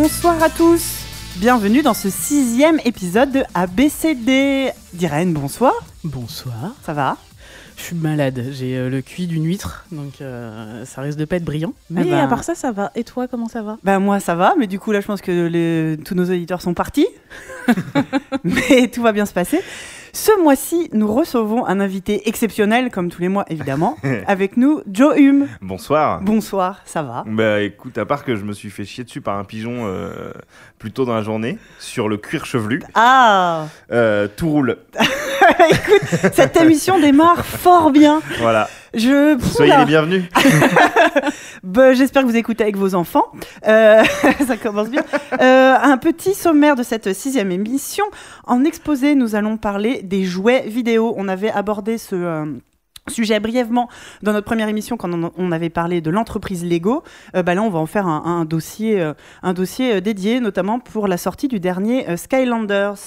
Bonsoir à tous Bienvenue dans ce sixième épisode de ABCD. Dirène, bonsoir. Bonsoir. Ça va? Je suis malade, j'ai euh, le cuit d'une huître, donc euh, ça risque de pas être brillant. Mais ben- à part ça, ça va. Et toi, comment ça va? Bah moi ça va, mais du coup là je pense que les- tous nos auditeurs sont partis. mais tout va bien se passer. Ce mois-ci, nous recevons un invité exceptionnel, comme tous les mois évidemment. Avec nous, Joe Hume. Bonsoir. Bonsoir, ça va? Bah écoute, à part que je me suis fait chier dessus par un pigeon euh, plus tôt dans la journée, sur le cuir chevelu, Ah euh, tout roule. Écoute, cette émission démarre fort bien. Voilà. Je... Soyez les bienvenus. Bah, J'espère que vous écoutez avec vos enfants. Euh, ça commence bien. Euh, un petit sommaire de cette sixième émission. En exposé, nous allons parler des jouets vidéo. On avait abordé ce... euh, Sujet brièvement dans notre première émission quand on, on avait parlé de l'entreprise Lego. Bah là, on va en faire un, un dossier, un dossier dédié, notamment pour la sortie du dernier Skylanders.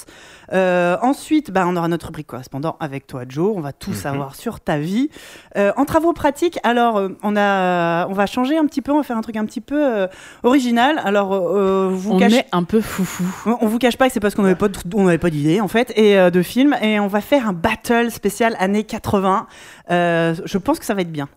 Euh, ensuite, bah, on aura notre rubrique correspondant avec toi, Joe. On va tout Mhm. savoir sur ta vie. Euh, en travaux pratiques, alors euh, on a, on va changer un petit peu, on va faire un truc un petit peu euh, original. Alors, euh, vous On cache- est un peu foufou. on vous cache pas que c'est parce qu'on n'avait pas, on n'avait pas d'idée en fait et euh, de film et on va faire un battle spécial années 80. Euh, je pense que ça va être bien.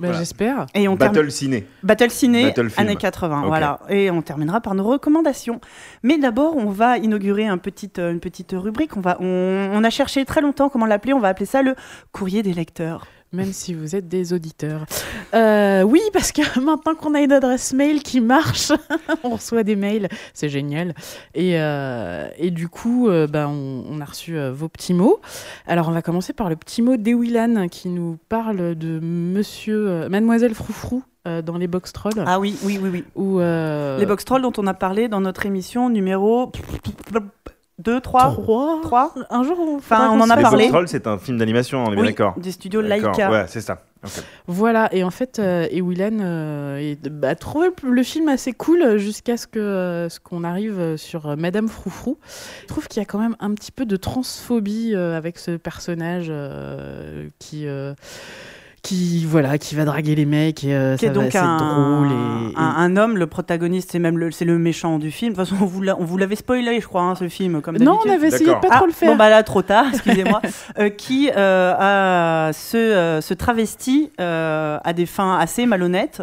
Bah, Voilà. J'espère. Et on Battle ciné. Battle ciné, Battle film. années 80, Ok. voilà. Et on terminera par nos recommandations. Mais d'abord, on va inaugurer un euh, une petite rubrique. On, va, on, on a cherché très longtemps comment l'appeler. On va appeler ça le courrier des lecteurs. Même si vous êtes des auditeurs. Euh, oui, parce que maintenant qu'on a une adresse mail qui marche, on reçoit des mails, c'est génial. Et, euh, et du coup, euh, bah, on, on a reçu euh, vos petits mots. Alors, on va commencer par le petit mot d'Ewilan qui nous parle de monsieur, mademoiselle Froufrou euh, dans les box trolls. Ah oui, oui, oui, oui. Où, euh, Les box trolls dont on a parlé dans notre émission numéro 2, 3. Trois. Trois Un jour, on, Enfin, on en a parlé. Box Trolls, c'est un film d'animation, on est bien Oui, d'accord. des studios Laika. Ouais, c'est ça. Voilà, et en fait, euh, Ewilan euh, est- bah, a trouvé le film assez cool jusqu'à ce que euh, ce qu'on arrive euh, sur euh, Madame Froufrou. Je trouve qu'il y a quand même un petit peu de transphobie euh, avec ce personnage euh, qui. Qui voilà qui va draguer les mecs et euh, qui est ça donc c'est un, drôle et, et- un, un homme, le protagoniste, c'est même le, c'est le méchant du film. De toute façon, on vous, on vous l'avait spoilé, je crois, hein, ce film, comme non on avait essayé de pas trop le faire Bon, bah là, trop tard, excusez-moi. Euh, qui euh, a ce, euh, ce travesti euh, à des fins assez malhonnêtes.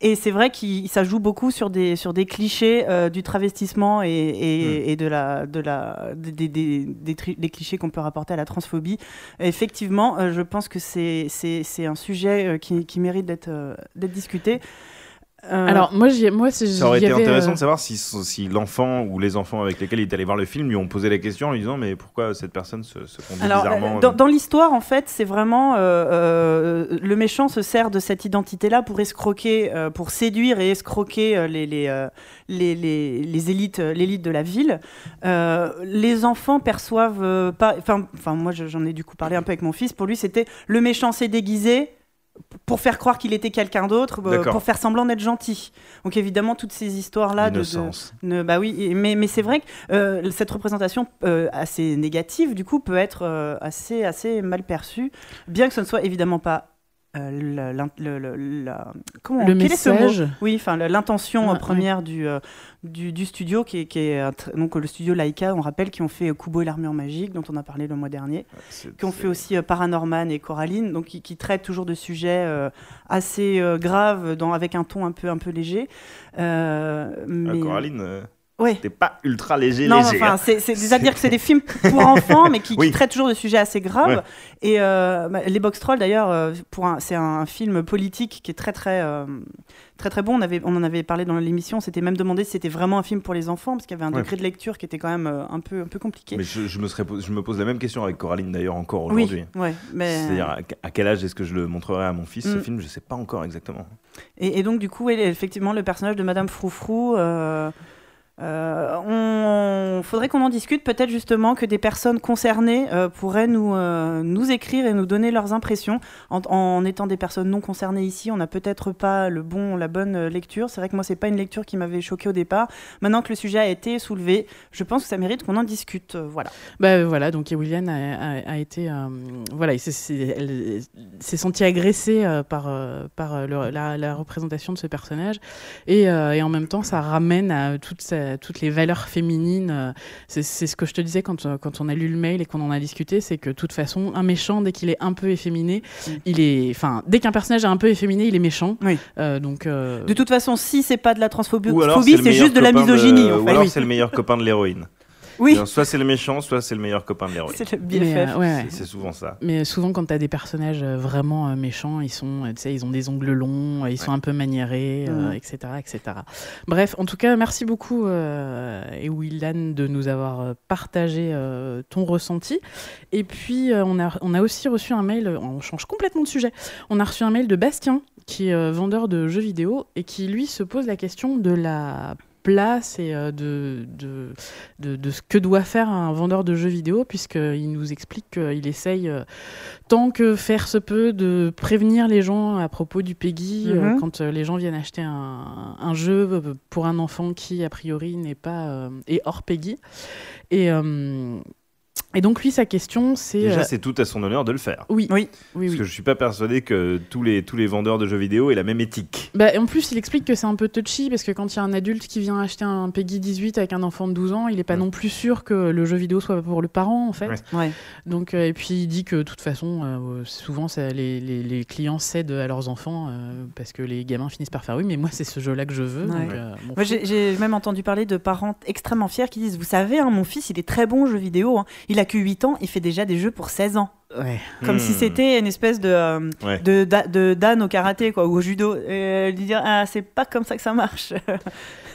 Et c'est vrai que ça joue beaucoup sur des, sur des clichés euh, du travestissement et, et, et de la, de la, des, des, des, des clichés qu'on peut rapporter à la transphobie. Effectivement, euh, je pense que c'est c'est- c'est un sujet euh, qui, qui mérite d'être euh, d'être discuté. Euh, alors moi j'y- moi c'est Ça aurait j'y été intéressant euh, de savoir si, si l'enfant ou les enfants avec lesquels il est allé voir le film lui ont posé la question en lui disant mais pourquoi cette personne se, se conduit Alors, bizarrement euh, dans, euh, dans l'histoire, en fait, c'est vraiment euh, euh, le méchant se sert de cette identité-là pour escroquer, euh, pour séduire et escroquer euh, les, les, euh, les, les, les élites, euh, l'élite de la ville. Euh, les enfants perçoivent euh, pas. Enfin, enfin, moi, je- j'en ai du coup parlé un peu avec mon fils. Pour lui, c'était le méchant s'est déguisé pour faire croire qu'il était quelqu'un d'autre, euh, pour faire semblant d'être gentil. Donc évidemment, toutes ces histoires-là de, de, bah oui, mais, mais c'est vrai que euh, cette représentation euh, assez négative, du coup, peut être euh, assez, assez mal perçue, bien que ce ne soit évidemment pas. Euh, le, le- la- comment, le quel est ce mot? Message Oui, enfin le- l'intention Ouais, ouais. première du, euh, du, du studio, qui est, qui donc le studio Laika, on rappelle, qui ont fait euh, Kubo et l'armure magique, dont on a parlé le mois dernier qui ont fait aussi euh, Paranorman et Coraline, donc qui, qui traitent toujours de sujets euh, assez euh, graves, dans, avec un ton un peu, un peu léger. Euh, Ah, mais... Coraline, Ouais. c'était pas ultra léger, Non, léger. enfin, hein. c'est, c'est, c'est-à-dire que c'est des films pour enfants, mais qui, qui Oui. traitent toujours de sujets assez graves. Ouais. Et euh, bah, les Box Trolls, d'ailleurs, euh, c'est un film politique qui est très, très, euh, très, très bon. On, avait, on en avait parlé dans l'émission. On s'était même demandé si c'était vraiment un film pour les enfants, parce qu'il y avait un Ouais. degré de lecture qui était quand même euh, un peu, un peu compliqué. Mais je, je me serais, je me pose la même question avec Coraline d'ailleurs encore oui, aujourd'hui. ouais, mais... C'est-à-dire à, quel âge est-ce que je le montrerai à mon fils ce Mm. film? Je sais pas encore exactement. Et, et donc, du coup, elle- effectivement, le personnage de Madame Froufrou, euh, Euh, on, faudrait qu'on en discute. Peut-être justement que des personnes concernées euh, pourraient nous, euh, nous écrire et nous donner leurs impressions. En, étant des personnes non concernées ici, on n'a peut-être pas le bon, la bonne lecture. C'est vrai que moi, c'est pas une lecture qui m'avait choqué au départ. Maintenant que le sujet a été soulevé, je pense que ça mérite qu'on en discute. voilà. Bah voilà. Donc William a, été, voilà, il s'est senti agressée par la, représentation de ce personnage et, et, en même temps, ça ramène à toute cette toutes les valeurs féminines. Euh, c'est ce que je te disais quand, euh, quand on a lu le mail et qu'on en a discuté, c'est que de toute façon, un méchant, dès qu'il est un peu efféminé, mm. il est, enfin, dès qu'un personnage est un peu efféminé, il est méchant. Oui. Euh, donc. De toute façon, si c'est pas de la transphobie, c'est juste de la misogynie. Ou alors c'est le meilleur copain de l'héroïne. Oui. soit c'est le méchant, soit c'est le meilleur copain de l'héroïne. C'est le BFF. Euh, c'est souvent ça. Mais souvent, quand tu as des personnages euh, vraiment euh, méchants, ils, sont, ils ont des ongles longs, ils sont un peu maniérés, etc., etc. Bref, en tout cas, merci beaucoup, et Willan, de nous avoir partagé ton ressenti. Et puis, on, a, on a aussi reçu un mail, on change complètement de sujet, on a reçu un mail de Bastien, qui est vendeur de jeux vidéo, et qui, lui, se pose la question de la place et euh, de, de, de, ce que doit faire un vendeur de jeux vidéo, puisqu'il nous explique qu'il essaye, euh, tant que faire se peut, de prévenir les gens à propos du PEGI euh, mhm. quand les gens viennent acheter un, un, jeu pour un enfant qui, a priori, n'est pas est hors PEGI. Et et donc lui, sa question, c'est... Déjà, euh, c'est tout à son honneur de le faire. Oui, oui. oui Parce que je suis pas persuadé que tous les, tous les vendeurs de jeux vidéo aient la même éthique. Bah, en plus, il explique que c'est un peu touchy, parce que quand il y a un adulte qui vient acheter un Peggy 18 avec un enfant de 12 ans, il n'est pas non plus sûr que le jeu vidéo soit pour le parent, en fait. Ouais. Donc, euh, et puis il dit que de toute façon, euh, souvent, ça, les, les, les, clients cèdent à leurs enfants, parce que les gamins finissent par faire oui, mais moi, c'est ce jeu-là que je veux. J'ai même entendu parler de parents extrêmement fiers qui disent, vous savez, hein, mon fils, il est très bon jeu vidéo, hein. il a que 8 ans, il fait déjà des jeux pour 16 ans. Comme si hmm. c'était une espèce de, euh, de, de, Dan au karaté quoi, ou au judo. Et lui dire, ah, c'est pas comme ça que ça marche.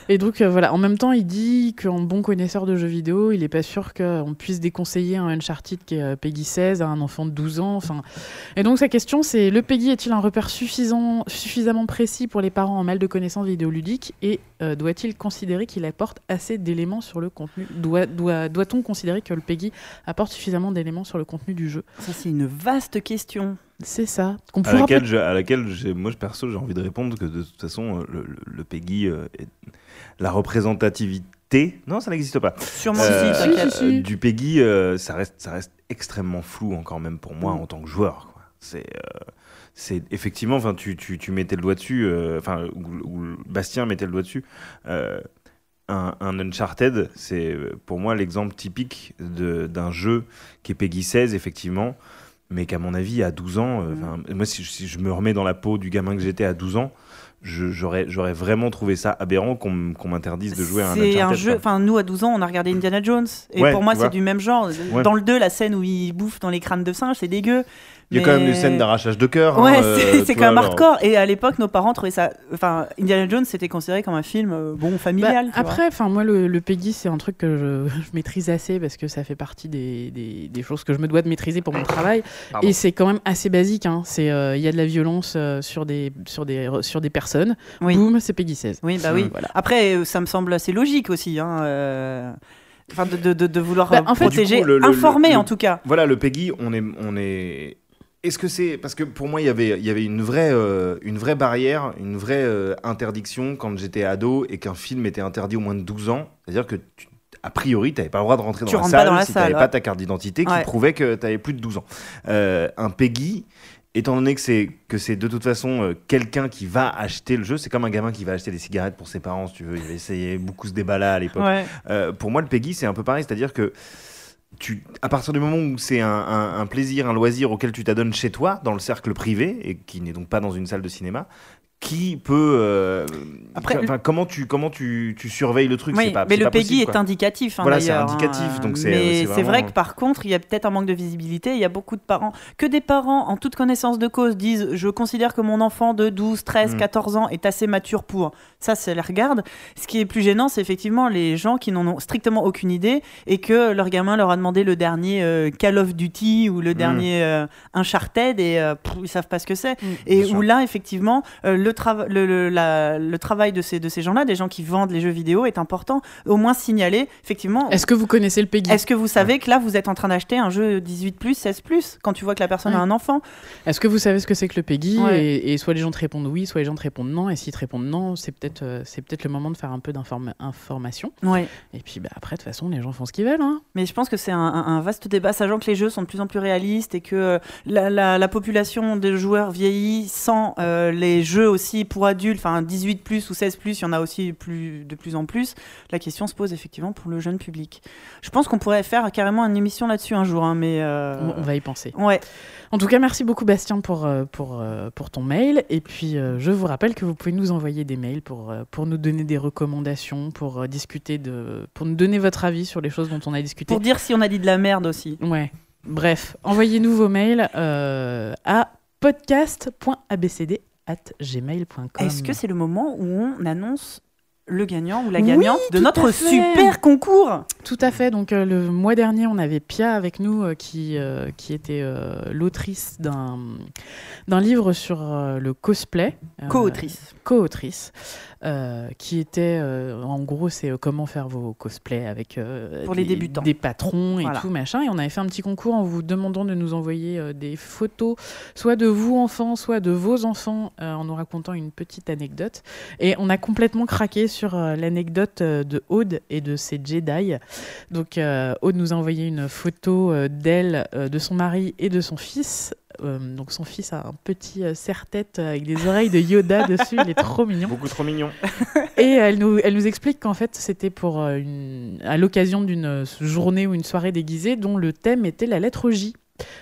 Et donc euh, voilà, en même temps, il dit qu'en bon connaisseur de jeux vidéo, il n'est pas sûr qu'on puisse déconseiller un Uncharted qui est euh, Peggy 16 à un enfant de 12 ans. Enfin, et donc sa question, c'est le Peggy est-il un repère suffisant, suffisamment précis pour les parents en mal de connaissances vidéoludiques? Et euh, doit-il considérer qu'il apporte assez d'éléments sur le contenu? Doit, doit, doit-on considérer que le Peggy apporte suffisamment d'éléments sur le contenu du jeu? Ça, c'est une vaste question. C'est ça. à, laquelle à laquelle moi, perso, j'ai envie de répondre que de toute façon, le, le, Peggy est la représentativité. Non, ça n'existe pas. Sûrement euh, si, Du Peggy, euh, ça, reste, ça reste extrêmement flou encore même pour moi mm. en tant que joueur. C'est euh, c'est effectivement, enfin, tu, tu, tu, mettais le doigt dessus, enfin, ou, Bastien mettait le doigt dessus. Un, un, Uncharted, c'est pour moi l'exemple typique d'un jeu qui est Peggy 16, effectivement, mais qu'à mon avis, à 12 ans, mm. moi, si, si, je me remets dans la peau du gamin que j'étais à 12 ans, j'aurais vraiment trouvé ça aberrant qu'on m'interdise de jouer à un Uncharted. C'est un jeu, enfin nous à 12 ans on a regardé Indiana Jones et pour moi c'est du même genre. Dans le 2 la scène où il bouffe dans les crânes de singe c'est dégueu. Il y a quand même des scènes d'arrachage de cœur. Ouais, hein, c'est euh, quand même hardcore. Et à l'époque, nos parents trouvaient ça. Enfin, Indiana Jones, c'était considéré comme un film euh, bon familial. Bah, après, enfin moi, le, le Peggy, c'est un truc que je, je, maîtrise assez parce que ça fait partie des, des, des, choses que je me dois de maîtriser pour mon travail. Et c'est quand même assez basique. Hein. C'est euh, il y a de la violence sur des sur des sur des personnes. Oui. Boum, c'est Peggy 16. Oui, bah oui. Voilà. Après, ça me semble assez logique aussi. Hein, Enfin, de, de, de, vouloir bah, en protéger, informer en tout cas. Voilà, le Peggy, on est, on est est-ce que c'est parce que pour moi il y avait il y avait une vraie euh, une vraie barrière, une vraie euh, interdiction quand j'étais ado et qu'un film était interdit au moins de 12 ans, c'est-à-dire que a priori, tu n'avais pas le droit de rentrer dans la salle si tu n'avais pas ta carte d'identité qui prouvait que tu avais plus de 12 ans. Euh, un Peggy, étant donné que c'est que c'est de toute façon quelqu'un qui va acheter le jeu, c'est comme un gamin qui va acheter des cigarettes pour ses parents, si tu veux. Il va essayer beaucoup ce débat-là à l'époque. pour moi, le Peggy, c'est un peu pareil, c'est-à-dire que à partir du moment où c'est un, plaisir, un loisir auquel tu t'adonnes chez toi, dans le cercle privé, et qui n'est donc pas dans une salle de cinéma, qui peut euh, après comment tu comment tu, tu surveilles le truc oui, pas, mais le PEGI est indicatif hein, voilà c'est indicatif hein. donc c'est mais c'est vrai que par contre il y a peut-être un manque de visibilité il y a beaucoup de parents que des parents en toute connaissance de cause disent je considère que mon enfant de 12 13 14 ans est assez mature pour ça ça les regarde ce qui est plus gênant c'est effectivement les gens qui n'en ont strictement aucune idée et que leur gamin leur a demandé le dernier euh, Call of Duty ou le mm. dernier euh, Uncharted et euh, ils savent pas ce que c'est mm. et où là effectivement le le, trava- le, le- la- le travail de ces, de ces gens-là, des gens qui vendent les jeux vidéo, est important. Au moins signaler, effectivement. Est-ce que vous connaissez le Peggy? Est-ce que vous savez que là, vous êtes en train d'acheter un jeu 18 16 quand tu vois que la personne a un enfant? Est-ce que vous savez ce que c'est que le Peggy? Ouais. et, et soit les gens te répondent oui, soit les gens te répondent non. Et s'ils te répondent non, c'est peut-être euh, c'est peut-être le moment de faire un peu d'information. Ouais. Et puis bah, après, de toute façon, les gens font ce qu'ils veulent. Hein. Mais je pense que c'est un, un- un vaste débat, sachant que les jeux sont de plus en plus réalistes et que euh, la, la- la population des joueurs vieillit sans euh, les jeux aussi pour adultes, enfin 18 plus ou 16 plus, il y en a aussi plus, de plus en plus. La question se pose effectivement pour le jeune public. Je pense qu'on pourrait faire carrément une émission là-dessus un jour, hein, mais. euh, On, on va y penser. Ouais. En tout cas, merci beaucoup Bastien pour, euh, pour, euh, pour ton mail. Et puis, je vous rappelle que vous pouvez nous envoyer des mails pour, pour nous donner des recommandations, pour discuter de, pour nous donner votre avis sur les choses dont on a discuté. Pour dire si on a dit de la merde aussi. Ouais. Bref, envoyez-nous vos mails euh, à Est-ce que c'est le moment où on annonce le gagnant ou la Oui, gagnante de notre super concours? Tout à fait. Donc euh, le mois dernier, on avait Pia avec nous euh, qui, euh, qui était l'autrice d'un d'un livre sur le cosplay. Co-autrice. Co-autrice. Euh, qui était, euh, en gros, c'est euh, comment faire vos cosplays avec Pour les des, débutants. des patrons et Voilà. tout machin. Et on avait fait un petit concours en vous demandant de nous envoyer des photos, soit de vous enfants, soit de vos enfants, en nous racontant une petite anecdote. Et on a complètement craqué sur l'anecdote de Aude et de ses Jedi. Donc Aude nous a envoyé une photo d'elle, de son mari et de son fils. Euh, donc son fils a un petit euh, serre-tête avec des oreilles de Yoda dessus, il est trop mignon. Beaucoup trop mignon. Et elle nous, elle nous explique qu'en fait c'était pour euh, une, à l'occasion d'une euh, journée ou une soirée déguisée dont le thème était la lettre J.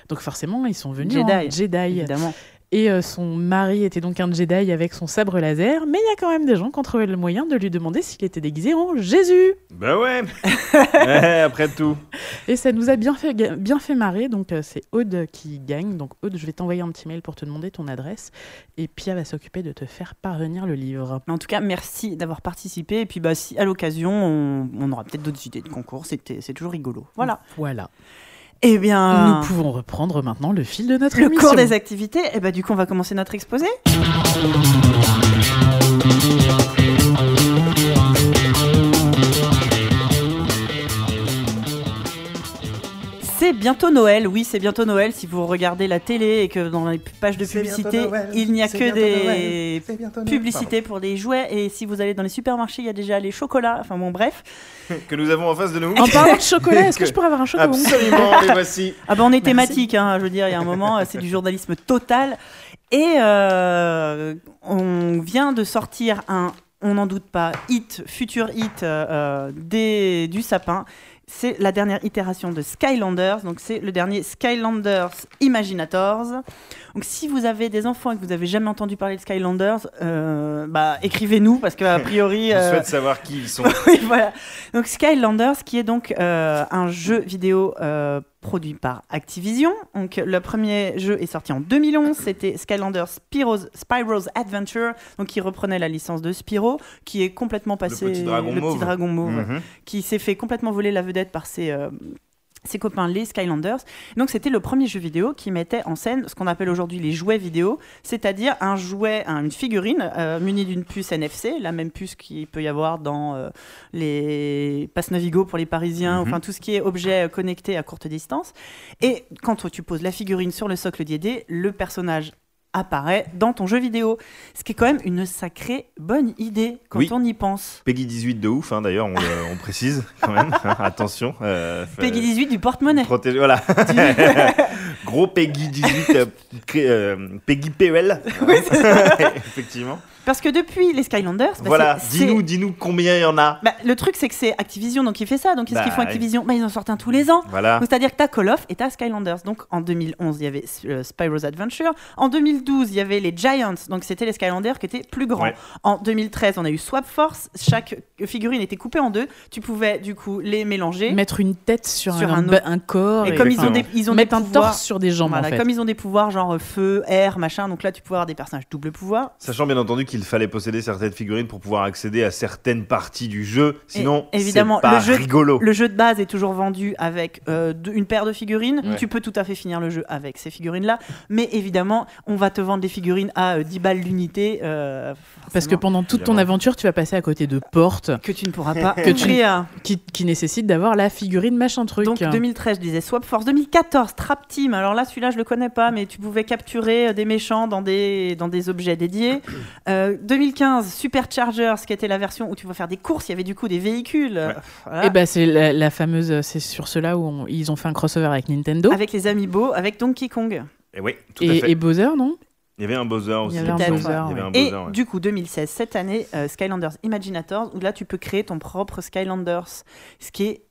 Donc forcément ils sont venus Jedi. en Jedi. Évidemment. Et euh, son mari était donc un Jedi avec son sabre laser, mais il y a quand même des gens qui ont trouvé le moyen de lui demander s'il était déguisé en Jésus. Bah ouais. Ouais, Après tout. Et ça nous a bien fait, bien fait marrer, donc euh, c'est Aude qui gagne. Donc Aude, je vais t'envoyer un petit mail pour te demander ton adresse, et Pia va s'occuper de te faire parvenir le livre. En tout cas, merci d'avoir participé. Et puis, bah, si à l'occasion, on, on aura peut-être d'autres idées de concours, c'était- c'est toujours rigolo. Voilà. Voilà. Eh bien, Nous pouvons reprendre maintenant le fil de notre le émission. cours des activités. Et bah, du coup, on va commencer notre exposé. C'est bientôt Noël, oui, c'est bientôt Noël. Si vous regardez la télé et que dans les pages de publicité, il n'y a que des publicités pour des jouets. Et si vous allez dans les supermarchés, il y a déjà les chocolats. Enfin bon, bref. Que nous avons en face de nous. En parlant de chocolat, est-ce que Que- je pourrais avoir un chocolat? Absolument, les voici. Ah ben on est thématique, hein, je veux dire, il y a un moment, euh, c'est du journalisme total. Et euh, on vient de sortir un, on n'en doute pas, hit, futur hit euh, des, du sapin. C'est la dernière itération de Skylanders, donc c'est le dernier Skylanders Imaginators. Donc si vous avez des enfants et que vous avez jamais entendu parler de Skylanders, euh, bah écrivez-nous parce qu'a priori. Je euh, souhaite savoir qui ils sont. oui, voilà. Donc Skylanders, qui est donc euh, un jeu vidéo euh, produit par Activision. Donc le premier jeu est sorti en 2011, c'était Skylanders Spyro's, Spyro's Adventure, donc qui reprenait la licence de Spyro, qui est complètement passé petit dragon le mauve. petit dragon mauve, Mhm. qui s'est fait complètement voler la vedette par ses euh, ses copains les Skylanders. Donc c'était le premier jeu vidéo qui mettait en scène ce qu'on appelle aujourd'hui les jouets vidéo, c'est-à-dire un jouet, un- une figurine euh, munie d'une puce NFC, la même puce qu'il peut y avoir dans euh, les passes Navigo pour les Parisiens, Mhm. enfin tout ce qui est objet euh, connecté à courte distance. Et quand tu poses la figurine sur le socle d'ID, le personnage apparaît dans ton jeu vidéo. Ce qui est quand même une sacrée bonne idée quand Oui. on y pense. Peggy 18 de ouf, hein, d'ailleurs, on, précise quand même. attention. euh, Peggy 18 du porte-monnaie. Voilà. Gros Peggy 18, euh, euh, Peggy PEL. Effectivement. Parce que depuis les Skylanders, bah, voilà, dis-nous, dis-nous combien il y en a. Bah, le truc, c'est que c'est Activision donc qui fait ça. Donc, qu'est-ce Bah, qu'ils font Activision? Bah, Ils en sortent un tous les ans. Voilà. C'est-à-dire que tu as Call of et tu as Skylanders. Donc en 2011, il y avait euh, Spyro's Adventure. En 2012, il y avait les Giants. Donc c'était les Skylanders qui étaient plus grands. Ouais. En 2013, on a eu Swap Force. Chaque figurine était coupée en deux. Tu pouvais du coup les mélanger. Mettre une tête sur, Sur un, un un corps. et comme ils ont des, ils ont mettre des un pouvoirs, torse sur des jambes, voilà, en fait. comme ils ont des pouvoirs genre euh, feu, air, machin. Donc là, tu peux avoir des personnages double pouvoir. Sachant bien entendu qu'ils qu'il fallait posséder certaines figurines pour pouvoir accéder à certaines parties du jeu. Sinon, Et- évidemment, c'est pas le jeu- rigolo. Le jeu de base est toujours vendu avec euh, une paire de figurines. Ouais. Tu peux tout à fait finir le jeu avec ces figurines-là. Mais évidemment, on va te vendre des figurines à euh, 10 balles l'unité. euh, Parce que pendant toute ton aventure, tu vas passer à côté de portes que tu ne pourras pas Que tu- qui, qui nécessitent d'avoir la figurine machin truc. Donc 2013, je disais Swap Force. 2014, Trap Team. Alors là, celui-là, je le connais pas, mais tu pouvais capturer euh, des méchants dans des, dans des objets dédiés. Euh, 2015, Superchargers, qui était la version où tu vas faire des courses. Il y avait du coup des véhicules. euh, voilà. Et ben c'est la, la fameuse, c'est sur cela où on- ils ont fait un crossover avec Nintendo Avec les Amiibo, avec Donkey Kong. Et oui, tout à et, fait. et Bowser, non? Il y avait un Bowser aussi. Il y avait un. Bowser. Ouais. Et ouais. du coup, 2016, cette année, euh, Skylanders Imaginators, où là, tu peux créer ton propre Skylanders, ce qui est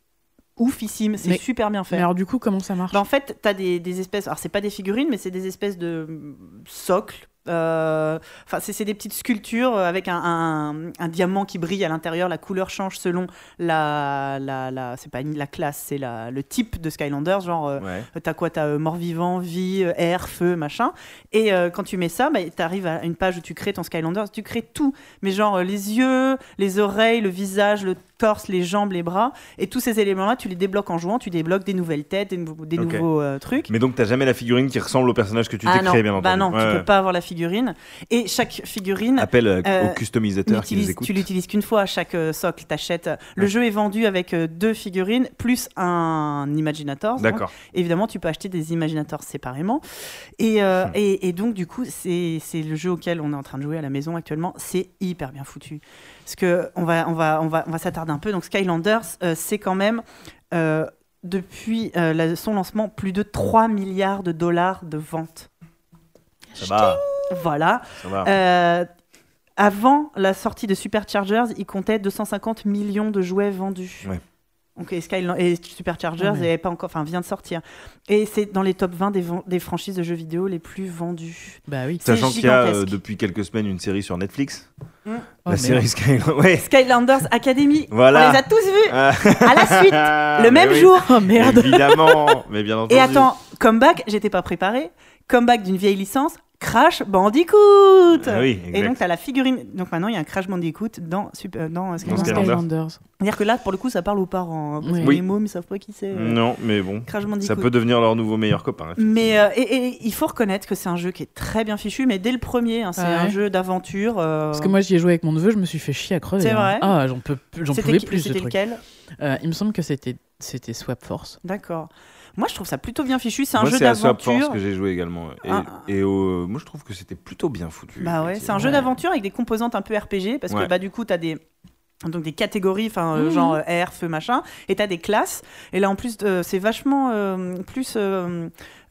oufissime, c'est Mais- super bien Mais fait. alors du coup, comment ça marche? Bah, en fait, tu as des, des espèces, alors c'est pas des figurines, mais c'est des espèces de socles. Euh, Enfin, c'est des petites sculptures avec un, un- un diamant qui brille à l'intérieur. La couleur change selon la, la, la c'est pas la classe, c'est le type de Skylanders. Genre, euh, Ouais. T'as quoi T'as euh, mort-vivant, vie, euh, air, feu, machin. Et euh, quand tu mets ça, bah, t'arrives à une page où tu crées ton Skylander, tu crées tout. Mais genre euh, les yeux, les oreilles, le visage, le torse, les jambes, les bras. Et tous ces éléments-là, tu les débloques en jouant. Tu débloques des nouvelles têtes, des, nouveaux- des Ok. nouveaux euh, trucs. Mais donc, t'as jamais la figurine qui ressemble au personnage que tu t'es ah non, créé, bien entendu. bah non, Ouais, tu peux pas avoir la figurine. Et chaque figurine, Appel euh, Euh, aux customisateurs qui nous écoutent. tu l'utilises qu'une fois à chaque euh, socle, t'achètes. Le Ouais. jeu est vendu avec euh, deux figurines plus un Imaginator. D'accord. Évidemment, tu peux acheter des Imaginators séparément. Et, euh, Hmm. et, et donc, du coup, c'est le jeu auquel on est en train de jouer à la maison actuellement. C'est hyper bien foutu. Parce que on va, on va, on va, on va s'attarder un peu. Donc, Skylanders, euh, c'est quand même. euh, depuis euh, la- son lancement, plus de 3 milliards de dollars de ventes. Ça va. Voilà. Ça va. Euh, avant la sortie de Superchargers, il comptait 250 millions de jouets vendus. Ouais. Donc, et, et Superchargers Ah, mais- est pas encore, enfin, vient de sortir. Et c'est dans les top 20 des, franchises de jeux vidéo les plus vendues. Bah oui. Sachant qu'il y a euh, depuis quelques semaines une série sur Netflix. Mm. Oh, la série Skyland. Ouais. Skylanders Academy, Voilà. on les a tous vus Ah. à la suite, le Mais même oui, jour. Oh merde Évidemment. Mais bien entendu. Et attends, comeback, j'étais pas préparé. Comeback d'une vieille licence, Crash Bandicoot. Ah oui, Et donc, tu as la figurine. Donc, maintenant, il y a un Crash Bandicoot dans, Super- euh, dans. Skylanders. C'est-à-dire que là, pour le coup, ça parle aux parents. hein, parce Oui. que. Les mômes, ils savent pas qui c'est. euh, Non, mais bon. Crash Ça Bandicoot. peut devenir leur nouveau meilleur copain. Mais euh, et, et il faut reconnaître que c'est un jeu qui est très bien fichu, mais dès le premier, hein, c'est Ah un jeu d'aventure. euh, Parce que moi j'y ai joué avec mon neveu, je me suis fait chier à crever. C'est hein. vrai Ah, j'en peux, j'en c'était pouvais plus de C'était lequel? Euh, il me semble que c'était, c'était Swap Force. D'accord. Moi, je trouve ça plutôt bien fichu. C'est un Moi, jeu c'est d'aventure. que j'ai joué également. Et, Ah. et au- moi, je trouve que c'était plutôt bien foutu. Bah ouais, c'est un jeu d'aventure avec des composantes un peu RPG parce que bah du coup t'as des donc des catégories, enfin euh, Mhm. genre euh, air, feu, machin, et t'as des classes. Et là en plus euh, c'est vachement euh, plus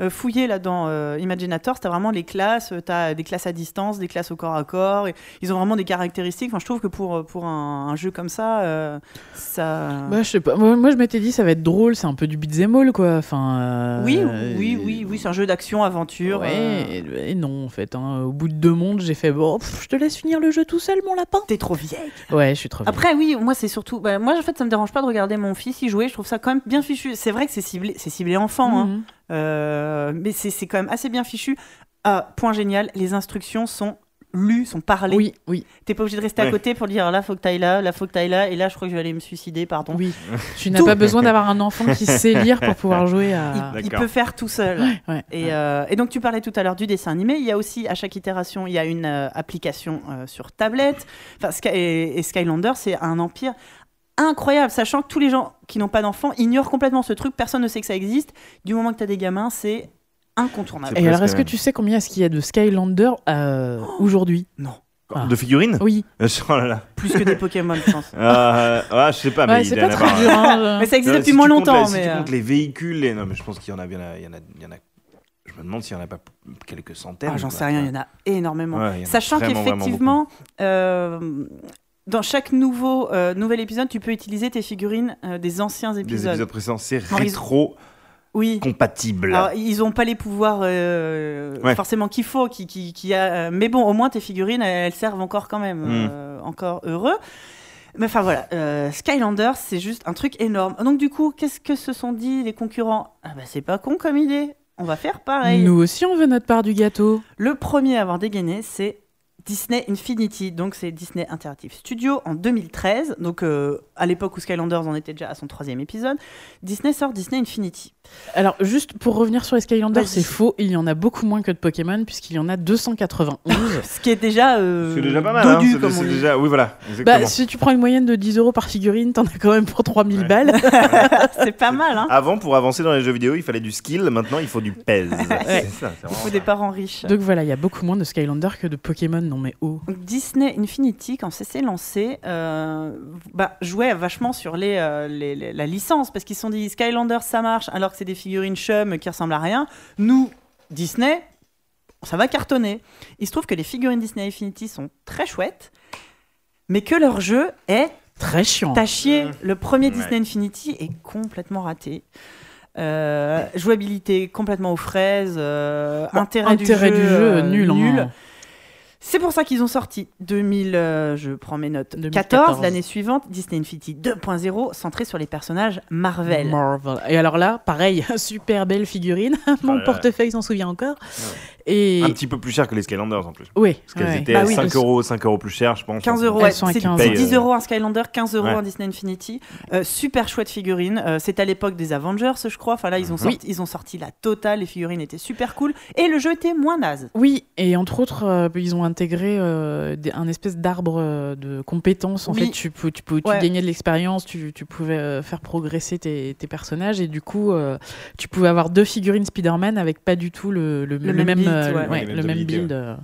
euh, fouillé là dans euh, Imaginators. T'as vraiment les classes, euh, t'as des classes à distance, des classes au corps à corps. Et ils ont vraiment des caractéristiques. Enfin je trouve que pour pour un, un jeu comme ça, ça. Bah, je sais pas. Moi, moi, je m'étais dit ça va être drôle, c'est un peu du beat'em all quoi. Enfin. oui, oui, oui, oui, c'est un jeu d'action aventure. Ouais, et, et non en fait. hein. Au bout de deux mondes, j'ai fait bon, pff, je te laisse finir le jeu tout seul, mon lapin. T'es trop vieille. Ouais, je suis trop. vieille. Après, oui, moi, c'est surtout. bah, moi, en fait, ça me dérange pas de regarder mon fils y jouer. Je trouve ça quand même bien fichu. C'est vrai que c'est ciblé, c'est ciblé enfant, hein. Mhm. Mais c'est quand même assez bien fichu. Ah, point génial, les instructions sont lues, sont parlées. Oui, oui, T'es pas obligé de rester à côté pour dire là, faut que t'ailles là, là, faut que t'ailles là, et là, je crois que je vais aller me suicider, pardon. oui. Tu n'as pas besoin d'avoir un enfant qui sait lire pour pouvoir jouer à. Il, peut faire tout seul. Ouais. Et, euh, et donc tu parlais tout à l'heure du dessin animé. Il y a aussi à chaque itération, il y a une euh, application euh, sur tablette. Enfin, Sky- et, et Skylander, c'est un empire incroyable, sachant que tous les gens qui n'ont pas d'enfants ignorent complètement ce truc. Personne ne sait que ça existe. Du moment que tu as des gamins, c'est incontournable. Et alors, est-ce que tu sais combien est-ce qu'il y a de Skylander euh, aujourd'hui? Non, Ah. De figurines? Oui. Euh, Oh là là. plus que des Pokémon, je pense. Euh, ah, je sais pas, mais Ouais, il pas très dur. hein, Mais ça existe non, depuis si moins longtemps. la- si mais, tu euh, comptes les véhicules, les... non, mais je pense qu'il y en a, il y en a, il y en a, il y en a- Je me demande s'il y en a pas quelques centaines. ah, J'en sais rien, il y en a énormément. Ouais, il y en a Sachant qu'effectivement, euh, dans chaque nouveau, euh, nouvel épisode, tu peux utiliser tes figurines euh, des anciens Des épisodes. épisodes précédents, c'est rétro Oui. compatible. Alors, ils n'ont pas les pouvoirs euh, Ouais. forcément qu'il faut, qui, qui, qui a, mais bon, au moins tes figurines, elles, servent encore quand même, Mm. euh, encore heureux. Mais enfin voilà, euh, Skylanders, c'est juste un truc énorme. Donc du coup, qu'est-ce que se sont dit les concurrents? Ah bah c'est pas con comme idée, on va faire pareil. Nous aussi, on veut notre part du gâteau. Le premier à avoir dégainé, c'est Disney Infinity, donc c'est Disney Interactive Studio en 2013, donc euh, à l'époque où Skylanders en était déjà à son troisième épisode, Disney sort Disney Infinity. Alors, juste pour revenir sur les Skylanders, c'est faux. Il y en a beaucoup moins que de Pokémon, puisqu'il y en a 291. Ce qui est déjà euh, C'est déjà pas mal. hein, dodu, c'est- comme c'est on dit. déjà... Oui, voilà. Exactement. bah, si tu prends une moyenne de 10 euros par figurine, t'en as quand même pour 3000 balles. c'est pas mal, hein Avant, pour avancer dans les jeux vidéo, il fallait du skill. Maintenant, il faut du pèse. C'est ça, c'est Il faut ça. des parents riches. Donc voilà, il y a beaucoup moins de Skylanders que de Pokémon. Non mais oh. Disney Infinity, quand ça s'est lancé, euh, bah, jouait vachement sur les, euh, les- les- la licence, parce qu'ils se sont dit Skylanders, ça marche, alors que c'est des figurines chum qui ressemblent à rien. Nous, Disney, ça va cartonner. Il se trouve que les figurines Disney Infinity sont très chouettes, mais que leur jeu est Très chiant. à chier. Mmh. Le premier Ouais. Disney Infinity est complètement raté. Euh, jouabilité complètement aux fraises, euh, intérêt, Intérêt du du jeu, euh, nul. hein. C'est pour ça qu'ils ont sorti 2000, euh, je prends mes notes, 2014. 14, l'année suivante, Disney Infinity 2.0, centré sur les personnages Marvel. Marvel. Et alors là, pareil, super belle figurine. Mon ouais. portefeuille s'en souvient encore. Et Un petit peu plus cher que les Skylanders en plus. oui, Parce qu'elles ouais. étaient Bah à oui, 5 parce- euros, 5 euros plus cher, je pense. 15 euros, Elles ouais, sont à c'est 15 c'est euros. 10 euros un Skylander, 15 euros Ouais. un Disney Infinity. Euh, super chouette figurine. Euh, c'est à l'époque des Avengers, je crois. Enfin là, ils ont, Oui. sorti, ils ont sorti la totale. Les figurines étaient super cool. Et le jeu était moins naze. Oui, et entre autres, euh, ils ont intégré euh, des- un espèce d'arbre euh, de compétences. En Oui. fait, tu, peux, tu, peux, tu gagnais de l'expérience, tu, tu pouvais euh, faire progresser tes, tes personnages, et du coup, euh, tu pouvais avoir deux figurines Spider-Man avec pas du tout le, le, Le même euh, ouais. le même build. euh.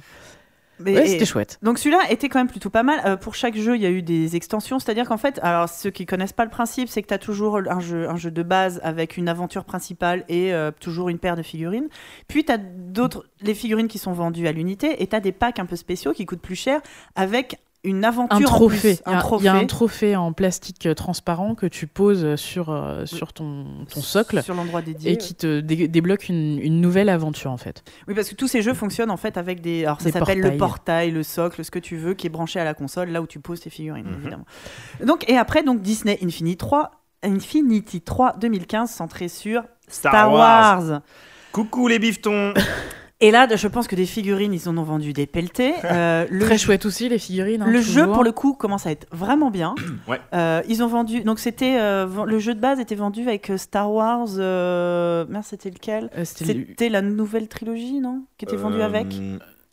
Ouais, c'était chouette. Donc celui-là était quand même plutôt pas mal. Euh, pour chaque jeu, il y a eu des extensions. C'est-à-dire qu'en fait, alors ceux qui connaissent pas le principe, c'est que tu as toujours un jeu, un jeu de base avec une aventure principale et euh, toujours une paire de figurines. Puis tu as d'autres, les figurines qui sont vendues à l'unité et tu as des packs un peu spéciaux qui coûtent plus cher avec une aventure Un en trophée. plus. Y, a- il y a un trophée en plastique euh, transparent que tu poses sur, euh, sur ton, ton socle sur l'endroit dédié. et qui te dé- débloque une, une nouvelle aventure en fait. Oui, parce que tous ces jeux fonctionnent en fait avec des. Alors ça s'appelle le portail, le socle, ce que tu veux, qui est branché à la console, là où tu poses tes figurines, Mhm. évidemment. Donc, et après, donc Disney Infinity 3, Infinity 3 2015, centré sur Star Star, Wars. Wars. Coucou les biftons Et là, je pense que des figurines, ils en ont vendu des pelletés. Euh, le Très chouette aussi les figurines. hein, le jeu, pour le coup, commence à être vraiment bien. Ouais. Euh, ils ont vendu. Donc, c'était. euh, le jeu de base était vendu avec euh, Star Wars. Euh... Merde, c'était lequel? Euh, c'était la nouvelle trilogie, non? Qui était vendue avec?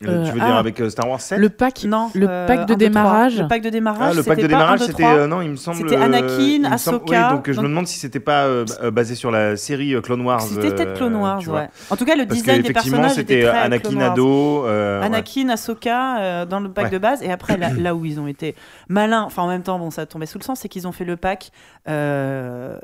Euh, Euh, Tu veux ah. dire avec euh, Star Wars 7 le pack. Non. Le euh, pack de démarrage. Le pack de démarrage. Ah, le pack de c'était démarrage, euh, non, il me semble. C'était Anakin, Ahsoka, Oui, donc je donc- me demande si c'était pas basé sur la série Clone Wars. C'était peut-être euh, Clone Wars, ouais. En tout cas, le Parce design des personnages c'était était très Anakin Clone Wars. ado. euh, ouais. Anakin, Ahsoka euh, dans le pack Ouais. de base. Et après, là, là où ils ont été malins, enfin en même temps, bon, ça tombait sous le sens, c'est qu'ils ont fait le pack euh,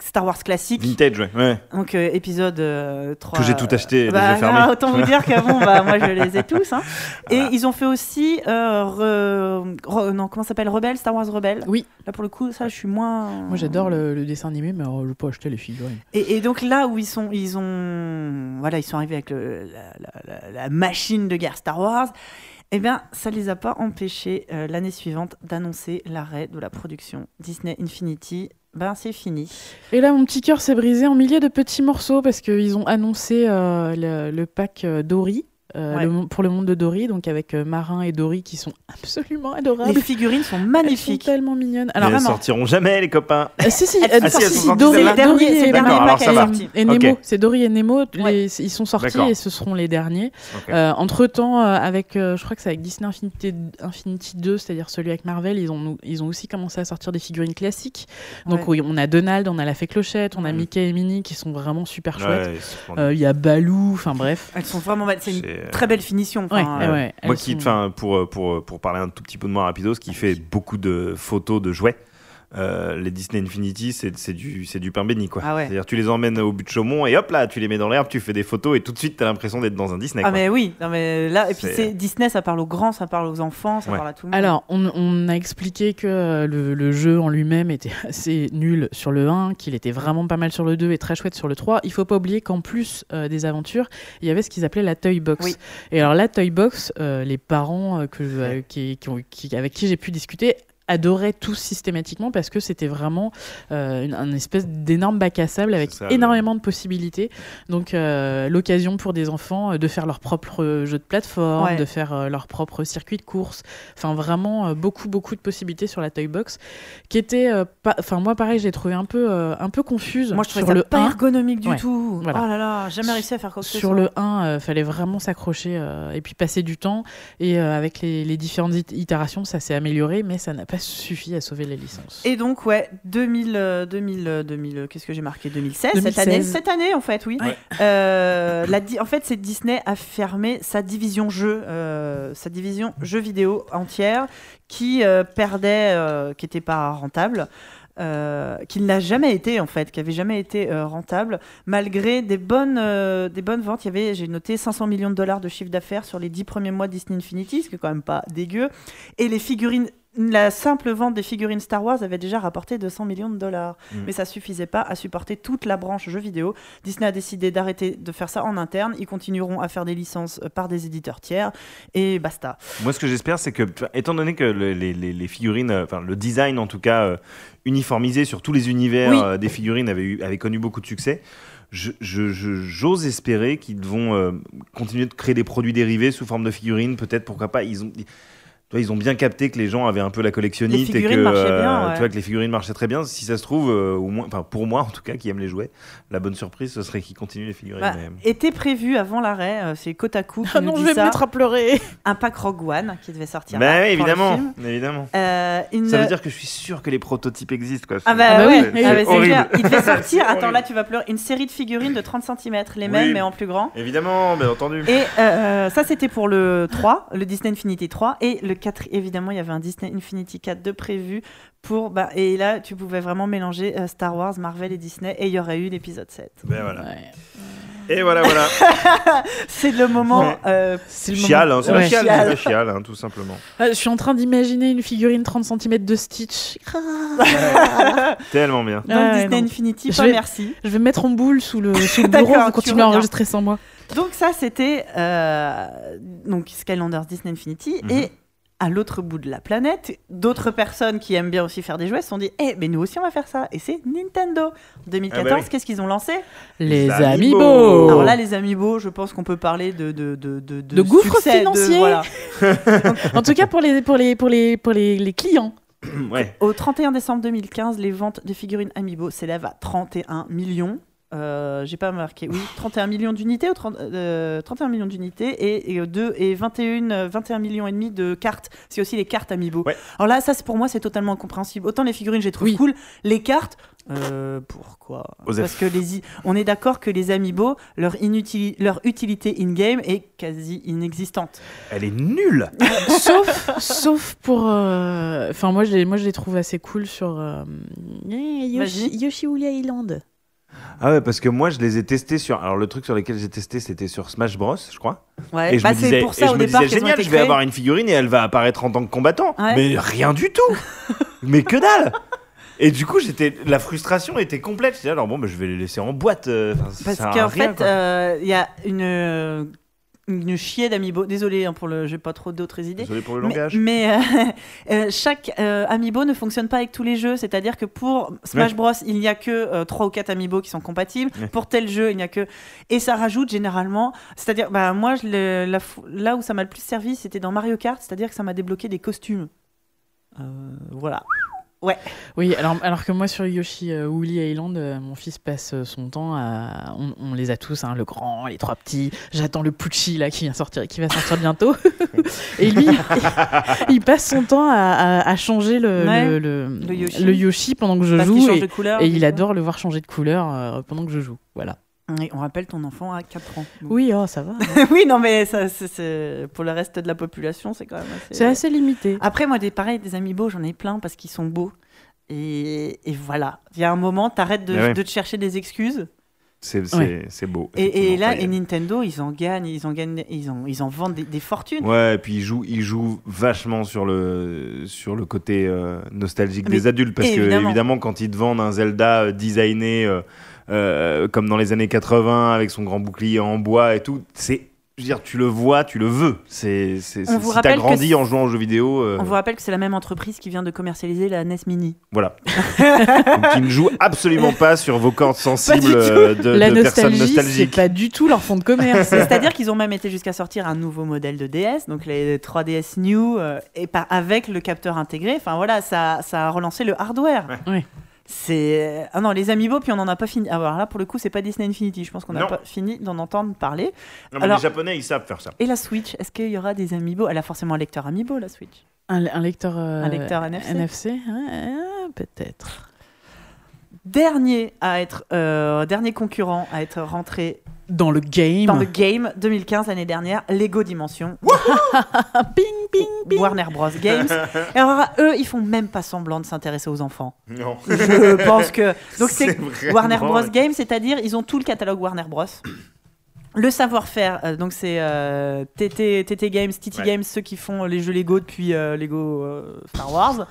Star Wars classique. Vintage, ouais. Donc épisode euh, 3. Que j'ai tout acheté Bah, ah, autant vous dire que bon, bah, moi je les ai tous. Hein. Et Voilà. ils ont fait aussi, euh, re- re- non, comment s'appelle? Rebelle, Star Wars Rebelle. Oui. Là pour le coup, ça je suis moins. Moi j'adore le, le dessin animé, mais alors, je peux acheter les figurines. Et, et donc là où ils sont, ils ont, voilà, ils sont arrivés avec le- la, la- la- la machine de guerre Star Wars. Eh bien, ça les a pas empêchés euh, l'année suivante d'annoncer l'arrêt de la production Disney Infinity. Ben c'est fini. Et là, mon petit cœur s'est brisé en milliers de petits morceaux parce qu'ils ont annoncé euh, le, le pack euh, Dory. Euh, Ouais. le mon- pour le monde de Dory, donc avec euh, Marin et Dory qui sont absolument Les adorables. figurines sont Elles sont magnifiques. tellement mignonnes. Alors, elles vraiment. sortiront jamais, les copains. Euh, si, si, Elles elles sont sont. Dory, et, Nemo. C'est Dory et Nemo. les- Ouais. ils sont sortis et ce seront les derniers. Euh, entre temps, avec, euh, je crois que c'est avec Disney Infinity, Infinity 2, c'est-à-dire celui avec Marvel, ils ont, ils ont aussi commencé à sortir des figurines classiques. Donc Ouais. oui, on a Donald, on a la Fée Clochette, on a Mhm. Mickey et Minnie qui sont vraiment super chouettes. Euh, Il y a Baloo, enfin bref. Elles sont vraiment belles. C'est euh, très belle finition. Ouais, euh, ouais, Moi qui, sont- pour, euh, pour, pour parler un tout petit peu de moi rapidos, qui fait beaucoup de photos de jouets, euh, les Disney Infinity, c'est du, c'est du pain béni, quoi. Ah ouais. C'est-à-dire, tu les emmènes au but de Chaumont et hop là, tu les mets dans l'herbe, tu fais des photos et tout de suite, t'as l'impression d'être dans un Disney. Ah quoi. mais oui, non mais là et puis Disney, ça parle aux grands, ça parle aux enfants, ça Ouais. parle à tout le monde. Alors, on, on a expliqué que euh, le, le jeu en lui-même était assez nul sur le 1, qu'il était vraiment pas mal sur le 2 et très chouette sur le 3. Il faut pas oublier qu'en plus euh, des aventures, il y avait ce qu'ils appelaient la Toy Box. Oui. Et alors, la Toy Box, euh, les parents euh, que, euh, qui, qui ont- qui- avec qui j'ai pu discuter adoraient tous systématiquement parce que c'était vraiment euh, une, un espèce d'énorme bac à sable avec ça, énormément de possibilités. Donc euh, l'occasion pour des enfants euh, de faire leur propre euh, jeu de plateforme, Ouais. de faire euh, leur propre circuit de course. Enfin vraiment euh, beaucoup beaucoup de possibilités sur la Toy Box qui était euh, enfin moi pareil, j'ai trouvé un peu euh, un peu confuse Moi, je trouvais sur ça le pas 1. ergonomique du Ouais. tout. Voilà. Oh là là, jamais réussi à faire quoi que ce Sur le 1, euh, fallait vraiment s'accrocher euh, et puis passer du temps. Et euh, avec les, les différentes it- itérations, ça s'est amélioré, mais ça n'a pas suffi à sauver les licences. Et donc, ouais, 2000, euh, 2000, euh, 2000 euh, qu'est-ce que j'ai marqué 2016, cette 2016. année. Cette année, en fait, oui. Ouais. Euh, la di- en fait, c'est Disney a fermé sa division jeux, euh, sa division jeux vidéo entière, qui euh, perdait, euh, qui n'était pas rentable. Euh, qui n'a jamais été en fait, qui avait jamais été euh, rentable, malgré des bonnes, euh, des bonnes ventes. Il y avait, j'ai noté 500 millions de dollars de chiffre d'affaires sur les 10 premiers mois de Disney Infinity, ce qui est quand même pas dégueu. Et les figurines, la simple vente des figurines Star Wars avait déjà rapporté 200 millions de dollars. Mm. Mais ça suffisait pas à supporter toute la branche jeux vidéo. Disney a décidé d'arrêter de faire ça en interne. Ils continueront à faire des licences euh, par des éditeurs tiers et basta. Moi, ce que j'espère, c'est que, étant donné que le- les, les- les figurines, euh, enfin le design en tout cas, euh, uniformisé sur tous les univers Oui. euh, des figurines avait, eu, avait connu beaucoup de succès, je- je- je- j'ose espérer qu'ils vont euh, continuer de créer des produits dérivés sous forme de figurines, peut-être, pourquoi pas. Ils ont, tu vois, ils ont bien capté que les gens avaient un peu la collectionnite Les figurines et que, marchaient bien, ouais. tu vois, que les figurines marchaient très bien. Si ça se trouve, euh, au moins, enfin pour moi en tout cas, qui aime les jouets, la bonne surprise, ce serait qu'ils continuent les figurines. Bah, était prévu avant l'arrêt, euh, c'est Kotaku qui Ah nous non, dit je vais ça, me mettre à pleurer. un pack Rogue One qui devait sortir. Bah là, oui, évidemment, évidemment. Euh, une- Ça veut dire que je suis sûr que les prototypes existent. Quoi. Ah bah, Ah bah ouais, oui, ah bah, c'est clair. Il devait sortir, attends là tu vas pleurer, une série de figurines de 30 cm, les Oui. mêmes mais en plus grand. Évidemment, bien entendu. Et euh, ça, c'était pour le 3, le Disney Infinity 3. Et le 4, évidemment, il y avait un Disney Infinity 4 de prévu. Pour, bah, et là, tu pouvais vraiment mélanger euh, Star Wars, Marvel et Disney. Et il y aurait eu l'épisode 7. Ben voilà. Ouais. Et voilà, voilà. C'est le moment. Ouais. euh, C'est le Chial, moment- hein, c'est Ouais. le chial, Chial. c'est le chial, hein, tout simplement. Ah, je suis en train d'imaginer une figurine 30 cm de Stitch. Tellement bien. donc Ouais, Disney non. Infinity, Je vais- merci. Je vais me mettre en boule sous le, sous le bureau, vous tu continuez à enregistrer sans moi. Donc ça, c'était euh, donc Skylanders Disney Infinity. Mhm. Et à l'autre bout de la planète, d'autres personnes qui aiment bien aussi faire des jouets se sont dit, eh, mais nous aussi on va faire ça. Et c'est Nintendo. En 2014, Ah bah oui. qu'est-ce qu'ils ont lancé? Les Amiibo. amiibo. Alors là, les amiibo, je pense qu'on peut parler de de de de, De gouffre succès, financier. voilà. En tout cas pour les pour les pour les pour les, les clients. Ouais. Au 31 décembre 2015, les ventes de figurines amiibo s'élèvent à 31 millions. Euh, j'ai pas marqué, oui, 31 millions d'unités ou 30, euh, 31 millions d'unités et, et, euh, deux- et 21, euh, 21 millions et demi de cartes. C'est aussi les cartes amiibo. Ouais. Alors là, ça, c'est- pour moi, c'est totalement incompréhensible. Autant les figurines, je les trouve Oui. cool. Les cartes, euh, pourquoi? Osef. Parce que les, on est d'accord que les amiibo, leur, inutili- leur utilité in-game est quasi inexistante. Elle est nulle. sauf sauf pour euh, enfin moi je les moi je les trouve assez cool sur euh, Yoshi. Yoshi Woolly Island. Ah ouais, parce que moi, je les ai testés sur. Alors, le truc sur lequel j'ai testé, c'était sur Smash Bros, je crois. Ouais, Et je bah, me c'est disais, pour et ça je au me départ disais génial, je vais avoir une figurine et elle va apparaître en tant que combattant. Ouais. Mais rien du tout. Mais que dalle. Et du coup, j'étais, la frustration était complète. J'étais alors bon, bah, je vais les laisser en boîte. euh, enfin, Parce qu'en fait, euh, il y a une, euh, une chier d'amiibo. Désolé hein, pour le, j'ai pas trop d'autres idées. Désolé pour le Mais, langage. mais, euh, euh, chaque euh, amiibo ne fonctionne pas avec tous les jeux. C'est-à-dire que pour Smash Ouais. Bros, il n'y a que 3 ou 4 amiibo qui sont compatibles. Ouais. Pour tel jeu, il n'y a que. Et ça rajoute généralement. C'est-à-dire, bah, moi, je la là où ça m'a le plus servi, c'était dans Mario Kart. C'est-à-dire que ça m'a débloqué des costumes. Euh, voilà. Oui, alors, alors que moi sur Yoshi euh, Woolly Island, euh, mon fils passe euh, son temps à. On, on les a tous, hein, le grand, les trois petits. J'attends le Pucci là qui vient sortir, qui va sortir bientôt. Et lui, il passe son temps à, à- à changer le, Ouais, le, le- le Yoshi. le Yoshi pendant que je Parce joue. change Et, de couleur. et il adore le voir changer de couleur euh, pendant que je joue. Voilà. Et on rappelle ton enfant à 4 ans. Donc- Oui, oh, ça va. oui, non, mais ça, c'est- c'est- pour le reste de la population, c'est quand même assez. C'est assez limité. Après, moi, des, pareil, des amiibo, j'en ai plein parce qu'ils sont beaux. Et, et voilà. Il y a un moment, t'arrêtes de, ouais. de te chercher des excuses. C'est, Ouais. beau. Et, là, et Nintendo, ils en gagnent, ils en gagnent, ils en, ils en vendent des, des fortunes. Ouais, et puis il joue, il joue vachement sur le, sur le côté euh, nostalgique Mais des adultes. Parce que, évidemment. évidemment, quand ils te vendent un Zelda euh, designé euh, euh, comme dans les années 80, avec son grand bouclier en bois et tout, c'est je veux dire, tu le vois, tu le veux. C'est, si t'as grandi en jouant aux jeux vidéo, euh, On vous rappelle que c'est la même entreprise qui vient de commercialiser la NES Mini. voilà. Donc, qui ne joue absolument pas sur vos cordes sensibles euh, de, La de personnes nostalgie, c'est nostalgiques. pas du tout leur fond de commerce. C'est-à-dire qu'ils ont même été jusqu'à sortir un nouveau modèle de DS, donc les 3DS New, euh, et avec le capteur intégré. Enfin voilà, ça, ça a relancé le hardware. Ouais. C'est ah non les amiibo puis on n'en a pas fini. Alors là pour le coup c'est pas Disney Infinity. Je pense qu'on n'a pas fini d'en entendre parler. Non, mais Alors- les Japonais, ils savent faire ça. Et la Switch, est-ce qu'il y aura des amiibo? Elle a forcément un lecteur amiibo la Switch. Un, un lecteur, euh, Un lecteur NFC? ouais, euh, peut-être. Dernier à être euh, dernier concurrent à être rentré Dans le game. dans le game 2015 l'année dernière, Lego Dimension. Ping, ping, ping. Warner Bros Games. Et alors eux, ils font même pas semblant de s'intéresser aux enfants. Non. Je pense que donc c'est vraiment- Warner Bros Games, c'est-à-dire ils ont tout le catalogue Warner Bros. Le savoir-faire, euh, donc c'est euh, TT, TT Games, TT Ouais. Games, ceux qui font les jeux Lego depuis euh, Lego euh, Star Wars.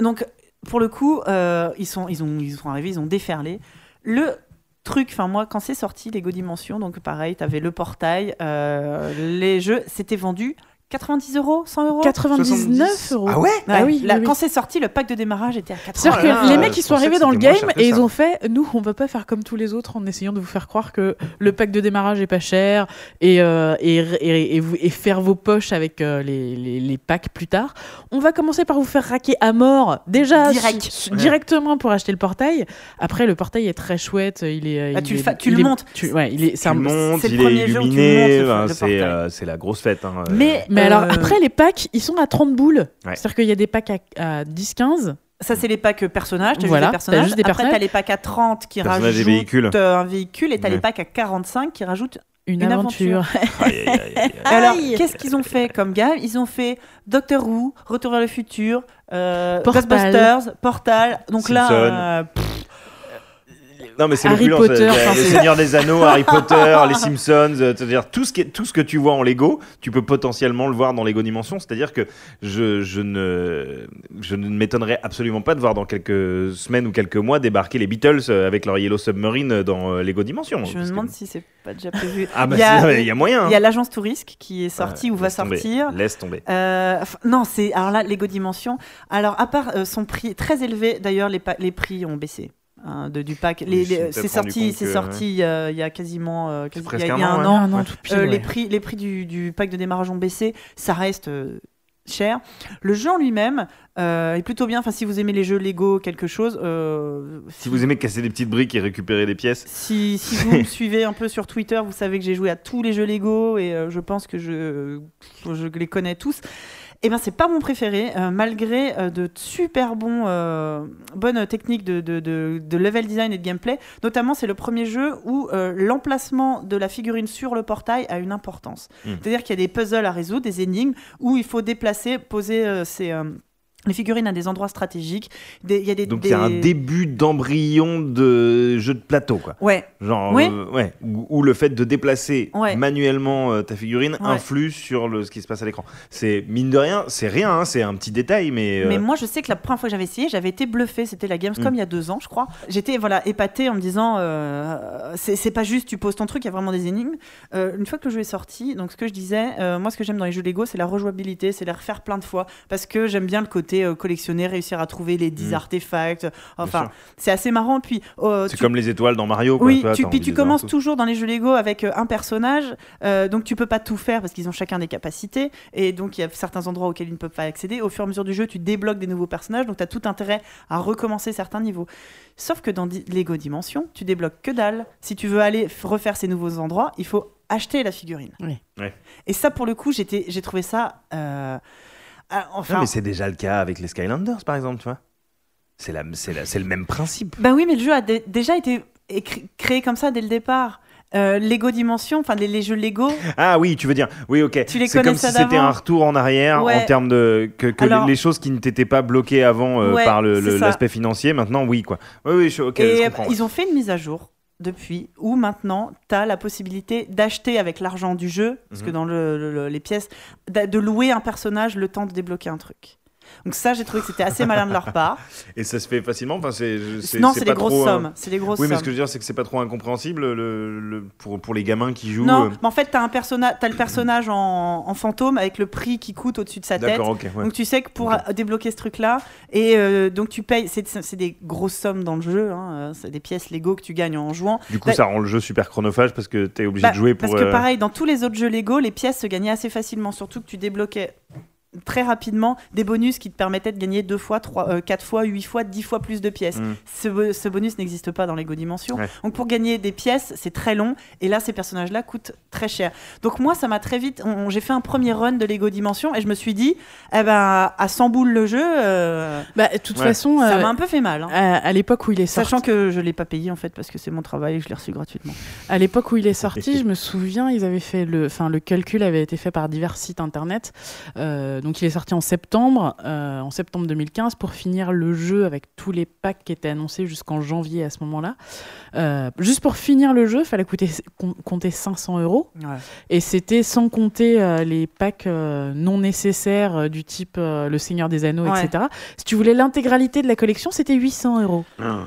Donc pour le coup, euh, ils sont ont arrivés, ils ont déferlé. Le truc, enfin moi quand c'est sorti Lego Dimension, donc pareil, t'avais le portail, euh, les jeux, c'était vendu 90 euros, 100 euros. 99 euros. Ah ouais Ah oui, Là, oui, oui. Quand c'est sorti, le pack de démarrage était à 80 C'est-à-dire que là, les mecs, ils sont arrivés dans le game et ils ont fait nous, on va pas faire comme tous les autres en essayant de vous faire croire que le pack de démarrage est pas cher et, euh, et, et, et vous, et faire vos poches avec euh, les, les, les packs plus tard. On va commencer par vous faire raquer à mort déjà Direct. su- su- directement pour acheter le portail. Après, le portail est très chouette. Il est, Ah, tu le est- fa- tu il le est- montes. tu- ouais, il est, c'est un- montes, c'est le il est premier jeu où tu montes c'est euh, c'est la grosse fête. hein, euh. Mais, Mais alors, euh, après, les packs, ils sont à 30 boules. Ouais. C'est-à-dire qu'il y a des packs à, à 10-15. Ça, c'est les packs personnages. T'as Voilà, juste des personnages. juste des Après, t'as les packs à 30 qui rajoutent véhicules. euh, un véhicule. Et t'as Ouais. les packs à 45 qui rajoutent. Une, Une aventure. Aïe, aïe, aïe, aïe, alors, qu'est-ce qu'ils ont fait comme gamme Ils ont fait Doctor Who, Retour vers le futur, euh, Portal. Ghostbusters, Portal. Donc là, Simpson. euh, pff, Non, mais c'est Harry l'opulence. Potter, enfin, Le Seigneur des Anneaux, Harry Potter, les Simpsons, euh, c'est-à-dire tout ce, qui est- tout ce que tu vois en Lego, tu peux potentiellement le voir dans Lego Dimension. C'est-à-dire que je, je ne, je ne m'étonnerais absolument pas de voir dans quelques semaines ou quelques mois débarquer les Beatles euh, avec leur Yellow Submarine dans euh, Lego Dimension. je me Parce que- demande si c'est pas déjà prévu. Ah, bah, il y a, il y a moyen. il y a hein. l'agence Tourisque qui est sortie ou va tomber, sortir. Laisse tomber. Euh, non, c'est alors là Lego Dimension. Alors à part euh, son prix très élevé, d'ailleurs les, les prix ont baissé. Hein, de, du pack, Oui, c'est sorti, c'est sorti euh, il y a quasiment euh, quasi- il y a, un un an, Ouais. pile, Euh, ouais. les prix, les prix du, du pack de démarrage ont baissé, ça reste euh, cher. Le jeu en lui-même euh, est plutôt bien. Enfin, si vous aimez les jeux Lego, quelque chose. euh, Si vous aimez casser des petites briques et récupérer des pièces, si, si vous me suivez un peu sur Twitter, vous savez que j'ai joué à tous les jeux Lego et euh, je pense que je, je les connais tous. Eh ben, c'est pas mon préféré, euh, malgré euh, de super bons, euh, bonnes techniques de, de, de- de level design et de gameplay. Notamment, c'est le premier jeu où l'emplacement de la figurine sur le portail a une importance. Mm. C'est-à-dire qu'il y a des puzzles à résoudre, des énigmes, où il faut déplacer, poser ses, les figurines à des endroits stratégiques. Des- Il y a des, donc des- c'est un début d'embryon de jeu de plateau, quoi. Ouais, Genre, Oui. euh, ouais, où, où le fait de déplacer Ouais. manuellement euh, ta figurine Ouais. influe sur le, ce qui se passe à l'écran. C'est mine de rien, c'est rien, hein, c'est un petit détail, mais. euh, Mais moi, je sais que la première fois que j'avais essayé, j'avais été bluffé. C'était la Gamescom Mm. il y a deux ans, je crois. J'étais voilà épatée en me disant, euh, c'est pas juste, tu poses ton truc, il y a vraiment des énigmes. Euh, une fois que le jeu est sorti, donc ce que je disais, euh, moi, ce que j'aime dans les jeux Lego, c'est la rejouabilité, c'est les refaire plein de fois, parce que j'aime bien le côté euh, collectionner, réussir à trouver les 10 Mm. artefacts. Enfin, c'est assez marrant. Puis euh, c'est tu- comme les étoiles dans Mario. Quoi, oui, toi, tu, puis tu commences toujours dans les jeux Lego avec euh, un personnage, euh, donc tu peux pas tout faire parce qu'ils ont chacun des capacités, et donc il y a certains endroits auxquels ils ne peuvent pas accéder. Au fur et à mesure du jeu, tu débloques des nouveaux personnages, donc tu as tout intérêt à recommencer certains niveaux. Sauf que dans Lego Dimension, tu débloques que dalle. Si tu veux aller refaire ces nouveaux endroits, il faut acheter la figurine. Oui. Ouais. Et ça, pour le coup, j'ai trouvé ça. euh, enfin, Non, mais c'est déjà le cas avec les Skylanders, par exemple, tu vois. C'est la, c'est la- c'est le même principe. Bah oui, mais le jeu a dé- déjà été créé comme ça dès le départ. Euh, Lego Dimension, enfin les, les jeux Lego, Ah oui, tu veux dire, oui, ok. Tu les c'est comme si c'était un retour en arrière Ouais. en termes de que, que Alors- les, choses qui ne t'étaient pas bloquées avant euh, Ouais, par l'aspect financier, maintenant, oui, quoi. Oui, oui, je, ok, et je euh, ils ont fait une mise à jour depuis où maintenant tu as la possibilité d'acheter avec l'argent du jeu, parce que Mhm. dans le- le- le- les pièces, de louer un personnage le temps de débloquer un truc. Donc ça, j'ai trouvé que c'était assez malin de leur part. Et ça se fait facilement enfin, c'est, non, c'est c'est des grosses euh, sommes. C'est des grosses Oui, mais sommes. ce que je veux dire, c'est que c'est pas trop incompréhensible le, le- pour, pour les gamins qui jouent. Non, euh, mais en fait, t'as un personnage, t'as le personnage en, en fantôme avec le prix qui coûte au-dessus de sa tête. Ouais. Donc tu sais que pour euh, débloquer ce truc-là, et euh, donc tu payes, c'est des grosses sommes dans le jeu, hein, euh, c'est des pièces Lego que tu gagnes en jouant. Du coup, bah- ça rend le jeu super chronophage parce que t'es obligé Bah, de jouer pour. Parce que euh, pareil, dans tous les autres jeux Lego, les pièces se gagnaient assez facilement, surtout que tu débloquais très rapidement des bonus qui te permettaient de gagner deux fois, trois, euh, quatre fois, huit fois, dix fois plus de pièces. Mm. Ce, bo- ce bonus n'existe pas dans Lego Dimension. Ouais. Donc pour gagner des pièces, c'est très long. Et là, ces personnages-là coûtent très cher. Donc moi, ça m'a très vite. J'ai fait un premier run de Lego Dimension et je me suis dit, eh ben, à 100 boules le jeu, euh, Bah, de toute Ouais. façon, ça euh, m'a un peu fait mal. hein. à, à l'époque où il est sorti, Sachant que je l'ai pas payé en fait parce que c'est mon travail et je l'ai reçu gratuitement. à l'époque où il est sorti, je me souviens, ils avaient fait le, enfin le calcul avait été fait par divers sites internet. Euh, donc il est sorti en septembre, euh, en septembre 2015 pour finir le jeu avec tous les packs qui étaient annoncés jusqu'en janvier à ce moment-là. Euh, juste pour finir le jeu, fallait coûter com- compter 500 euros et c'était sans compter euh, les packs euh, non nécessaires euh, du type euh, le Seigneur des Anneaux, Ouais. etc. Si tu voulais l'intégralité de la collection, c'était 800 euros. Ah.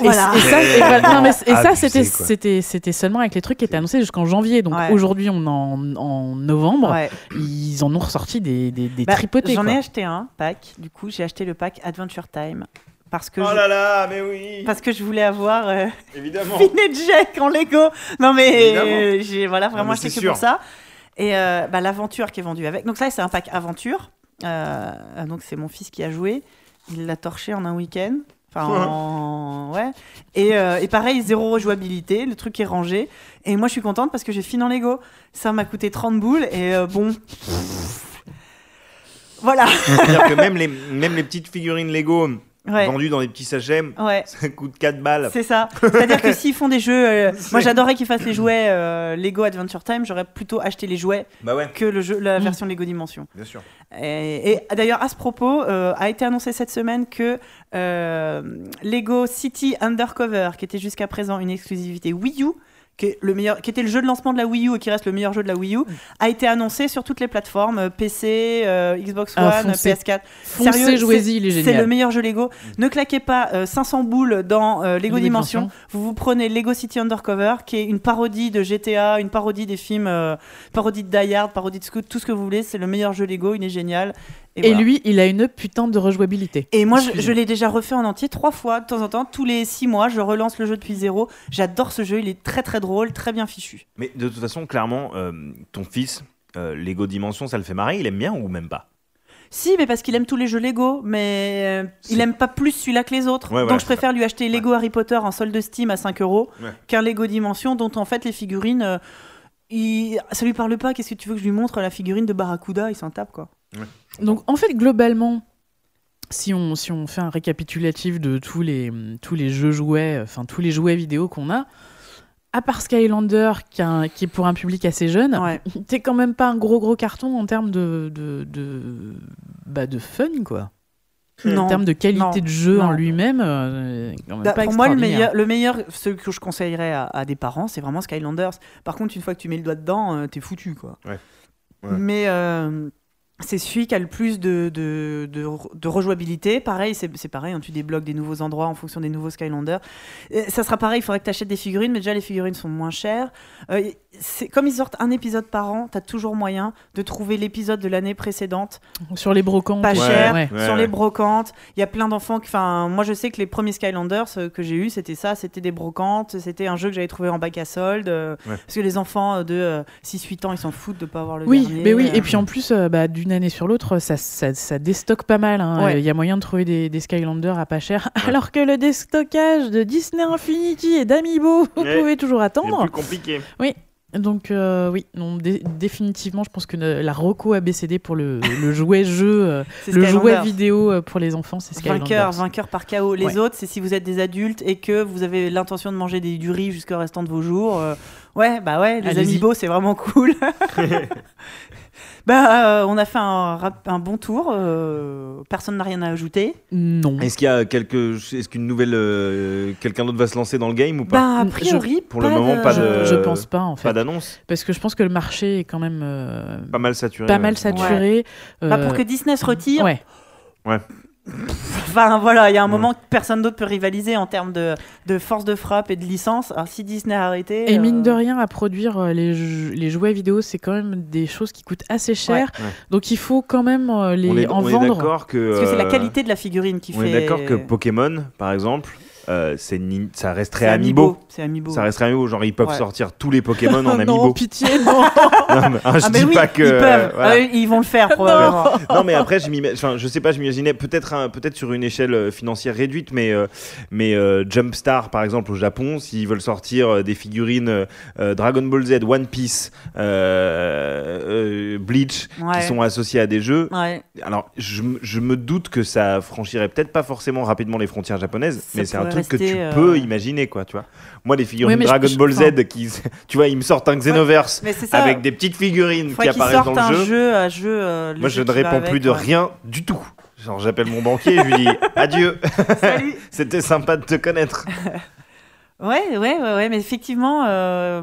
Et, Voilà. et ça, et voilà- non, mais c- et ça, Abusé, c'était, quoi. c'était, c'était seulement avec les trucs qui étaient annoncés jusqu'en janvier. Donc Ouais. aujourd'hui, on est en, en novembre. Ouais. Ils en ont ressorti des, des, des Bah, tripotés. J'en ai acheté un pack. Du coup, j'ai acheté le pack Adventure Time parce que Oh je... là là, mais oui parce que je voulais avoir euh, Évidemment Finn et Jack en Lego. Non mais euh, j'ai voilà vraiment acheté c'est que pour ça. Et euh, bah, l'aventure qui est vendue avec. Donc ça, c'est un pack aventure. Euh, donc c'est mon fils qui a joué. Il l'a torché en un week-end. Enfin, en- ouais. Et, euh, et pareil, zéro rejouabilité, le truc est rangé. Et moi, je suis contente parce que j'ai fini en Lego. Ça m'a coûté 30 boules et euh, bon. Voilà. C'est-à-dire que même les, même les petites figurines Lego Ouais. vendues dans des petits sachets, Ouais. ça coûte 4 balles. C'est ça. C'est-à-dire que s'ils font des jeux. euh, moi, j'adorais qu'ils fassent les jouets euh, Lego Adventure Time. J'aurais plutôt acheté les jouets Bah ouais, que le jeu, la Mm. version Lego Dimension. bien sûr. Et, et d'ailleurs, à ce propos, euh, a été annoncé cette semaine que euh, Lego City Undercover, qui était jusqu'à présent une exclusivité Wii U, qui, est le meilleur, qui était le jeu de lancement de la Wii U et qui reste le meilleur jeu de la Wii U, a été annoncé sur toutes les plateformes euh, PC, euh, Xbox Ah, One, foncez. PS4. Foncez, Sérieux, jouez-y, il est C'est génial. le meilleur jeu Lego. Ne claquez pas euh, 500 boules dans euh, Lego Dimension. Dimension. Vous vous prenez Lego City Undercover, qui est une parodie de GTA, une parodie des films, euh, parodie de Die Hard, parodie de Scoot, tout ce que vous voulez. C'est le meilleur jeu Lego, il est génial. Et voilà. lui, il a une putain de rejouabilité. Et moi, je, l'ai déjà refait en entier trois fois, de temps en temps, tous les six mois, je relance le jeu depuis zéro. J'adore ce jeu, il est très très drôle, très bien fichu. Mais de toute façon, clairement, euh, ton fils, euh, Lego Dimension, ça le fait marrer, il aime bien ou même pas? Si, mais parce qu'il aime tous les jeux Lego, mais euh, il aime pas plus celui-là que les autres. Ouais, Donc voilà, je préfère lui acheter Lego Harry Potter en solde Steam à 5 euros Ouais. qu'un Lego Dimension dont en fait les figurines. euh, il... Ça lui parle pas, qu'est-ce que tu veux que je lui montre? La figurine de Barracuda Il s'en tape quoi. Donc en fait, globalement, si on, si on fait un récapitulatif de tous les, tous les jeux jouets, enfin tous les jouets vidéo qu'on a, à part Skylander qui, a un- qui est pour un public assez jeune, Ouais. t'es quand même pas un gros gros carton en termes de, de, de, bah, de fun quoi. Non. En termes de qualité Non. de jeu en lui-même, euh, Bah, pas pour moi, le meilleur, le meilleur, ce que je conseillerais à, à des parents, c'est vraiment Skylanders. Par contre, une fois que tu mets le doigt dedans, euh, t'es foutu, quoi. Ouais. Ouais. Mais euh, c'est celui qui a le plus de, de, de, de rejouabilité. Pareil, c'est c'est pareil, hein, tu débloques des nouveaux endroits en fonction des nouveaux Skylanders. Et ça sera pareil, il faudrait que tu achètes des figurines, mais déjà les figurines sont moins chères. Euh, c'est comme ils sortent un épisode par an, t'as toujours moyen de trouver l'épisode de l'année précédente Sur les brocantes. pas ouais, cher, ouais. Ouais, sur ouais. les brocantes. Il y a plein d'enfants qui. Enfin, moi, je sais que les premiers Skylanders euh, que j'ai eu, c'était ça c'était des brocantes. C'était un jeu que j'avais trouvé en bac à solde. euh, Ouais. Parce que les enfants euh, de euh, 6-8 ans, ils s'en foutent de pas avoir le Oui, dernier. mais oui, euh. et puis en plus, euh, bah, d'une année sur l'autre, ça, ça, ça déstocke pas mal. hein. Ouais. Il y a moyen de trouver des, des Skylanders à pas cher, alors que le déstockage de Disney Infinity et d'Amiibo, vous Ouais. pouvez toujours C'est attendre. plus compliqué. Donc euh, oui, non, dé- définitivement, je pense que la Roco ABCD pour le, le jouet jeu, euh, C'est le jouet Skylanders. vidéo euh, pour les enfants, c'est Skylanders. Vainqueur, vainqueur par KO. Les Ouais. autres, c'est si vous êtes des adultes et que vous avez l'intention de manger des, du riz jusqu'au restant de vos jours. euh, Ouais, bah ouais, les amiibo, c'est vraiment cool. bah, euh, on a fait un, rap- un bon tour. euh, personne n'a rien à ajouter. Non. Est-ce qu'il y a quelque, est-ce qu'une nouvelle, euh, quelqu'un d'autre va se lancer dans le game ou pas Bah, a Je- priori, pour le moment, de- pas je, de- je pense pas en Pas fait. d'annonce, Parce que je pense que le marché est quand même euh, pas mal saturé. pas ouais. mal saturé. Bah, Euh, pour que Disney se retire, Ouais. Enfin voilà, il y a un Ouais. moment que personne d'autre peut rivaliser en termes de, de force de frappe et de licence. Alors, si Disney a arrêté. Et mine euh, de rien, à produire euh, les, jou- les jouets vidéo, c'est quand même des choses qui coûtent assez cher. Ouais. Donc il faut quand même euh, les On est, en on est vendre. d'accord que. Parce que c'est la euh, qualité de la figurine qui On fait. est d'accord que Pokémon, par exemple, euh, c'est nin- ça resterait Amiibo. C'est Amiibo. Ça resterait Amiibo. Genre, ils peuvent Ouais. sortir tous les Pokémon en non, Amiibo. pitié, non. Non, mais, hein, je Ah, mais dis oui, pas que. ils peuvent. voilà. Ah ils vont le faire probablement. non mais après je enfin, je sais pas je m'imaginais peut-être un- peut-être sur une échelle euh, financière réduite mais euh, mais euh, Jumpstar par exemple au Japon s'ils veulent sortir euh, des figurines euh, euh, Dragon Ball Z One Piece euh, euh, Bleach Ouais. qui sont associés à des jeux Ouais. alors je, je me doute que ça franchirait peut-être pas forcément rapidement les frontières japonaises Ça mais c'est un que tu rester, euh, peux imaginer quoi tu vois moi les figurines Oui, je- Dragon je- Ball enfin- Z qui tu vois ils me sortent un Xenoverse avec des petites figurines qui apparaissent dans le un jeu jeu à jeu. euh, le moi, jeu je ne réponds avec, plus de ouais. rien du tout. Genre, j'appelle mon banquier et je lui dis adieu. Salut. C'était sympa de te connaître. Ouais, ouais, ouais, ouais, mais effectivement, euh,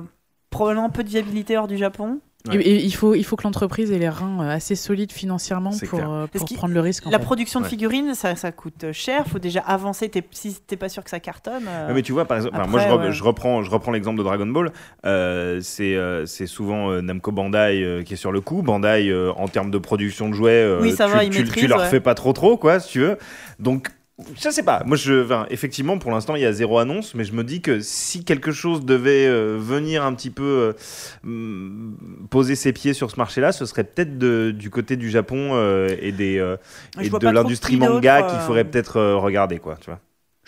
probablement peu de viabilité hors du Japon. Ouais. Et, et il faut il faut que l'entreprise ait les reins euh, assez solides financièrement pour, euh, pour prendre le risque. En La fait. production de Ouais. figurines, ça, ça coûte cher. Faut déjà avancer. T'es- si t'es pas sûr que ça cartonne. euh, Ouais, mais tu vois, par exemple, Après, moi, je, re- ouais. je reprends, je reprends l'exemple de Dragon Ball. Euh, c'est euh, c'est souvent euh, Namco Bandai euh, qui est sur le coup. Bandai, euh, en termes de production de jouets, euh, Oui, ça tu, va, tu leur ouais. fais pas trop trop, quoi, si tu veux. Donc, je sais pas. Moi, je, enfin, effectivement, pour l'instant, il y a zéro annonce, mais je me dis que si quelque chose devait euh, venir un petit peu euh, hum, poser ses pieds sur ce marché-là, ce serait peut-être du côté du Japon euh, et des et de l'industrie manga qu'il faudrait peut-être regarder, quoi. Tu vois.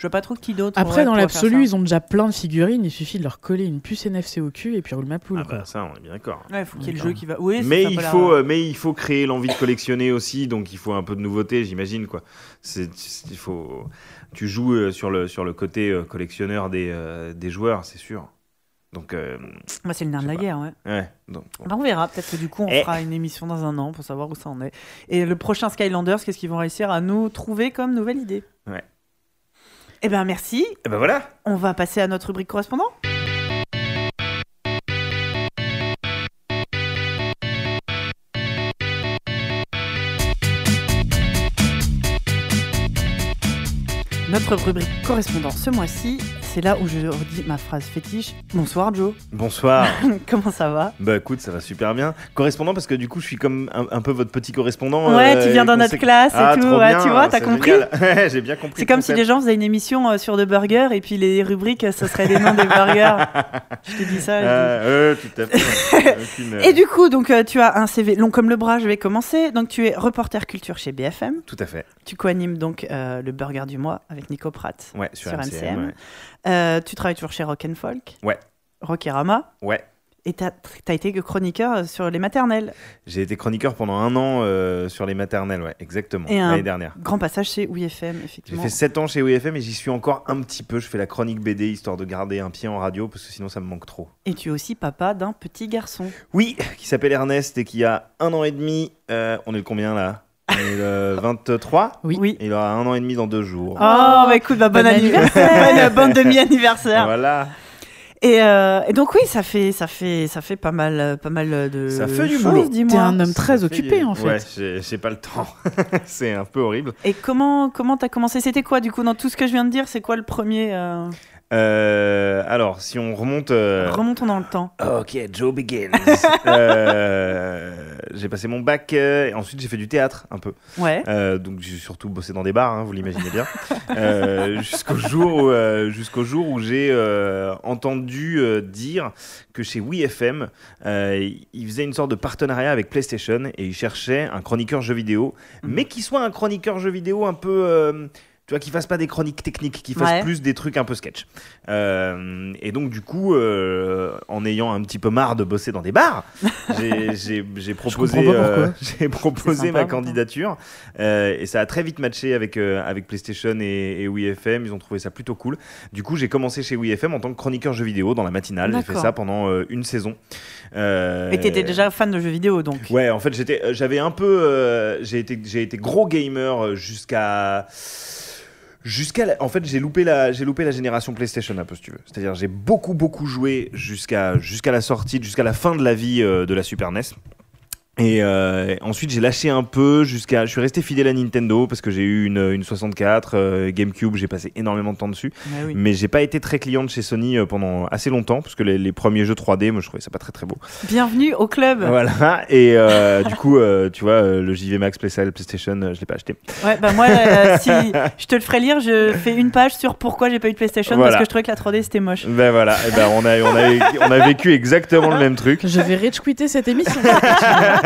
Je vois pas trop qui d'autre. Après, dans l'absolu, ils ont déjà plein de figurines. Il suffit de leur coller une puce NFC au cul et puis roule ma poule. Ah quoi. bah, ça, on est bien d'accord. Ouais, il faut qu'il y ait le jeu qui va. Oui, Mais il, faut, euh, mais il faut créer l'envie de collectionner aussi, donc il faut un peu de nouveauté, j'imagine. quoi. C'est, c'est- il faut, tu joues euh, sur le, sur le côté euh, collectionneur des, euh, des joueurs, c'est sûr. Donc, euh, Moi, c'est le nerf de la guerre, ouais. ouais. Donc, bon. Bah, on verra. Peut-être que du coup, on Eh. fera une émission dans un an pour savoir où ça en est. Et le prochain Skylanders, qu'est-ce qu'ils vont réussir à nous trouver comme nouvelle idée? Ouais. Eh ben merci. Et ben voilà. On va passer à notre rubrique correspondant. Notre rubrique correspondant ce mois-ci, c'est là où je redis ma phrase fétiche. Bonsoir Joe, Bonsoir. comment ça va? Bah écoute, ça va super bien. Correspondant parce que du coup, je suis comme un, un peu votre petit correspondant. Ouais, euh, tu viens dans notre classe et Ah, tout, ouais, bien, tu vois, t'as compris J'ai bien compris. C'est comme si les gens faisaient une émission euh, sur de burgers et puis les rubriques, ce serait les noms des burgers. Je te dis ça. dis- Ah, euh, tout à fait. Euh, Et du coup, donc euh, tu as un CV long comme le bras. Je vais commencer. Donc tu es reporter culture chez BFM. Tout à fait. Tu co-animes donc euh, le Burger du mois avec Nico Pratt. Ouais, sur, Sur MCM. MCM. ouais. Euh, tu travailles toujours chez Rock and Folk. Ouais. Rockerama. Ouais. Et tu as, été chroniqueur euh, sur les maternelles. J'ai été chroniqueur pendant un an euh, sur les maternelles, ouais, exactement, l'année dernière. Grand passage chez J'ai effectivement. fait 7 ans chez OFM et j'y suis encore un petit peu. Je fais la chronique BD histoire de garder un pied en radio parce que sinon ça me manque trop. Et tu es aussi papa d'un petit garçon. Oui, qui s'appelle Ernest et qui a un an et demi. euh, on est le combien là? Le 23 Oui. Et il aura un an et demi dans deux jours. Oh, bah écoute, bah, bon, Bon anniversaire Bon demi-anniversaire Voilà. et, euh, et donc oui, ça fait, ça fait, ça fait pas mal, pas mal de Ça fait du choses, boulot. dis-moi. T'es un homme très Ça fait- occupé en fait. Ouais, j'ai- j'ai pas le temps. C'est un peu horrible. Et comment comment t'as commencé? C'était quoi du coup dans tout ce que je viens de dire? C'est quoi le premier euh, Euh, alors, si on remonte. euh, Remontons dans le temps. Ok, Joe begins. Euh, j'ai passé mon bac euh, et ensuite j'ai fait du théâtre un peu. Ouais. Euh, donc j'ai surtout bossé dans des bars, hein, vous l'imaginez bien. Euh, jusqu'au jour, où, euh, jusqu'au jour où j'ai euh, entendu euh, dire que chez WeFM, euh, ils faisaient une sorte de partenariat avec PlayStation et ils cherchaient un chroniqueur jeu vidéo, Mhm. mais qui soit un chroniqueur jeu vidéo un peu. Tu vois, qui fasse pas des chroniques techniques, qui fasse Ouais. plus des trucs un peu sketch. Euh, et donc, du coup, euh, en ayant un petit peu marre de bosser dans des bars, j'ai- proposé, euh, j'ai proposé sympa, ma candidature. Et ça a très vite matché avec, avec PlayStation et, et WeFM. Ils ont trouvé ça plutôt cool. Du coup, j'ai commencé chez WeFM en tant que chroniqueur jeux vidéo dans la matinale. J'ai fait ça pendant une saison. Et t'étais déjà fan de jeux vidéo, donc. Ouais, en fait, j'avais un peu, j'ai été, gros gamer jusqu'à, jusqu'à, la- en fait, j'ai loupé la, j'ai loupé la génération PlayStation un peu, si tu veux. C'est-à-dire, j'ai beaucoup, beaucoup joué jusqu'à, jusqu'à la sortie, jusqu'à la fin de la vie euh, de la Super NES. Et euh, ensuite, j'ai lâché un peu jusqu'à. Je suis resté fidèle à Nintendo parce que j'ai eu une, une 64, euh, GameCube, j'ai passé énormément de temps dessus. Ouais, oui. Mais j'ai pas été très client de chez Sony euh, pendant assez longtemps parce que les, les premiers jeux 3D, moi je trouvais ça pas très très beau. Bienvenue au club. Voilà, et euh, du coup, euh, tu vois, euh, le JV Max PlayStation, PlayStation je l'ai pas acheté. Ouais, bah moi, euh, si je te le ferai lire, je fais une page sur pourquoi j'ai pas eu de PlayStation Voilà. parce que je trouvais que la 3D c'était moche. Ben voilà, et ben on, a, on, a, on a vécu exactement le même truc. Je vais rage quitter cette émission.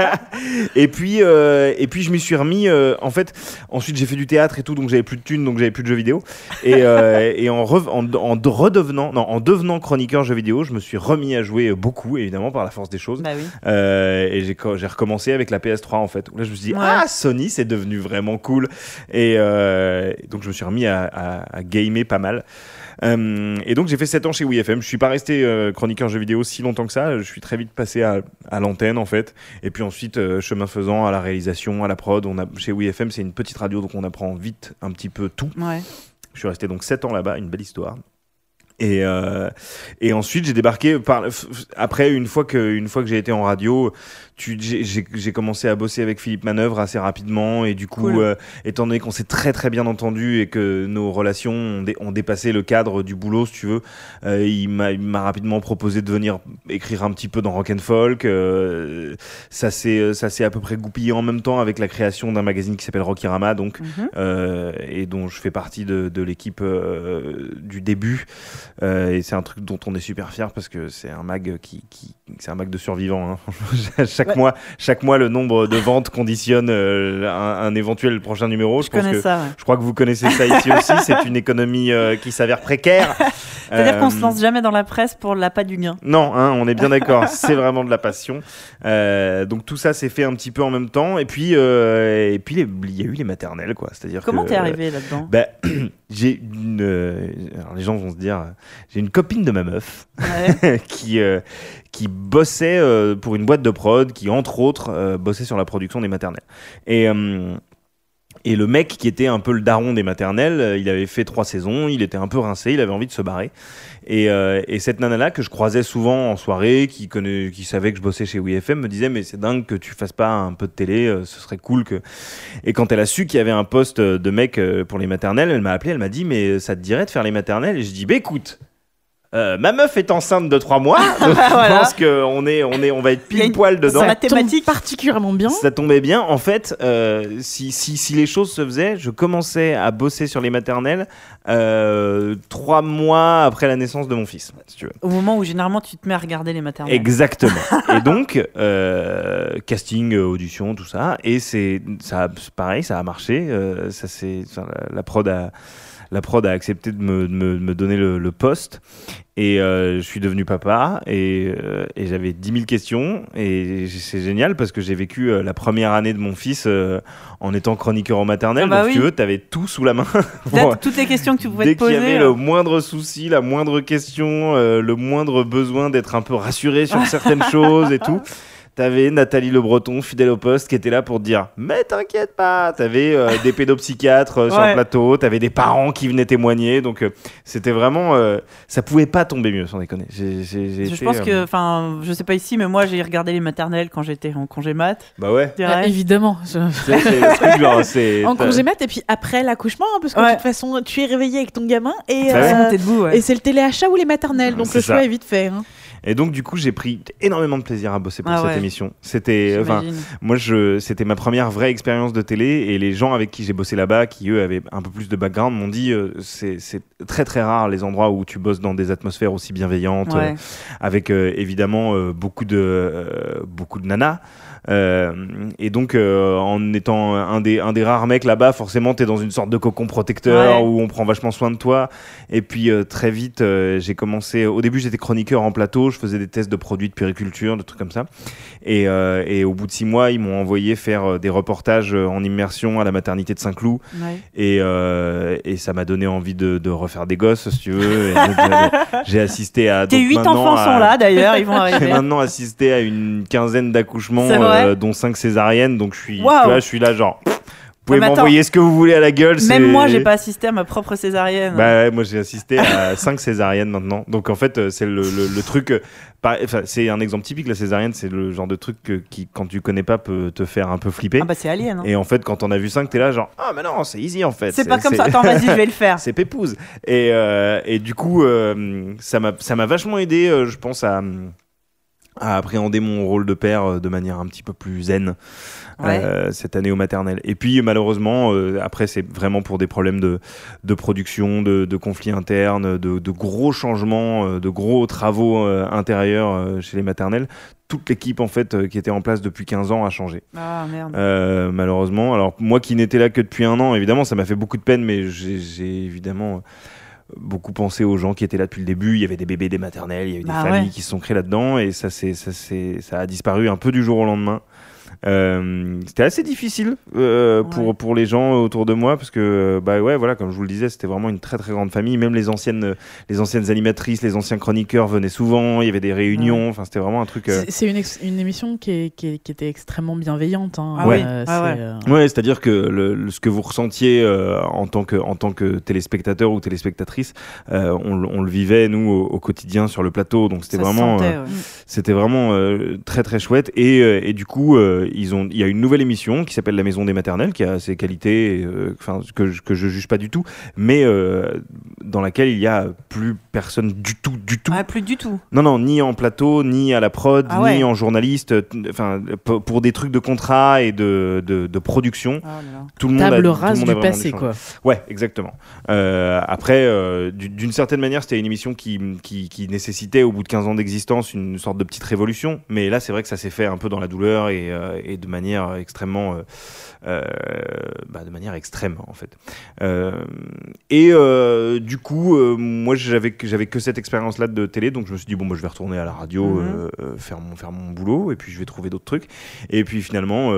Et puis, euh, et puis je m'y suis remis. euh, en fait, ensuite j'ai fait du théâtre et tout, donc j'avais plus de thunes, donc j'avais plus de jeux vidéo. Et, euh, et en, rev- en, en de- redevenant, non, en devenant chroniqueur jeux vidéo, je me suis remis à jouer beaucoup, évidemment par la force des choses. Bah oui. Euh, et j'ai co- j'ai recommencé avec la PS3 en fait. Là je me suis dit Ouais. ah Sony c'est devenu vraiment cool et euh, donc je me suis remis à, à, à gamer pas mal. Euh, et donc j'ai fait 7 ans chez WeFM. Je suis pas resté euh, chroniqueur jeux vidéo si longtemps que ça. Je suis très vite passé à, à l'antenne en fait. Et puis ensuite euh, chemin faisant à la réalisation, à la prod. On a chez WeFM c'est une petite radio donc on apprend vite un petit peu tout. Ouais. Je suis resté donc 7 ans là-bas, une belle histoire. Et, euh, et ensuite, j'ai débarqué par, après une fois que, une fois que j'ai été en radio, j'ai, commencé à bosser avec Philippe Manœuvre assez rapidement et du coup, Cool. euh, étant donné qu'on s'est très très bien entendu et que nos relations ont, dé- ont dépassé le cadre du boulot, si tu veux, euh, il, m'a, rapidement proposé de venir écrire un petit peu dans Rock and Folk. euh, ça s'est, ça s'est à peu près goupillé en même temps avec la création d'un magazine qui s'appelle Rockyrama, donc Mhm. et dont je fais partie de, de l'équipe du début. Et c'est un truc dont on est super fier parce que c'est un mag qui, qui c'est un mag de survivants. hein. chaque Ouais. mois, chaque mois, le nombre de ventes conditionne euh, un, un éventuel prochain numéro. Je pense connais que ça. ouais. je crois que vous connaissez ça ici aussi. C'est une économie euh, qui s'avère précaire. C'est-à-dire qu'on Euh, se lance jamais dans la presse pour l'appât du gain. non, hein, on est bien d'accord, c'est vraiment de la passion. Euh, donc tout ça s'est fait un petit peu en même temps, et puis euh, et puis il y a eu les maternelles, quoi. C'est-à-dire Comment t'es arrivé là-dedans? bah, j'ai une. euh, alors les gens vont se dire, euh, j'ai une copine de ma meuf Ouais. qui euh, qui bossait euh, pour une boîte de prod, qui entre autres euh, bossait sur la production des maternelles. Et euh, et le mec qui était un peu le daron des maternelles, il avait fait trois saisons, il était un peu rincé, il avait envie de se barrer. Et, et cette nana-là que je croisais souvent en soirée, qui, connaît, qui savait que je bossais chez WeFM, me disait mais c'est dingue que tu fasses pas un peu de télé, ce serait cool que. Et quand elle a su qu'il y avait un poste de mec pour les maternelles, elle m'a appelé, elle m'a dit mais ça te dirait de faire les maternelles? Et je dis bah écoute. Euh, ma meuf est enceinte de trois mois, donc je Voilà. pense qu'on est, on est, on va être pile une- poil dedans. Ça mathématique. particulièrement bien. Ça tombait bien. En fait, euh, si, si, si les choses se faisaient, je commençais à bosser sur les maternelles euh, trois mois après la naissance de mon fils, si tu veux. Au moment où généralement tu te mets à regarder les maternelles. Exactement. et donc, euh, casting, audition, tout ça. Et c'est ça, pareil, ça a marché. euh, ça, c'est, la prod a, la prod a accepté de me, de me, me donner le, le poste. Et euh, je suis devenu papa et, euh, et j'avais 10 000 questions. Et c'est génial parce que j'ai vécu euh, la première année de mon fils en étant chroniqueur en maternelle. Ah bah Donc, si tu oui. veux, tu avais tout sous la main. Bon, toutes les questions que tu pouvais Dès te qu'il y poser. avait le moindre souci, la moindre question, le moindre besoin d'être un peu rassuré sur certaines choses et tout, t'avais Nathalie Le Breton, fidèle au poste, qui était là pour te dire Mais t'inquiète pas T'avais euh, des pédopsychiatres euh, sur Ouais. le plateau, t'avais des parents qui venaient témoigner, donc euh, c'était vraiment. euh, ça pouvait pas tomber mieux, sans déconner. J'ai- j'ai- j'ai Je été, pense euh, que, enfin, je sais pas ici, mais moi j'ai regardé les maternelles quand j'étais en congé mat. Bah ouais. Ah, dirais. évidemment. je- C'est c'est le truc, genre, c'est- En congé mat et puis après l'accouchement, hein, parce que de toute fason, tu es réveillé avec ton gamin et, Bah ouais. euh, T'es debout, ouais. et c'est le téléachat ou les maternelles, donc le choix ça. est vite fait. hein. Et donc, du coup, j'ai pris énormément de plaisir à bosser pour Ah cette ouais. émission. C'était, enfin, moi, je, c'était ma première vraie expérience de télé et les gens avec qui j'ai bossé là-bas, qui eux avaient un peu plus de background, m'ont dit euh, c'est, c'est très très rare les endroits où tu bosses dans des atmosphères aussi bienveillantes, Ouais. euh, avec euh, évidemment euh, beaucoup de beaucoup de nanas. Et donc, en étant un des, un des rares mecs là-bas, forcément, tu es dans une sorte de cocon protecteur Ouais. où on prend vachement soin de toi. Et puis, très vite, j'ai commencé. Au début, j'étais chroniqueur en plateau, je faisais des tests de produits de périculture, de trucs comme ça. Et, euh, et au bout de six mois, ils m'ont envoyé faire euh, des reportages euh, en immersion à la maternité de Saint-Cloud. Ouais. Et, et ça m'a donné envie de, de refaire des gosses, si tu veux. J'ai- j'ai assisté à. Tes huit enfants à- sont là d'ailleurs, ils vont j'ai arriver. maintenant assisté à une quinzaine d'accouchements, dont cinq césariennes. Donc je suis, vois, je suis là, genre, pouvez mais attends. m'envoyer ce que vous voulez à la gueule. Même moi, j'ai pas assisté à ma propre césarienne. Bah ouais, moi j'ai assisté à cinq césariennes maintenant. Donc en fait, euh, c'est le, le- le truc. euh, enfin, c'est un exemple typique. La césarienne, c'est le genre de truc qui, quand tu connais pas, peut te faire un peu flipper. ah bah c'est Alien. hein. Et en fait, quand on a vu 5, t'es là, genre, ah, mais non, c'est easy en fait. C'est pas comme ça. Attends, vas-y, je vais le faire. c'est pépouze. Et, euh, et du coup, euh, ça m'a ça m'a vachement aidé, euh, je pense, à, à appréhender mon rôle de père de manière un petit peu plus zen Ouais. euh, cette année au maternel. Et puis, malheureusement, euh, après, c'est vraiment pour des problèmes de, de production, de, de conflits internes, de, de gros changements, euh, de gros travaux intérieurs chez les maternelles. Toute l'équipe, en fait, euh, qui était en place depuis 15 ans a changé. Ah merde. Euh, malheureusement. Alors moi qui n'étais là que depuis un an, évidemment, ça m'a fait beaucoup de peine, mais j'ai évidemment beaucoup pensé aux gens qui étaient là depuis le début. Il y avait des bébés, des maternelles, il y a eu Bah des familles ouais. qui se sont créées là-dedans, et ça, c'est, ça, c'est, ça a disparu un peu du jour au lendemain. Euh, c'était assez difficile euh, pour, Ouais. pour les gens autour de moi parce que bah ouais voilà comme je vous le disais c'était vraiment une très très grande famille même les anciennes les anciennes animatrices les anciens chroniqueurs venaient souvent il y avait des réunions enfin c'était vraiment un truc euh, C'est- une, une émission qui, est- qui, est- qui était extrêmement bienveillante. hein. Ah oui, Euh, ah ouais. c'est, euh, Ouais, c'est-à-dire que le, le- ce que vous ressentiez euh, en, tant que, en tant que téléspectateur ou téléspectatrice, euh, on, le- on le vivait, nous, au, au quotidien sur le plateau. Donc c'était vraiment, sentait, euh, ouais. c'était vraiment euh, très très chouette. Et, euh, et du coup, euh, ils ont, il y a une nouvelle émission qui s'appelle La Maison des Maternelles, qui a ses qualités, euh, enfin que, je- que je juge pas du tout, mais euh, dans laquelle il y a plus personne du tout, du tout. Ah, plus du tout. Non, non, ni en plateau, ni à la prod, Ah ni ouais. en journaliste. euh, Enfin, pour des trucs de contrat et de, de, de production, Ah là là. tout le monde a, Table tout le rase monde a du passé, quoi. Ouais, exactement. Euh, après, euh, du- d'une certaine manière, c'était une émission qui, qui, qui nécessitait, au bout de 15 ans d'existence, une sorte de petite révolution. Mais là, c'est vrai que ça s'est fait un peu dans la douleur et, euh, et de manière extrêmement. euh, euh, bah, de manière extrême, en fait. Euh, et du coup, moi, j'avais j'avais que cette expérience-là de télé, donc je me suis dit, bon, moi, je vais retourner à la radio, Mhm. faire, mon, faire mon boulot, et puis je vais trouver d'autres trucs. Et puis finalement,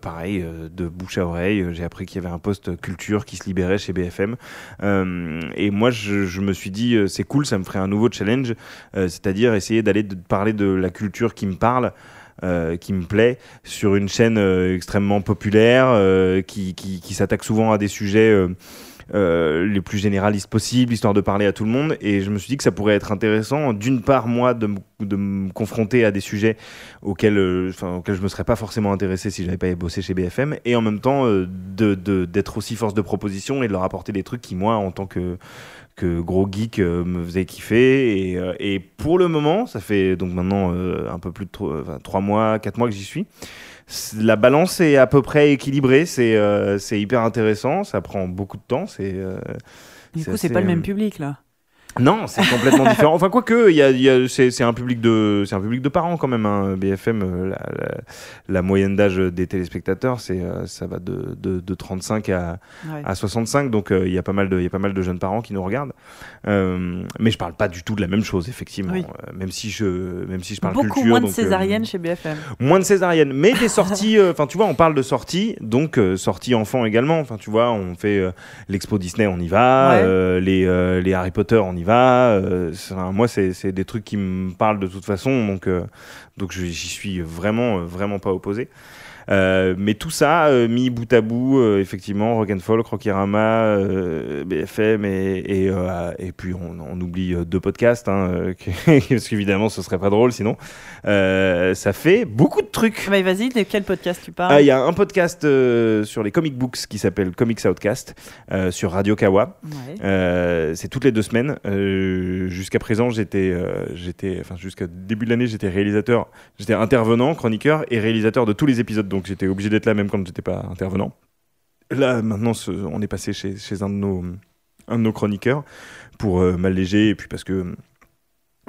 pareil, de bouche à oreille, j'ai appris qu'il y avait un poste culture qui se libérait chez BFM. Et moi, je, je me suis dit, c'est cool, ça me ferait un nouveau challenge, c'est-à-dire essayer d'aller parler de la culture qui me parle. Euh, qui me plaît sur une chaîne euh, extrêmement populaire euh, qui, qui, s'attaque souvent à des sujets les plus généralistes possibles, histoire de parler à tout le monde. Et je me suis dit que ça pourrait être intéressant, d'une part, moi, de, me- confronter à des sujets auxquels, enfin, auxquels je me serais pas forcément intéressé si j'avais pas bossé chez BFM, et en même temps euh, de- de- d'être aussi force de proposition et de leur apporter des trucs qui, moi, en tant que que gros geek euh, me faisait kiffer. Et, euh, et pour le moment ça fait donc maintenant euh, un peu plus de tro- enfin, trois mois quatre mois que j'y suis la balance est à peu près équilibrée. C'est euh, c'est hyper intéressant. Ça prend beaucoup de temps. C'est euh, Du coup, c'est pas le même public là. Non, c'est complètement différent. Enfin, quoique, y a, y a- c'est, un public de, un public de parents quand même. hein. BFM, euh, la, la- la moyenne d'âge des téléspectateurs, euh, ça va de, de, de 35 à, Ouais. à 65. Donc, euh, il y a pas mal de, y a pas mal de jeunes parents qui nous regardent. Euh, mais je parle pas du tout de la même chose, effectivement. Oui. Euh, même si je, même si je parle Beaucoup culture, moins de donc, césariennes chez BFM. Moins de césariennes, mais des sorties. Enfin, tu vois, on parle de sorties, donc sorties enfants également. Enfin, tu vois, on fait l'expo Disney, on y va. Ouais. les, les Harry Potter, on y va. Euh, c'est- enfin, moi, c'est des trucs qui me parlent de toute façon, donc, euh, donc j'y suis vraiment, euh, vraiment pas opposé. Euh, mais tout ça, euh, mis bout à bout, euh, effectivement, Rock'n'Folk, Rockyrama, BFM, et, et, et puis on, on oublie deux podcasts, hein, parce qu'évidemment ce serait pas drôle sinon. Ça fait beaucoup de trucs. Bah, vas-y, de quel podcast tu parles? Ah, Il y a un podcast sur les comic books qui s'appelle Comics Outcast sur Radio Kawa. Ouais. C'est toutes les deux semaines. Jusqu'à présent, j'étais, j'étais, enfin jusqu'à début de l'année, j'étais réalisateur, j'étais intervenant, chroniqueur et réalisateur de tous les épisodes. Donc j'étais obligé d'être là même quand j'étais pas intervenant. Là, maintenant, on est passé chez, chez un de nos, un de nos chroniqueurs pour euh, m'alléger et puis parce que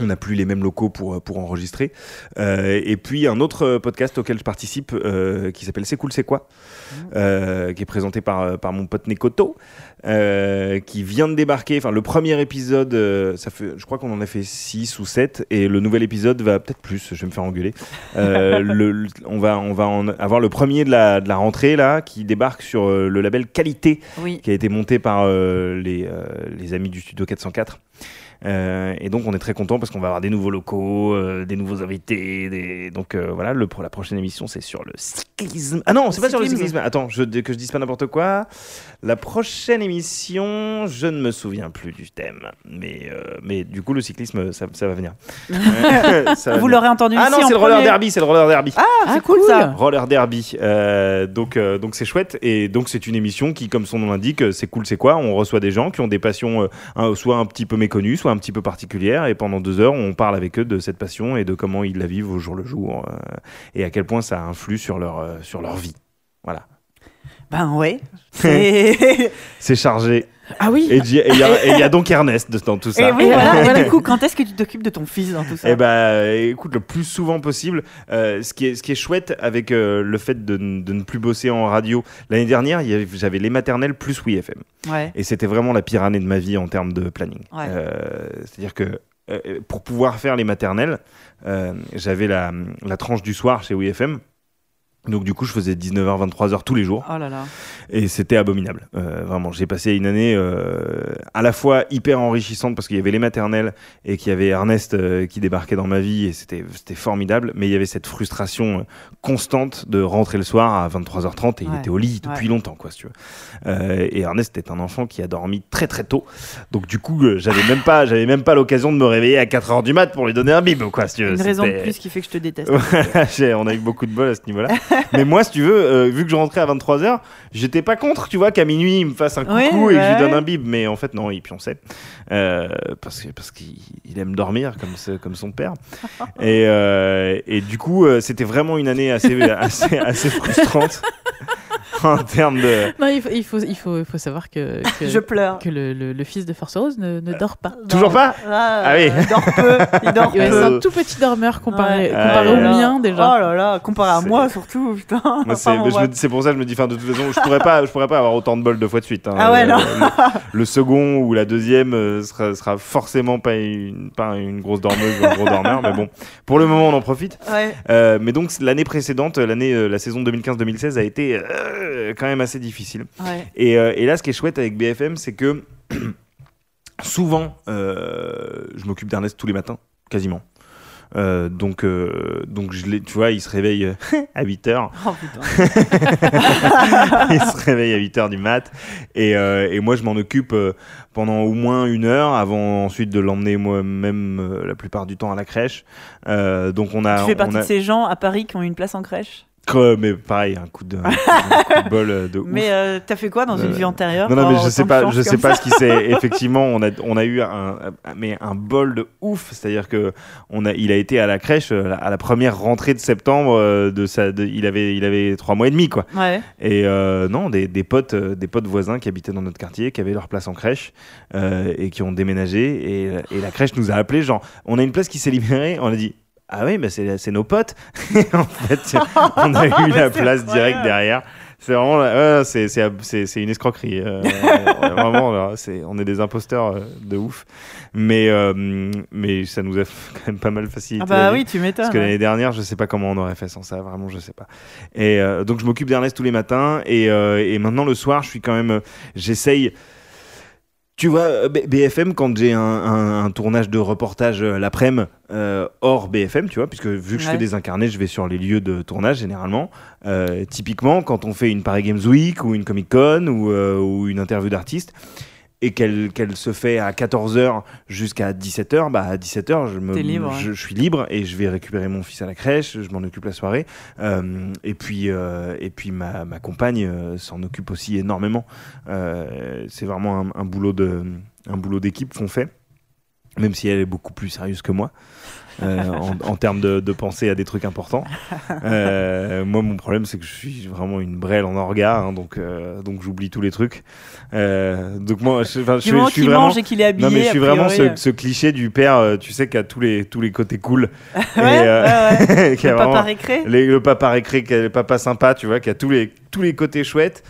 on n'a plus les mêmes locaux pour, pour enregistrer. Euh, et puis un autre euh, podcast auquel je participe euh, qui s'appelle C'est cool, c'est quoi euh, qui est présenté par, euh, par mon pote Nekoto, euh, qui vient de débarquer. Enfin, le premier épisode, euh, ça fait, je crois qu'on en a fait 6 ou 7, et le nouvel épisode va peut-être plus, je vais me faire engueuler. Euh, le- le- on, va, on va en avoir le premier de la, de la rentrée, là, qui débarque sur euh, le label Qualité, Oui. qui a été monté par euh, les, euh, les amis du studio 404. Euh, et donc on est très content parce qu'on va avoir des nouveaux locaux, euh, des nouveaux invités. Des... Donc euh, voilà, le, pour la prochaine émission c'est sur le cyclisme. Ah non, c'est pas sur le cyclisme. Attends, je, que je dise pas n'importe quoi. La prochaine émission, je ne me souviens plus du thème, mais euh, mais du coup le cyclisme ça, ça va venir. Ça va Vous l'aurez entendu Ah ici non, c'est le roller premier. derby, c'est le roller derby. Ah, Ah, c'est cool, cool. ça. Roller Derby. Euh, donc, euh, donc c'est chouette. Et donc, c'est une émission qui, comme son nom l'indique, c'est cool, c'est quoi? On reçoit des gens qui ont des passions, euh, soit un petit peu méconnues, soit un petit peu particulières. Et pendant deux heures, on parle avec eux de cette passion et de comment ils la vivent au jour le jour euh, et à quel point ça influe sur leur, euh, sur leur vie. Voilà. Ben ouais. C'est chargé. Ah oui. Et il y, a- y donc Ernest dans tout ça. Et oui, voilà. Et du coup, quand est-ce que tu t'occupes de ton fils dans tout ça Eh ben, écoute, le plus souvent possible. Euh, ce, qui est, ce qui est chouette avec euh, le fait de, de ne plus bosser en radio. L'année dernière, j'avais les maternelles plus WeFM. Ouais. Et c'était vraiment la pire année de ma vie en termes de planning. Ouais. Euh, C'est-à-dire que euh, pour pouvoir faire les maternelles, euh, j'avais la, la tranche du soir chez WeFM. Donc du coup, je faisais 19h, 23h tous les jours. Oh là là. Et c'était abominable. Euh, vraiment, j'ai passé une année euh, à la fois hyper enrichissante parce qu'il y avait les maternelles et qu'il y avait Ernest euh, qui débarquait dans ma vie et c'était c'était formidable. Mais il y avait cette frustration euh, constante de rentrer le soir à 23h30 et il était au lit depuis Ouais. longtemps, quoi, si tu veux. Euh, et Ernest était un enfant qui a dormi très très tôt. Donc du coup, j'avais même pas, j'avais même pas l'occasion de me réveiller à 4h du mat pour lui donner un bib, quoi, si tu veux. Une raison de plus qui fait que je te déteste. On a eu beaucoup de bol à ce niveau-là. Mais moi, si tu veux, euh, vu que je rentrais à 23h, j'étais pas contre, tu vois, qu'à minuit, il me fasse un coucou et que je lui donne un bib. Mais en fait, non, il pionçait. Euh, parce que- parce qu'il il aime dormir comme, ce- comme son père. Et, euh, et du coup, c'était vraiment une année assez, assez, assez frustrante en termes de. Non, il faut, il faut, il faut, il faut savoir que, que, Je pleure. que le, le- le fils de Force Rose ne, ne dort pas. Toujours Non. pas Ah, Ah oui. Il dort peu. Il dort Ouais, peu. c'est un tout petit dormeur comparé, Ouais. comparé Ah, au là, là. mien déjà. Oh là là, comparé à C'est- moi surtout, putain. Moi, c'est Enfin, bon, mais je me bref. dis- c'est pour ça que je me dis, enfin, de toute façon, je pourrais pas, je pourrais pas avoir autant de bol deux fois de suite. hein. Ah ouais, non. Le, le second ou la deuxième euh, sera, sera forcément pas une, pas une grosse dormeuse ou un gros dormeur, mais bon, pour le moment, on en profite. Ouais. Euh, mais donc, l'année précédente, l'année, euh, la saison 2015-2016 a été euh, quand même assez difficile. Ouais. Et, euh, et là, ce qui est chouette avec BFM, c'est que souvent, euh, je m'occupe d'Ernest tous les matins, quasiment. Euh, donc, euh, donc je tu vois, il se réveille euh, à 8 heures. Oh putain. il se réveille à 8 heures du mat. Et, euh, et moi, je m'en occupe euh, pendant au moins une heure avant ensuite de l'emmener moi-même euh, la plupart du temps à la crèche. Euh, donc, on a. Tu fais on partie a- de ces gens à Paris qui ont une place en crèche? Creux, mais pareil, un coup de, un coup bol de ouf. Mais euh, t'as fait quoi dans une Euh, vie antérieure Non, non, mais je sais pas, je sais comme pas ce qui s'est. Effectivement, on a, on a eu un, mais un bol de ouf. C'est-à-dire que on a, il a été à la crèche euh, à la première rentrée de septembre. euh, De sa, de- il avait, il avait trois mois et demi, quoi. Ouais. Et euh, non, des, des potes, des potes voisins qui habitaient dans notre quartier, qui avaient leur place en crèche et qui ont déménagé. Et, et la crèche nous a appelés, genre, on a une place qui s'est libérée. On a dit. Ah oui, mais c'est c'est nos potes. En fait, on a eu la place directe derrière. C'est vraiment, c'est- une escroquerie. euh, vraiment, là, on est des imposteurs euh, de ouf. Mais, euh, mais ça nous a quand même pas mal facilité. Ah bah oui, tu m'étonnes. Parce que l'année dernière, je sais pas comment on aurait fait sans ça, vraiment, je sais pas. Et euh, donc, je m'occupe d'Ernest tous les matins. Et, et maintenant, le soir, je suis quand même. J'essaye. Tu vois, euh, BFM, quand j'ai un, un- un tournage de reportage euh, l'après-midi euh, hors BFM, tu vois, puisque vu que je Ouais. fais des incarnés, je vais sur les lieux de tournage généralement. Euh, typiquement, quand on fait une Paris Games Week ou une Comic Con ou, euh, ou une interview d'artiste et qu'elle qu'elle se fait à 14h jusqu'à 17h, bah à 17h, je, me, libre, je, je suis libre et je vais récupérer mon fils à la crèche, je m'en occupe la soirée. Euh, et puis, euh, et puis ma, ma compagne euh, s'en occupe aussi énormément. C'est vraiment un, un boulot de un boulot d'équipe qu'on fait, même si elle est beaucoup plus sérieuse que moi. Euh, en, en termes de, de penser à des trucs importants. Euh, moi, mon problème, c'est que je suis vraiment une brêle en orga, hein, donc, euh, donc j'oublie tous les trucs. Donc moi, je, suis- je vraiment. mange et qu'il est habillé. Non mais je a suis vraiment priori, ce, ce cliché du père, tu sais, qui a tous les tous les côtés cool, et, Le papa récré. les- le papa récré, le papa sympa, tu vois, qui a tous les, tous les côtés chouettes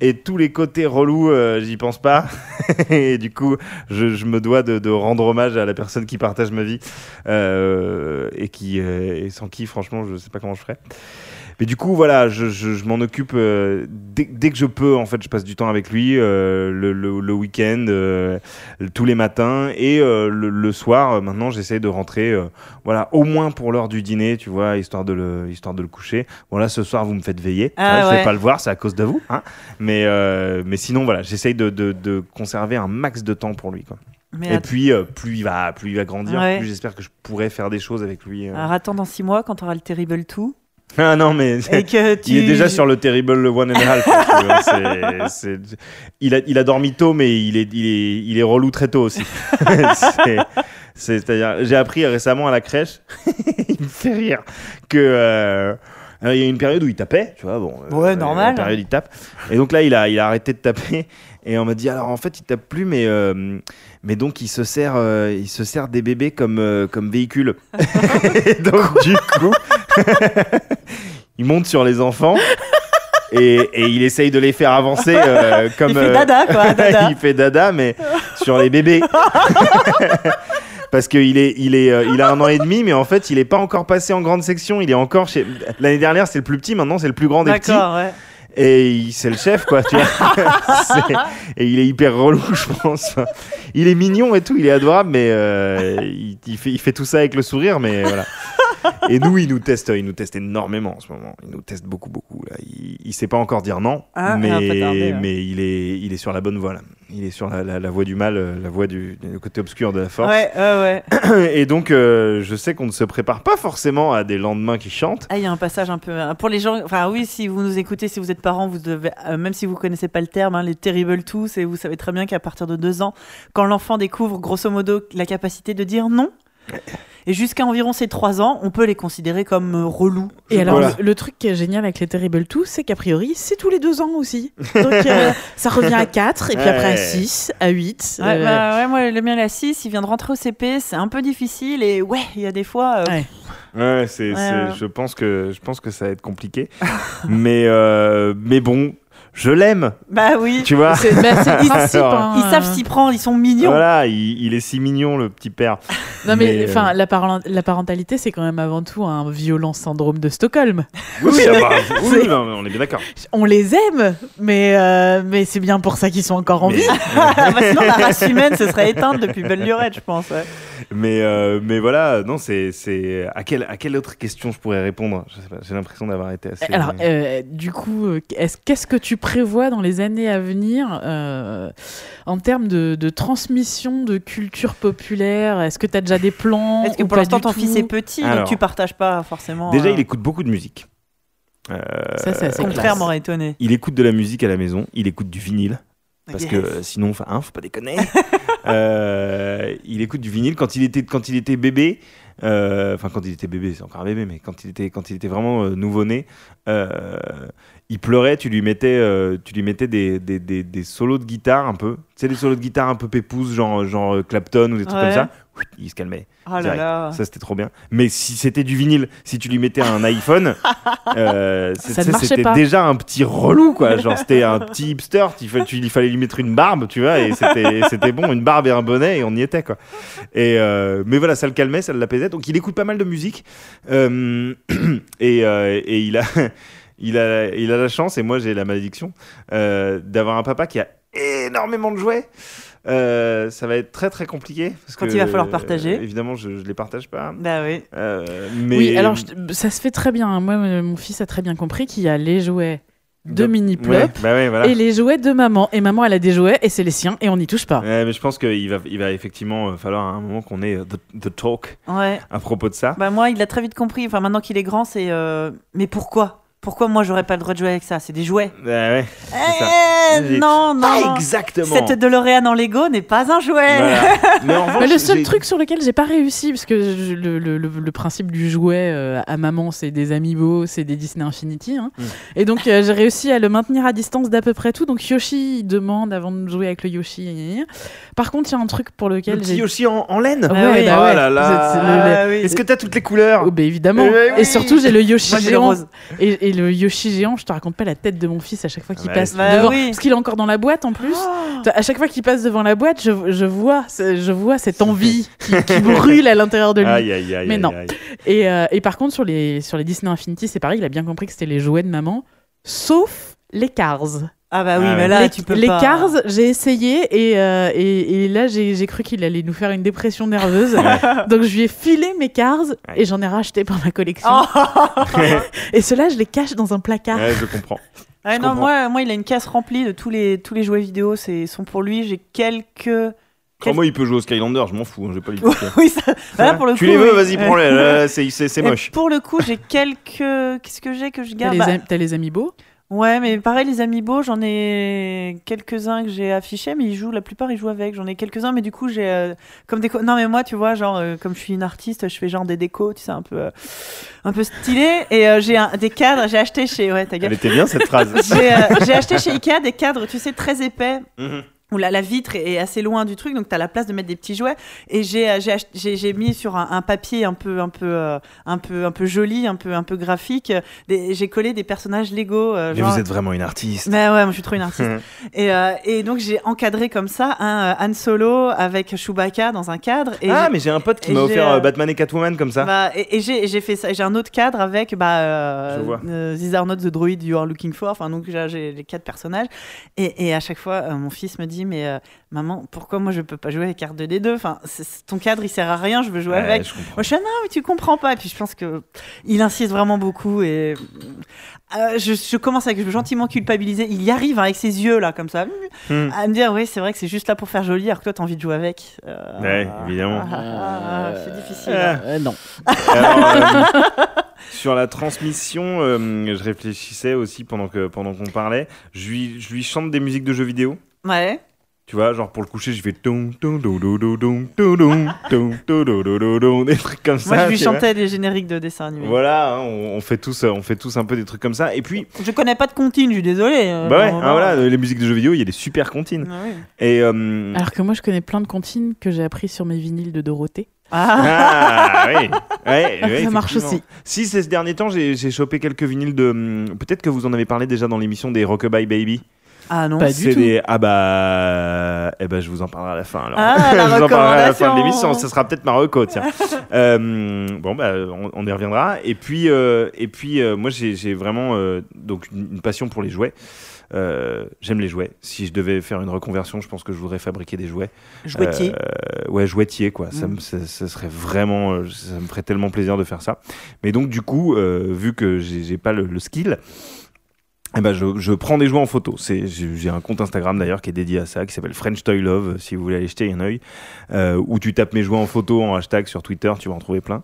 et tous les côtés relous, euh, j'y pense pas. et du coup, je, je me dois de, de rendre hommage à la personne qui partage ma vie euh, et, qui, euh, et sans qui, franchement, je sais pas comment je ferais. Mais du coup, voilà, je, je- je m'en occupe euh, dès, dès que je peux. En fait, je passe du temps avec lui euh, le, le- le week-end, euh, tous les matins et le, le soir. Maintenant, j'essaie de rentrer, voilà, au moins pour l'heure du dîner, tu vois, histoire de le, histoire de le coucher. Voilà, ce soir, vous me faites veiller. Ah, Ouais, Je ouais. vais pas le voir, c'est à cause de vous. Hein mais, mais sinon, voilà, j'essaye de, de- de conserver un max de temps pour lui. Quoi. Mais Et puis, euh, plus il va, plus il va grandir, Ouais. plus j'espère que je pourrai faire des choses avec lui. euh. Alors attends dans six mois quand tu auras le Terrible 2 Ah non, mais et que tu... il est déjà sur le terrible one and a half. c'est- il, a, il a dormi tôt, mais il est, il est, il est relou très tôt aussi. C'est- C'est-à-dire, j'ai appris récemment à la crèche, il me fait rire, que euh, alors, il y a une période où il tapait, tu vois, bon. euh, Ouais, normal. Une période où il tape. Et donc là, il a, il a arrêté de taper. Et on m'a dit, alors en fait, il tape plus, mais, euh, mais donc il se sert, euh, il se sert des bébés comme, comme véhicule. et donc du coup, il monte sur les enfants. Et, et il essaye de les faire avancer euh, comme Il fait euh, dada quoi, dada. il fait dada, mais sur les bébés. Parce qu'il est, il est, euh, il a un an et demi, mais en fait, il est pas encore passé en grande section. Il est encore chez. L'année dernière, c'est le plus petit. Maintenant, c'est le plus grand des petits. Ouais. Et c'est le chef, quoi. Tu vois C'est- et il est hyper relou, je pense. Il est mignon et tout. Il est adorable, mais euh, il, il fait, il fait tout ça avec le sourire, mais voilà. Et nous, il nous teste, il nous teste énormément en ce moment. Il nous teste beaucoup, beaucoup. Là. Il, il sait pas encore dire non, Ah, mais, tarder, ouais. mais il est, il est sur la bonne voie. Là. Il est sur la, la- la voie du mal, euh, la voie du, côté obscur de la force. Ouais, ouais, ouais. Et donc, euh, je sais qu'on ne se prépare pas forcément à des lendemains qui chantent. Ah, il y a un passage un peu. euh, Pour les gens. Enfin, oui, si vous nous écoutez, si vous êtes parents, vous devez. euh, même si vous connaissez pas le terme, hein, les terrible twos, et vous savez très bien qu'à partir de deux ans, quand l'enfant découvre grosso modo la capacité de dire non, et jusqu'à environ ses trois ans, on peut les considérer comme euh, relous. Et alors, Voilà. le, truc qui est génial avec les Terrible 2, c'est qu'a priori, c'est tous les deux ans aussi. Donc, euh, ça revient à 4, et puis après à Ouais. 6, à 8. Ouais, bah, ouais, moi, le mien, il a 6, il vient de rentrer au CP, c'est un peu difficile, et ouais, il y a des fois. euh, Ouais. Ouais, c'est, Ouais, ouais. je pense que je pense que ça va être compliqué, mais euh, mais bon, je l'aime, Bah oui. tu vois. C'est bah, c'est Alors. Ils savent s'y prendre, ils sont mignons. Voilà, il, il est si mignon le petit père. Non, mais, euh, enfin, la, parent- la parentalité, c'est quand même avant tout un violent syndrome de Stockholm. Oui, oui, bah, oui, non, mais on est bien d'accord. On les aime, mais, euh, mais c'est bien pour ça qu'ils sont encore en Mais, vie. Ah, bah, sinon, la race humaine se serait éteinte depuis belle lurette, je pense. ouais. mais, euh, mais voilà, non, c'est, c'est à quelle à quelle autre question je pourrais répondre? Je sais pas, J'ai l'impression d'avoir été assez. Alors, euh, du coup, est-ce- qu'est-ce que tu prévois dans les années à venir euh, en termes de, de transmission de culture populaire? Est-ce que tu as déjà des plans Est-ce que ou pour l'instant, ton fils est petit, donc Alors. tu partages pas forcément. Déjà, euh, il écoute beaucoup de musique. Euh, Ça, c'est assez frère m'aurait étonné. il écoute de la musique à la maison. Il écoute du vinyle. Parce Yes. que sinon, enfin, hein, faut pas déconner. Euh, il écoute du vinyle quand il était quand il était bébé. euh, Enfin, quand il était bébé, c'est encore un bébé, mais quand il était quand il était vraiment euh, nouveau-né, euh, il pleurait. Tu lui mettais euh, tu lui mettais des, des, des, des solos de guitare un peu. Tu sais, des solos de guitare un peu pépouses, genre genre euh, Clapton ou des trucs Ouais. comme ça. Il se calmait. Oh là direct. là. Ça c'était trop bien. Mais si c'était du vinyle, si tu lui mettais un iPhone, euh, c'était déjà un petit relou quoi. Genre c'était un petit hipster. Il fallait, tu- il fallait lui mettre une barbe, tu vois, et c'était c'était bon, une barbe et un bonnet et on y était quoi. Et euh, mais voilà, ça le calmait, ça l'apaisait. Donc il écoute pas mal de musique Euh, et, euh, et il a il a il a la chance et moi j'ai la malédiction euh, d'avoir un papa qui a énormément de jouets. Euh, ça va être très très compliqué. Parce Quand que, il va falloir partager. euh, évidemment, je, je les partage pas. Bah oui. Mais Oui, alors je- ça se fait très bien. hein. Moi, mon fils a très bien compris qu'il y a les jouets de mini plop Ouais, bah ouais, voilà. et les jouets de maman. Et maman, elle a des jouets et c'est les siens et on n'y touche pas. Ouais, mais je pense qu'il va, il va effectivement falloir à un moment qu'on ait the, the talk à propos de ça. Bah moi, il a très vite compris. Enfin, maintenant qu'il est grand, c'est. euh, Mais pourquoi? Pourquoi moi, j'aurais pas le droit de jouer avec ça? C'est des jouets. Ouais, ça. Eh, non, non. Exactement. Cette DeLorean en Lego n'est pas un jouet. Voilà. Mais en revanche, Mais le seul truc sur lequel j'ai pas réussi, parce que je- le, le- le- le principe du jouet euh, à maman, c'est des amiibo, c'est des Disney Infinity. hein. Mm. Et donc euh, j'ai réussi à le maintenir à distance d'à peu près tout. Donc Yoshi demande avant de jouer avec le Yoshi. Par contre, il y a un truc pour le lequel petit j'ai. Yoshi en, en laine? Ah ouais, bah oh là là. Le- le- Ah oui. Est-ce que t'as toutes les couleurs? Oh, bah évidemment. Eh oui. Et surtout, j'ai le Yoshi Moi, le géant. rose. Et, et le Yoshi géant, je te raconte pas la tête de mon fils à chaque fois qu'il passe bah devant. oui. Parce qu'il est encore dans la boîte en plus. Oh. À chaque fois qu'il passe devant la boîte, je, je vois, je vois cette envie qui, qui brûle à l'intérieur de lui. Aïe, aïe, aïe. Mais non. Et, euh, et par contre, sur les, sur les Disney Infinity, c'est pareil, il a bien compris que c'était les jouets de maman, sauf les Cars. Ah bah oui, Ah mais ouais. là, les tu peux les pas. Cars, j'ai essayé et, euh, et, et là, j'ai j'ai cru qu'il allait nous faire une dépression nerveuse. Donc, je lui ai filé mes Cars et j'en ai racheté pour ma collection. Oh. Et ceux-là, je les cache dans un placard. Ouais, je comprends. Ouais, Je non, comprends. moi, moi, il a une caisse remplie de tous les, tous les jouets vidéo. C'est sont pour lui. J'ai quelques. Quand moi, il peut jouer au Skylander, je m'en fous. hein, J'ai pas oui, ça. Là, pour le tu coup, les veux, oui. vas-y, prends-les. C'est Et moche. Pour le coup, j'ai quelques. Qu'est-ce que j'ai que je T'as garde les, Bah, am- t'as les amiibo? Ouais, mais pareil, les amiibo, j'en ai quelques-uns que j'ai affichés, mais ils jouent, la plupart ils jouent avec. J'en ai quelques-uns, mais du coup, j'ai euh, comme déco. Non, mais moi, tu vois, genre, euh, comme je suis une artiste, je fais genre des décos, tu sais, un peu, euh, un peu stylé. Et euh, j'ai des cadres, j'ai acheté chez. Ouais, ta gueule. Elle était bien cette phrase. J'ai j'ai acheté chez Ikea des cadres, tu sais, très épais. Mhm. Où la, la vitre est assez loin du truc, donc tu as la place de mettre des petits jouets. Et j'ai euh, mis sur un, un papier un peu un peu euh, un peu un peu joli, un peu un peu graphique. J'ai collé des personnages Lego. euh, Mais vous êtes vraiment une artiste. mais ouais, moi je suis trop une artiste. et, euh, et donc j'ai encadré comme ça un Han Solo avec Chewbacca dans un cadre. Et ah, mais j'ai un pote qui m'a offert Batman et Catwoman comme ça. bah, et et j'ai fait ça. J'ai un autre cadre avec bah, Je vois. These are not the droid you are looking for. Enfin, donc j'ai j'ai les quatre personnages. Et, et à chaque fois, mon fils me dit Mais euh, maman, pourquoi moi je peux pas jouer avec carte 2D2 Enfin, ton cadre il sert à rien, je veux jouer Ouais, avec. je. Moi, je suis ah, non, mais tu comprends pas. Et puis je pense que il insiste vraiment beaucoup et euh, je, je commence à être gentiment culpabiliser. Il y arrive hein, avec ses yeux là, comme ça, Hmm. à me dire oui, c'est vrai que c'est juste là pour faire joli, alors que toi t'as envie de jouer avec. Euh, Ouais, évidemment. c'est difficile. Ah. hein. Euh, Non. Alors, euh, sur la transmission, euh, je réfléchissais aussi pendant que pendant qu'on parlait. Je lui, je lui chante des musiques de jeux vidéo. Ouais. Tu vois, genre pour le coucher, je fais des trucs comme ça. Moi, je lui chantais des génériques de dessins animés. Voilà, hein, on, on fait tous, on fait tous un peu des trucs comme ça. Et puis, Je connais pas de comptine, je suis désolé. euh, bah ouais, hein, non. voilà, les musiques de jeux vidéo, il y a des super comptines. Ah oui. Et euh, Alors que moi, je connais plein de comptines que j'ai appris sur mes vinyles de Dorothée. Ah. ah oui, ouais, ouais, Ça marche aussi. Si ces derniers temps, j'ai j'ai chopé quelques vinyles de. hum, Peut-être que vous en avez parlé déjà dans l'émission des Rockabye Baby. Ah non. Pas du tout. des ah bah eh ben je vous en parlerai à la fin alors. Ah, la je vous en parlerai à la fin de l'émission. Ce sera peut-être ma reco tiens. Euh, bon bah on, on y reviendra. Et puis euh, et puis euh, moi j'ai vraiment donc une, une passion pour les jouets. J'aime les jouets. Si je devais faire une reconversion, je pense que je voudrais fabriquer des jouets. Jouetier. Ouais, jouetier, quoi. Ça, Mm. me- ça, ça serait vraiment. Ça me ferait tellement plaisir de faire ça. Mais donc, du coup, vu que j'ai j'ai pas le, le skill. Eh ben je, prends des jouets en photo. J'ai un compte Instagram d'ailleurs qui est dédié à ça, qui s'appelle French Toy Love, si vous voulez aller jeter un œil. Euh, où tu tapes mes jouets en photo en hashtag sur Twitter, tu vas en trouver plein.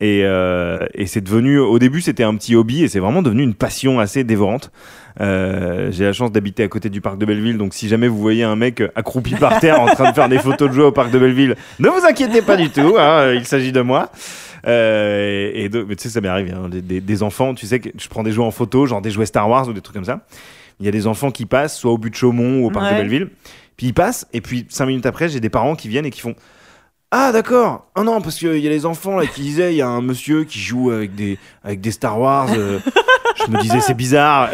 Et, euh, et c'est devenu, au début c'était un petit hobby et c'est vraiment devenu une passion assez dévorante. Euh, J'ai la chance d'habiter à côté du parc de Belleville, donc si jamais vous voyez un mec accroupi par terre en train de faire des photos de jouets au parc de Belleville, ne vous inquiétez pas du tout, hein, il s'agit de moi. Euh, et donc, mais tu sais, ça m'est arrivé, hein, des, des- des enfants, tu sais, que je prends des jouets en photo, genre des jouets Star Wars ou des trucs comme ça. Il y a des enfants qui passent, soit au but de Chaumont ou au parc de. Belleville, puis ils passent, et puis cinq minutes après, j'ai des parents qui viennent et qui font ah d'accord. Ah non parce qu'il y a les enfants là qui disaient il y a un monsieur qui joue avec des avec des Star Wars. euh, je me disais c'est bizarre.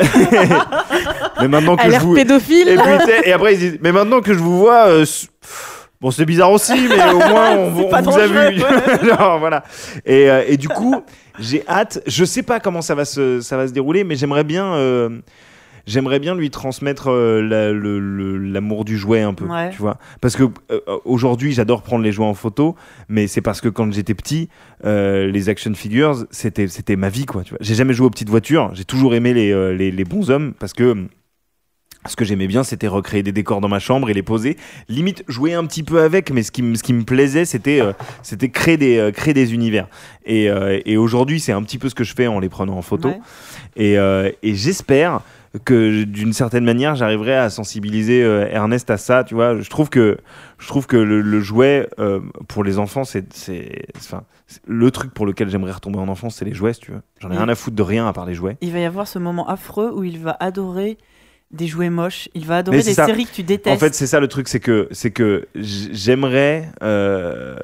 mais maintenant que je vous pédophile. et, puis, et après ils disent mais maintenant que je vous vois euh, bon c'est bizarre aussi mais au moins on, on vous a vu. voilà. Et, euh, et du coup j'ai hâte. Je sais pas comment ça va se ça va se dérouler mais j'aimerais bien. euh, j'aimerais bien lui transmettre euh, la- l'amour du jouet un peu, Ouais. tu vois. Parce que euh, aujourd'hui, j'adore prendre les jouets en photo, mais c'est parce que quand j'étais petit, euh, les action figures, c'était c'était ma vie, quoi. Tu vois. J'ai jamais joué aux petites voitures. J'ai toujours aimé les, les, les bons hommes parce que ce que j'aimais bien, c'était recréer des décors dans ma chambre et les poser. Limite, jouer un petit peu avec, mais ce qui, me- ce qui me plaisait, c'était euh, c'était créer, des, euh, créer des univers. Et, euh, et aujourd'hui, c'est un petit peu ce que je fais en les prenant en photo. Ouais. Et, et j'espère que d'une certaine manière, j'arriverai à sensibiliser Ernest à ça. Tu vois, je trouve que je trouve que le, le jouet pour les enfants, c'est le truc pour lequel j'aimerais retomber en enfance, c'est les jouets. Si tu veux, j'en ai Oui. rien à foutre de rien à part les jouets. Il va y avoir ce moment affreux où il va adorer des jouets moches. Il va adorer des ça. séries que tu détestes. En fait, c'est ça le truc, c'est que c'est que j'aimerais euh,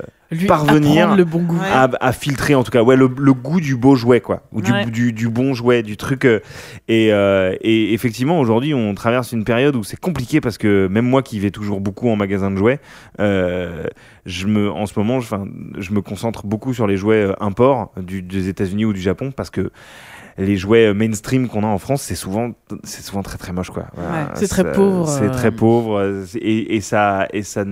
Parvenir apprendre le bon goût. Ouais. à, à filtrer en tout cas ouais le, le goût du beau jouet quoi ou du, Ouais. du, du bon jouet du truc euh, et, euh, et effectivement aujourd'hui on traverse une période où c'est compliqué parce que même moi qui vais toujours beaucoup en magasin de jouets euh, je me en ce moment je, je me concentre beaucoup sur les jouets imports du, des États-Unis ou du Japon parce que les jouets euh, mainstream qu'on a en France, c'est souvent, c'est souvent très très moche quoi. Voilà. C'est très pauvre, C'est euh. très pauvre euh, et, et ça et ça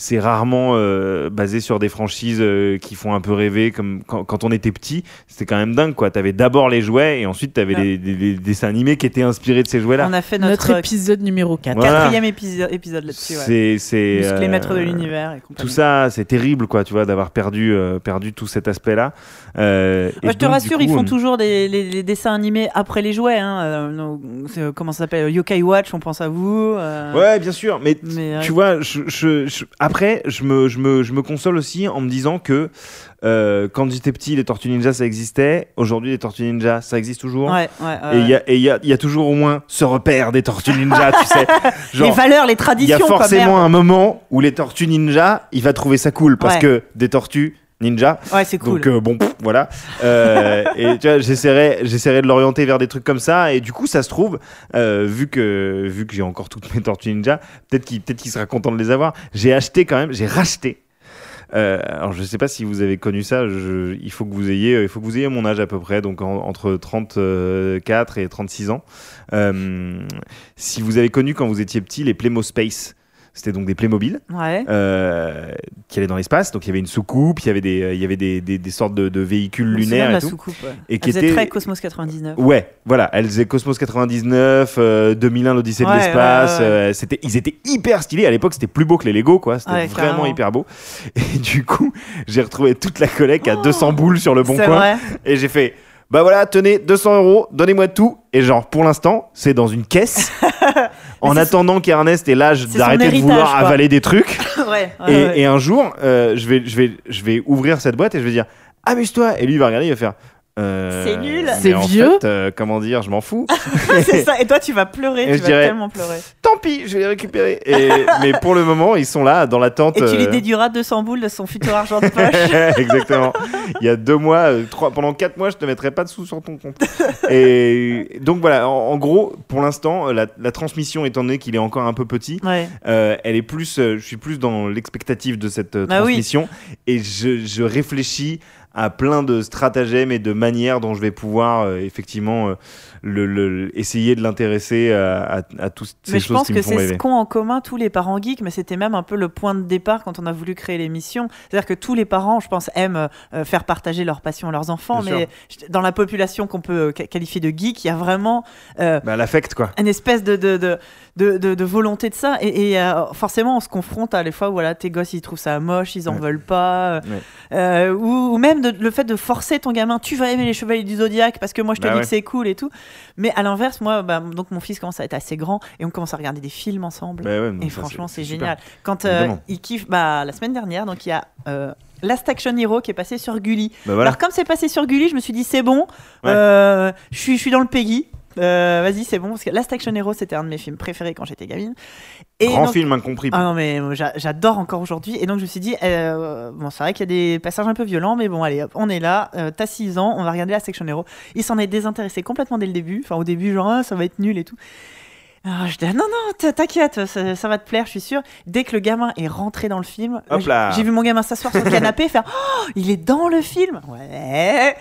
c'est rarement euh, basé sur des franchises euh, qui font un peu rêver comme quand, quand on était petit c'était quand même dingue quoi t'avais d'abord les jouets et ensuite t'avais Ouais. les, les- les dessins animés qui étaient inspirés de ces jouets là On a fait Notre, notre, épisode numéro 4. Voilà. quatrième épisode, épisode là-dessus. Ouais. c'est euh, maître de l'univers tout ça c'est terrible quoi tu vois d'avoir perdu euh, perdu tout cet aspect là Moi, je te rassure, ils font toujours des, les, les dessins animés après les jouets. Hein. Euh, comment ça s'appelle? Yokai Watch, on pense à vous. euh, ouais bien sûr mais tu vois, je, je- je- après, je me, je, me, je me console aussi en me disant que euh, quand j'étais petit, les Tortues Ninja, ça existait. Aujourd'hui, les Tortues Ninja, ça existe toujours. Ouais, ouais, ouais, Et il y y, y a toujours au moins ce repère des Tortues Ninja, tu sais. les valeurs, les il y a traditions. forcément un moment où les Tortues Ninja, il va trouver ça cool parce que des tortues ninja. Ouais, c'est cool. Donc euh, bon, pff, voilà. Euh, et tu vois, j'essaierai, j'essaierai de l'orienter vers des trucs comme ça. Et du coup, ça se trouve, euh, vu que vu que j'ai encore toutes mes tortues ninja, peut-être qu'il peut-être qu'il sera content de les avoir. J'ai acheté quand même, j'ai racheté. Euh, alors je sais pas si vous avez connu ça. je- il faut que vous ayez, il faut que vous ayez mon âge à peu près, donc en- entre 34 et 36 ans. Euh, si vous avez connu quand vous étiez petit les Playmo Space. C'était donc des Playmobil Ouais. euh, qui allaient dans l'espace. Donc il y avait une soucoupe, il y avait des, euh, il y avait des, des, des sortes de, de véhicules de lunaires la et tout. soucoupe. ouais. Et qui était- très Cosmos 99. Ouais, voilà, elles faisaient Cosmos 99, euh, 2001 l'Odyssée de Ouais, l'espace. ouais, ouais. euh, c'était, ils étaient hyper stylés. À l'époque, c'était plus beau que les Lego, quoi. C'était vraiment carrément. hyper beau. Et du coup, j'ai retrouvé toute la collecte à 200 boules sur le bon Oh, coin. vrai. Et j'ai fait, bah voilà, tenez, 200 euros, donnez-moi tout. Et genre, pour l'instant, c'est dans une caisse. en attendant qu'Ernest ait l'âge d'arrêter de vouloir quoi. avaler des trucs. ouais, Et, ouais, ouais. et un jour, euh, je, vais, je, vais, je vais ouvrir cette boîte et je vais dire Amuse-toi. Et lui, il va regarder, il va faire euh, C'est nul. C'est vieux. fait, euh, comment dire, je m'en fous. c'est ça. Et toi, tu vas pleurer. Et tu vas dirais- tellement pleurer. Tant pis, je vais les récupérer. Et, mais pour le moment, ils sont là, dans l'attente. Et tu lui euh, déduiras 200 boules de son futur argent de poche. Exactement. Il y a deux mois, euh, trois, pendant quatre mois, je te mettrai pas de sous sur ton compte. Et donc voilà, en, en gros, pour l'instant, la, la transmission, étant donné qu'il est encore un peu petit, ouais. Euh, elle est plus, euh, je suis plus dans l'expectative de cette euh, Bah oui. transmission et je, je réfléchis à plein de stratagèmes et de manières dont je vais pouvoir euh, effectivement euh, le, le- essayer de l'intéresser à, à, à toutes ces Mais je choses pense qui que me font c'est ce qu'ont en commun tous les parents geeks, mais c'était même un peu le point de départ quand on a voulu créer l'émission. C'est-à-dire que tous les parents, je pense, aiment euh, faire partager leur passion à leurs enfants, Bien mais dans la population qu'on peut euh, qua- qualifier de geek, il y a vraiment euh, Bah, l'affect quoi. une espèce de, de, de, de, de- de volonté de ça. Et, et, euh, forcément, on se confronte à les fois où voilà, tes gosses, ils trouvent ça moche, ils en Ouais. veulent pas. Ouais. euh, ou, ou même le fait de forcer ton gamin, tu vas aimer les chevaliers du zodiaque parce que moi je te Bah dis ouais. que c'est cool et tout. Mais à l'inverse, moi, bah, donc mon fils commence à être assez grand et on commence à regarder des films ensemble. Bah ouais, Et ça, franchement, c'est super. génial. Quand euh, il kiffe, bah, la semaine dernière, donc il y a euh, Last Action Hero qui est passé sur Gulli. Bah, voilà. Alors, comme c'est passé sur Gulli, je me suis dit, c'est bon, Ouais. euh, je suis je suis dans le Peggy. Euh, Vas-y, c'est bon. Parce que Last Action Hero, c'était un de mes films préférés quand j'étais gamine. Et Grand donc- film incompris. Ah non, mais euh, j'a- j'adore encore aujourd'hui. Et donc, je me suis dit, euh, bon, c'est vrai qu'il y a des passages un peu violents, mais bon, allez, hop, on est là. euh, T'as 6 ans, on va regarder la section Hero. Il s'en est désintéressé complètement dès le début. Enfin, au début, genre, Ah, ça va être nul et tout. Alors, je dis, ah, non, non, t'inquiète, ça, ça va te plaire, je suis sûre. Dès que le gamin est rentré dans le film, j'ai vu mon gamin s'asseoir sur le canapé et faire, oh, il est dans le film. Ouais.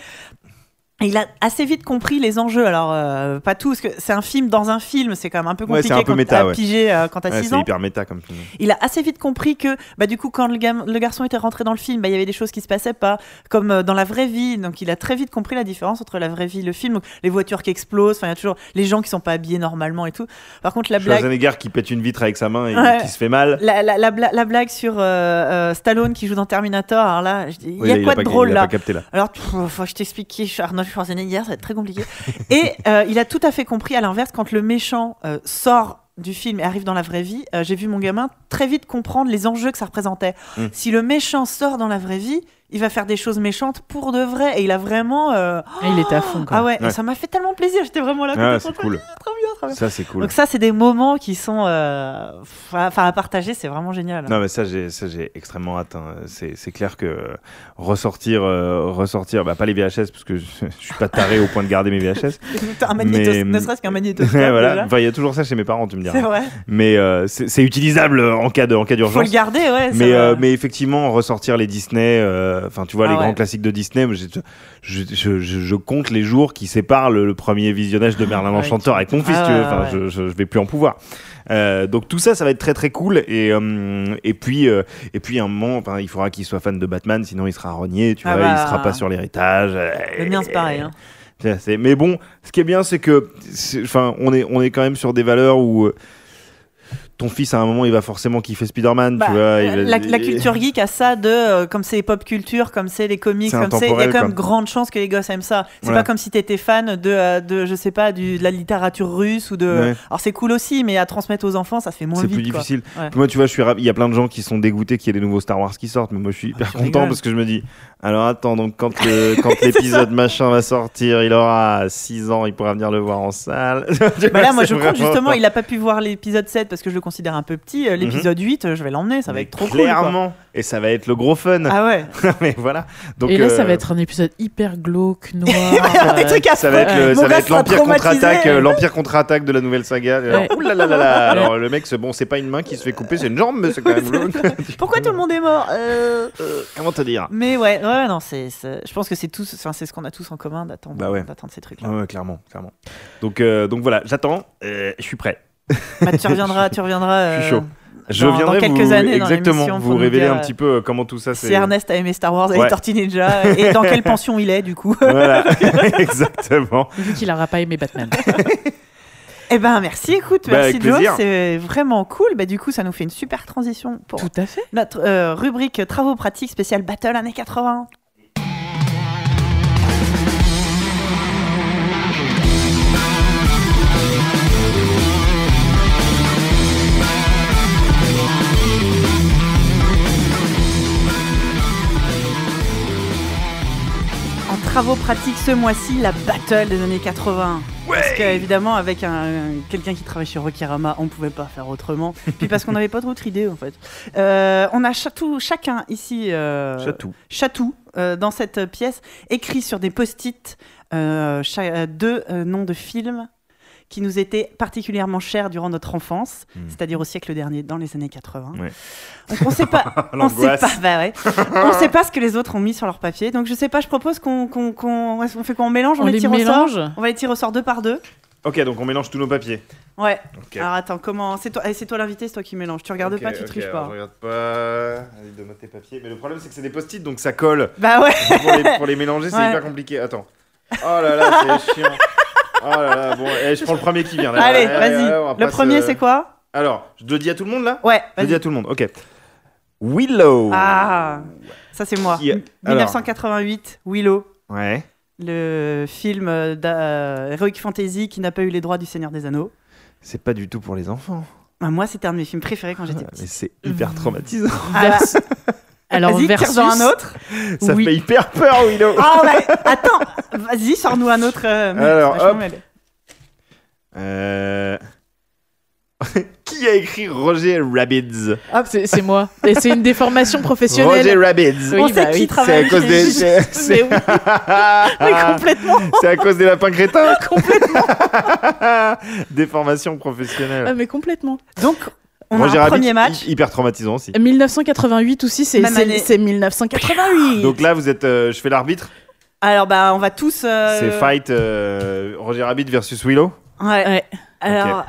Et il a assez vite compris les enjeux. Alors, euh, pas tout, parce que c'est un film dans un film, c'est quand même un peu Ouais, c'est compliqué un peu quand méta, ouais. pigé euh, quand t'as Ouais, 6 c'est ans. hyper méta comme film. Il a assez vite compris que, bah, du coup, quand le, le garçon était rentré dans le film, bah, il y avait des choses qui se passaient pas, comme euh, dans la vraie vie. Donc, il a très vite compris la différence entre la vraie vie et le film. Donc, les voitures qui explosent, enfin, il y a toujours les gens qui sont pas habillés normalement et tout. Par contre, la blague. Schwarzenegger qui pète une vitre avec sa main et Ouais. qui se fait mal. La, la, la, bla- la blague sur Stallone qui joue dans Terminator, alors là, je dis, il Oui, y a quoi a de drôle là pas capté là. Alors, pff, faut que je t'explique qui est Arnold Schwarzenegger, ça va être très compliqué. Et euh, il a tout à fait compris, à l'inverse, quand le méchant euh, sort du film et arrive dans la vraie vie, euh, j'ai vu mon gamin très vite comprendre les enjeux que ça représentait. Mm. Si le méchant sort dans la vraie vie, il va faire des choses méchantes pour de vrai. Et il a vraiment... euh, Ah, il était à fond. Quoi. Ah ouais, et ça m'a fait tellement plaisir, j'étais vraiment là. Ah, c'est cool. bien, Trop bien, trop bien. Ça, c'est cool. Donc ça, c'est des moments qui sont... euh, Enfin, à partager, c'est vraiment génial. Non, mais ça, j'ai, ça, j'ai extrêmement hâte. hein. C'est, c'est clair que euh, ressortir, euh, ressortir, bah, pas les VHS, parce que je, je suis pas taré au point de garder mes VHS. un magnétos, Mais- ne serait-ce qu'un magnétoscope. voilà. déjà. Enfin, il y a toujours ça chez mes parents, tu me C'est diras. vrai. Mais euh, c'est, c'est utilisable en cas de, en cas Faut le d'urgence. garder, ouais. Mais, va. euh, mais effectivement, ressortir les Disney, euh, enfin, tu vois, Ah les ouais. grands classiques de Disney, je, je, je, je compte les jours qui séparent le, le premier visionnage de Merlin Ouais, l'Enchanteur avec mon fils, Ah tu veux. ouais, Enfin, ouais. je, vais plus en pouvoir. Euh, donc tout ça, ça va être très très cool. Et, euh, et puis, euh, et puis à un moment, il faudra qu'il soit fan de Batman, sinon il sera rogné, tu Ah vois, bah. il sera pas sur l'héritage. euh, Le mien, c'est pareil. Hein. Mais bon, ce qui est bien, c'est que, enfin, on est, on est quand même sur des valeurs où euh, ton fils, à un moment, il va forcément kiffer Spider-Man, Bah, tu vois. il va- la, la culture geek a ça de, euh, comme c'est pop culture, comme c'est les comics, C'est comme c'est, il y a quand même grande chance que les gosses aiment ça. C'est Voilà. pas comme si t'étais fan de, euh, de, je sais pas, du, de la littérature russe ou de. Ouais. Alors c'est cool aussi, mais à transmettre aux enfants, ça se fait moins C'est vite. plus quoi. difficile. Ouais. Moi, tu vois, je suis il y a plein de gens qui sont dégoûtés qu'il y ait des nouveaux Star Wars qui sortent, mais moi, je suis hyper tu content rigoles. parce que je me dis, alors attends, donc quand, l'épisode machin va sortir, il aura 6 ans, il pourra venir le voir en salle. Bah là, moi, je C'est compte vraiment- justement, il a pas pu voir l'épisode 7 parce que je le considère un peu petit. Euh, L'épisode 8, euh, je vais l'emmener, ça va Mais être trop cool. quoi. Clairement. Et ça va être le gros fun. Ah ouais. mais voilà. Donc, Et là, ça euh, va être un épisode hyper glauque, noir. Des trucs Ça va être, le- Mon ça va être l'Empire traumatisé. contre-attaque, euh, l'Empire contre-attaque de la nouvelle saga. Alors, Ouais. ouh là là là là. Alors le mec, c'est bon, c'est pas une main qui se fait couper, c'est une jambe, mais c'est quand même glauque. Pourquoi tout le monde est mort Euh, Euh, Comment te dire? Mais ouais, ouais, non, c'est, je pense que c'est tous, c'est ce qu'on a tous en commun d'attendre, Bah ouais. d'attendre ces trucs-là. Ouais, ouais, clairement, clairement. Donc, euh, donc voilà, j'attends, euh, je suis prêt. Bah, tu reviendras, tu reviendras. Je suis euh, chaud. Je dans- dans viendrai quelques vous, années dans exactement, l'émission vous révéler dire, un euh, petit peu euh, comment tout ça Si Ernest a aimé Star Wars et Ouais. Tortues Ninja, et dans quelle pension il est du coup Voilà, exactement. Vu qu'il n'aura pas aimé Batman. Eh ben merci, écoute, Bah, merci avec Joe, c'est vraiment cool. Bah, du coup, ça nous fait une super transition pour Tout à fait. notre euh, rubrique travaux pratiques spéciale Battle années 80. Travaux pratiques ce mois-ci, la battle des années 80. Parce qu'évidemment, avec un, quelqu'un qui travaille sur Rokirama, on pouvait pas faire autrement. Puis parce qu'on n'avait pas d'autre idée en fait. Euh, on a chatou, chacun ici, euh, Chatou. chatou, euh, dans cette pièce, écrit sur des post-it deux noms de films qui nous étaient particulièrement chers durant notre enfance, Hmm. c'est-à-dire au siècle dernier, dans les années 80. Ouais. Donc on sait pas, on sait pas, bah ouais. on sait pas ce que les autres ont mis sur leur papier. Donc je sais pas, je propose qu'on, qu'on, qu'on- on fait quoi On mélange, on, On les les tire au mélange sort. On va les tirer au sort deux par deux. Ok, donc on mélange tous nos papiers. Ouais. Alors attends, comment C'est toi, eh, c'est toi l'invité, c'est toi qui mélange. Tu regardes pas, tu ok, triches pas. Je regarde pas. Allez, donne-moi tes papiers. Mais le problème, c'est que c'est des post-it, donc ça colle. Bah ouais. pour, les, pour les mélanger, c'est Ouais. hyper compliqué. Attends. Oh là là, c'est chiant. Oh là là, bon, eh, je prends le premier qui vient. Là. Allez, vas-y. ouais, on va le pas premier, se- c'est quoi Alors, je le dis à tout le monde là Ouais, Je le dis vas-y. à tout le monde, ok. Willow. Ah, ça c'est moi. Qui- alors. 1988, Willow. Ouais. Le film euh, d'Heroic Fantasy qui n'a pas eu les droits du Seigneur des Anneaux. C'est pas du tout pour les enfants. Ah, moi, c'était un de mes films préférés quand j'étais Mais petite. c'est hyper traumatisant. Ah, Alors, Vas-y, versus... tire-en un autre. Ça Oui. fait hyper peur, Willow. Ah, ouais. Attends, vas-y, sors-nous un autre. euh, mais Alors, hop. Euh... Qui a écrit Roger Rabbids C'est c'est moi. Et c'est une déformation professionnelle. Roger Rabbids. Oui, On bah sait qui oui. travaille C'est à cause des. C'est c'est- Mais oui, mais complètement. c'est à cause des lapins crétins Complètement Déformation professionnelle. Ah, mais complètement. Donc, on Roger a un Rabbit, premier match. hy- Hyper traumatisant aussi. 1988 aussi, c'est Même c'est- année. c'est 1988. Donc là, vous êtes. euh, je fais l'arbitre Alors, bah, on va tous. euh, C'est Fight euh, Roger Rabbit versus Willow. Ouais. Ouais. Alors,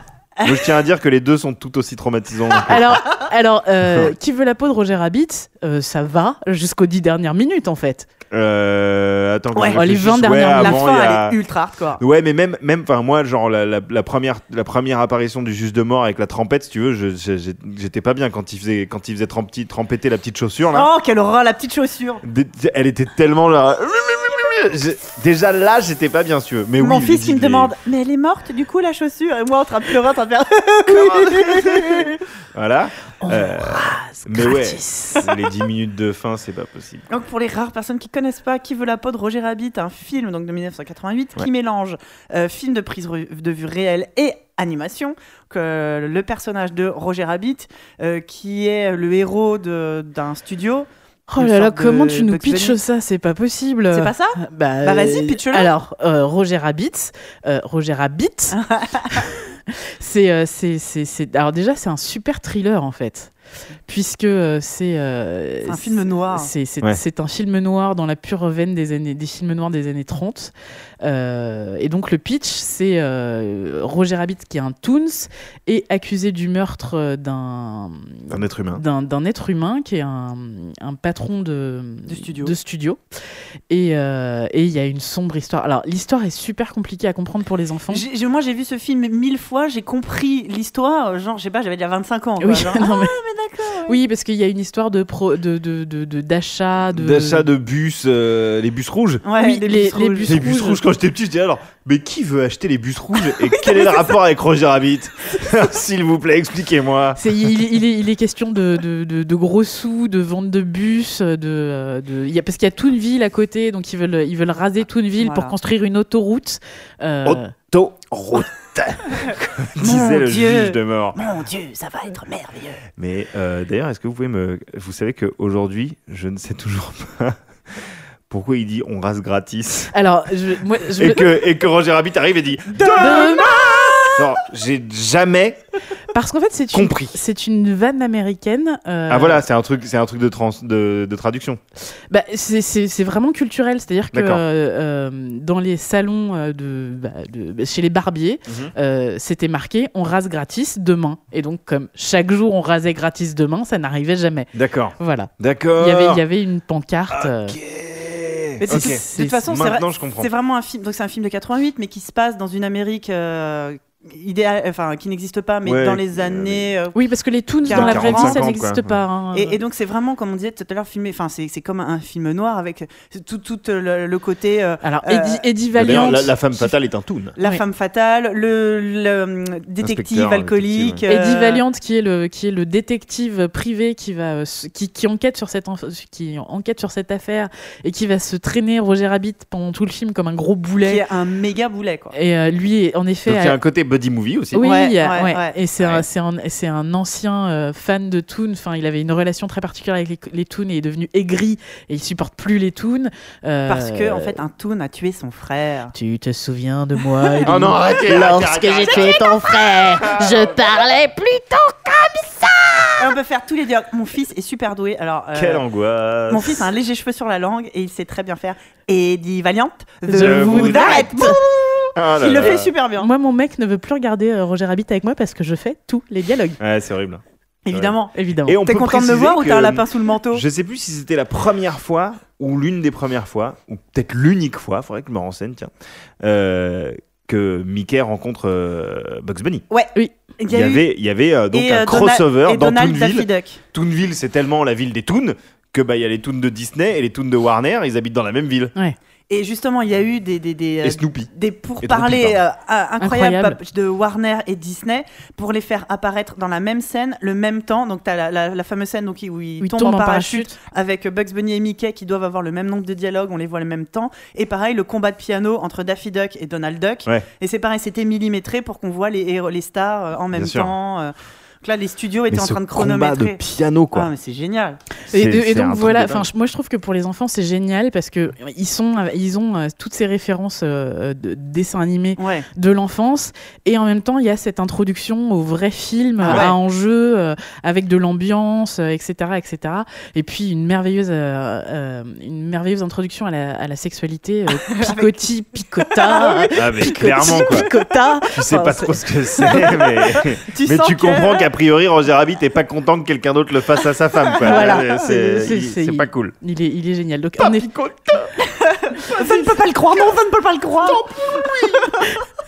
Moi, je tiens à dire que les deux sont tout aussi traumatisants. Alors, alors euh, qui veut la peau de Roger Rabbit Euh, Ça va jusqu'aux dix dernières minutes en fait. Euh, attends, quand Ouais. Oh, les réfléchisse, 20 ouais, dernières- la avant, fin, il y a- elle est ultra hardcore. Ouais, mais même, même, enfin, moi, genre la, la- la première, la première apparition du juge de mort avec la trempette, si tu veux, j'étais pas bien quand il faisait, quand il faisait trempeter, la petite chaussure là. Oh, quelle horreur, la petite chaussure. Elle était tellement là. Déjà là, j'étais pas bien sûr. Mais Mon oui, fils qui me demande, mais elle est morte du coup la chaussure Et moi en train de pleurer, en train de faire. Voilà. Euh, mais ouais, les 10 minutes de fin, c'est pas possible. Donc pour les rares personnes qui connaissent pas Qui veut la peau de Roger Rabbit, un film donc de 1988 Ouais. qui mélange euh, film de prise de vue réelle et animation. Que le personnage de Roger Rabbit, euh, qui est le héros d'un studio. Oh là là, comment tu nous pitches ça? C'est pas possible. C'est pas ça? Bah, Bah, vas-y, euh, pitch-le. Alors, euh, Roger Rabbit, euh, Roger Rabbit, c'est, euh, c'est, c'est, c'est- alors déjà c'est un super thriller en fait, puisque euh, c'est, euh, C'est un film noir. C'est, c'est, Ouais. c'est un film noir dans la pure veine des années, des films noirs des années 30. Euh, et donc le pitch, c'est euh, Roger Rabbit qui est un Toons et accusé du meurtre euh, d'un Un être humain. d'un d'un être humain qui est un, un patron de, De studio. de studio. Et euh, et il y a une sombre histoire. Alors, l'histoire est super compliquée à comprendre pour les enfants. J'ai- moi j'ai vu ce film mille fois, j'ai compris l'histoire, genre je sais pas, j'avais déjà 25 ans. quoi, Oui, genre, non, Ah, mais d'accord. ouais. oui, parce qu'il y a une histoire de pro, de, de, de, de- d'achat, de, D'achat de bus, euh, les bus rouges. Ouais, Oui, les, les- bus les rouges. bus Les bus rouges. Quand j'étais petit, je disais alors, mais qui veut acheter les bus rouges et quel est le rapport avec Roger Rabbit? S'il vous plaît, expliquez-moi. C'est, il, il est, il est question de, de, de, de gros sous, de vente de bus, de, y a, parce qu'il y a Toonville à côté, donc ils veulent, ils veulent raser Toonville Voilà. pour construire une autoroute. Euh, Autoroute, comme disait Mon le Dieu. juge de mort. Mon Dieu, ça va être merveilleux. Mais euh, d'ailleurs, est-ce que vous pouvez me. Vous savez qu'aujourd'hui, je ne sais toujours pas pourquoi il dit on rase gratis. alors, je, moi, je, Et que, et que Roger Rabbit arrive et dit Demain Genre, j'ai jamais Parce qu'en fait, c'est une, compris. c'est une vanne américaine. euh, Ah voilà, c'est un truc, c'est un truc de, trans, de, de traduction. bah, c'est- vraiment culturel. C'est-à-dire que euh, dans les salons euh, de, bah, de- bah, chez les barbiers, euh, c'était marqué on rase gratis demain. Et donc, comme chaque jour on rasait gratis demain, ça n'arrivait jamais. D'accord, Voilà. d'accord. Il y avait, il y avait une pancarte. euh, Ok. Mais de Ok. toute- de toute façon, c'est Maintenant, vrai- je comprends. c'est vraiment un film. Donc c'est un film de 88, mais qui se passe dans une Amérique euh, idéale, enfin qui n'existe pas, mais Ouais, dans les euh, années. euh, Oui, parce que les toons dans la vraie vie, 45 ça n'existe pas. hein. Et, et donc c'est vraiment comme on disait tout à l'heure filmé. Enfin c'est c'est comme un film noir avec tout, tout le, le côté euh, Alors, euh, Eddie, Valiant. la, la femme qui- fatale est un toon. la Oui. femme fatale, le, le, euh, détective alcoolique. détective, Eddie euh, Valiant, qui est le qui est le détective privé qui va euh, qui, qui enquête sur cette qui enquête sur cette affaire et qui va se traîner Roger Rabbit pendant tout le film comme un gros qui boulet. est un méga boulet quoi. Et euh, lui, en effet, Donc il y a- un côté buddy movie aussi. oui, Ouais, ouais, ouais. et c'est un, un, un ancien euh, fan de Toon. Enfin, il avait une relation très particulière avec les, les Toons et est devenu aigri et il supporte plus les Toons. Euh, Parce que en fait un toon a tué son frère. tu te souviens de moi Ellie Oh non, arrêtez Lorsque j'ai tué ton frère, je parlais plutôt. Et on peut faire tous les dialogues. Mon fils est super doué. Alors euh, Quelle angoisse. Mon fils a un léger cheveu sur la langue et il sait très bien faire Eddie Valiant. The Je vous Wood arrête. Rat. Ah là Il le là. fait super bien. Moi, mon mec ne veut plus regarder euh, Roger Rabbit avec moi parce que je fais tous les dialogues, Ouais, c'est horrible. Évidemment. évidemment. Et on T'es peut content de me préciser voir ou t'as un que- lapin sous le manteau Je sais plus si c'était la première fois ou l'une des premières fois, ou peut-être l'unique fois, faudrait que je me renseigne, tiens, euh, que Mickey rencontre euh, Bugs Bunny. Il Il y, avait, il y avait euh, donc et, un euh, crossover Donald- et dans Donald Daffy Toonville. Duck. Toonville, c'est tellement la ville des Toons que bah il y a les Toons de Disney et les Toons de Warner, ils habitent dans la même ville. Et justement, il y a eu des, des, des, euh, Et Snoopy. des pourparlers euh, euh, incroyables Incroyable. de Warner et Disney pour les faire apparaître dans la même scène, le même temps. Donc, tu as la, la- la fameuse scène donc, où ils tombent tombe en parachute, avec Bugs Bunny et Mickey qui doivent avoir le même nombre de dialogues, on les voit le même temps. Et pareil, le combat de piano entre Daffy Duck et Donald Duck. Ouais. Et c'est pareil, c'était millimétré pour qu'on voit les, héros- les stars euh, en même Bien temps. Donc là, les studios étaient Mais en train de combat de chronométrer. piano quoi. Ah, mais c'est génial. Et, donc voilà, enfin moi je trouve que pour les enfants c'est génial parce que ils sont, ils ont euh, toutes ces références euh, de dessins animés Ouais. de l'enfance et en même temps il y a cette introduction au vrai film Ah à enjeu euh, avec de l'ambiance euh, etc etc et puis une merveilleuse euh, euh, une merveilleuse introduction à la, à la sexualité euh, picoti picota Ah, mais picoti, clairement, quoi. picota Tu sais Enfin, pas trop ce que c'est, mais, Tu mais tu que- comprends qu'a priori, Roger Rabbit est pas content que quelqu'un d'autre le fasse à sa femme. quoi. Voilà. C'est pas cool. il est il est génial donc effet Ça ne peut pas le croire, non, ça ne peut pas le croire.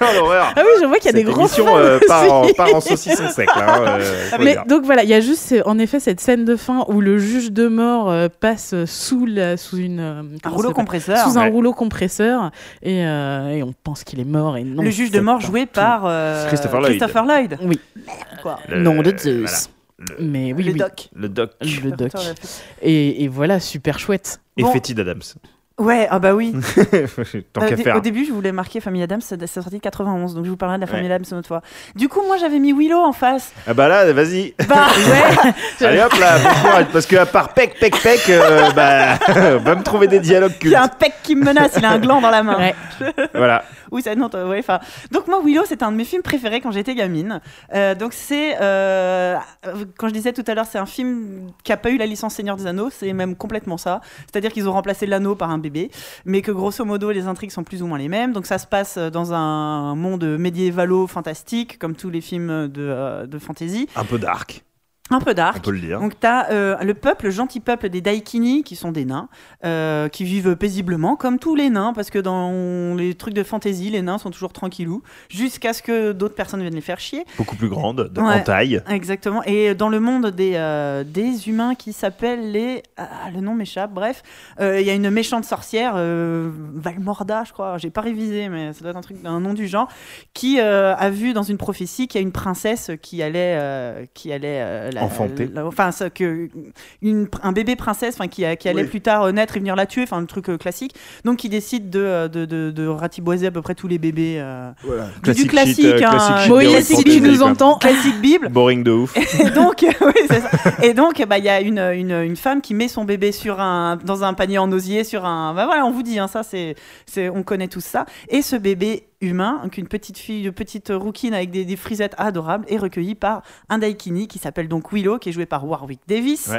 L'horreur. ah oui je vois qu'il y a des Cette gros fans euh, part, en, part en saucisson sec. Là, hein, euh, faut Mais donc voilà, il y a juste c'est- en effet cette scène de fin où le juge de mort euh, passe sous la, sous une euh, Un rouleau compresseur. sous un Ouais. rouleau compresseur et, euh, et on pense qu'il est mort et non. le juge de mort joué par euh, Christopher Lloyd. Christopher Lloyd. Oui. Quoi. Le- nom de voilà. Zeus. Le, Mais oui, le oui. doc. le doc Le doc. Et voilà, super chouette. et Bon. Fétide Adams. Ouais, ah bah oui. Tant Euh, qu'à faire. Au début, je voulais marquer Famille Adams, c'est sorti 91, donc je vous parlerai de la Famille Ouais. Adams une autre fois. Du coup, moi, j'avais mis Willow en face. Ah bah là, vas-y. Bah ouais, Allez hop là. Parce que à part pec, pec, pec, euh, bah, va me trouver des dialogues il cultes. y a un pec qui me menace, il a un gland dans la main. Ouais. Voilà. Oui, ça, non, ouais, enfin. Donc moi, Willow, c'est un de mes films préférés quand j'étais gamine. Euh, donc c'est, euh, quand je disais tout à l'heure, c'est un film qui a pas eu la licence Seigneur des Anneaux, c'est même complètement ça. C'est-à-dire qu'ils ont remplacé l'anneau par un bébé, mais que grosso modo, les intrigues sont plus ou moins les mêmes. Donc ça se passe dans un monde médiévalo fantastique, comme tous les films de, euh, de fantasy, Un peu dark, un peu on dark. peut le dire. Donc tu as le peuple, le gentil peuple des Daikini, qui sont des nains, euh, qui vivent paisiblement, comme tous les nains, parce que dans les trucs de fantasy, les nains sont toujours tranquillous, jusqu'à ce que d'autres personnes viennent les faire chier. Beaucoup plus grande, de- Ouais. en taille. Exactement. Et dans le monde des, euh, des humains qui s'appellent les... Ah, le nom m'échappe, bref. Euh, Il y a une méchante sorcière, euh, Valmorda, je crois, j'ai pas révisé, mais ça doit être un, truc, un nom du genre, qui euh, a vu dans une prophétie qu'il y a une princesse qui allait... euh, qui allait euh, la- Enfanter. la- enfin, ça, que, une, un bébé princesse enfin, qui, a- qui allait Oui. plus tard euh, naître et venir la tuer, enfin, un truc euh, classique. Donc, qui décide de, euh, de, de, de ratiboiser à peu près tous les bébés. euh, Classique classique, shit, euh, hein. classique Moïse, si tu nous entends. classique Bible. Boring de ouf. Et donc, oui, c'est ça. Et donc, bah, il y a une, une, une femme qui met son bébé sur un, dans un panier en osier, sur un. Bah voilà, on vous dit, hein, ça, c'est, c'est, on connaît tout ça. Et ce bébé humain, donc une petite fille, une petite rouquine avec des, frisettes adorables, est recueilli par un daikini qui s'appelle donc Willow, qui est joué par Warwick Davis.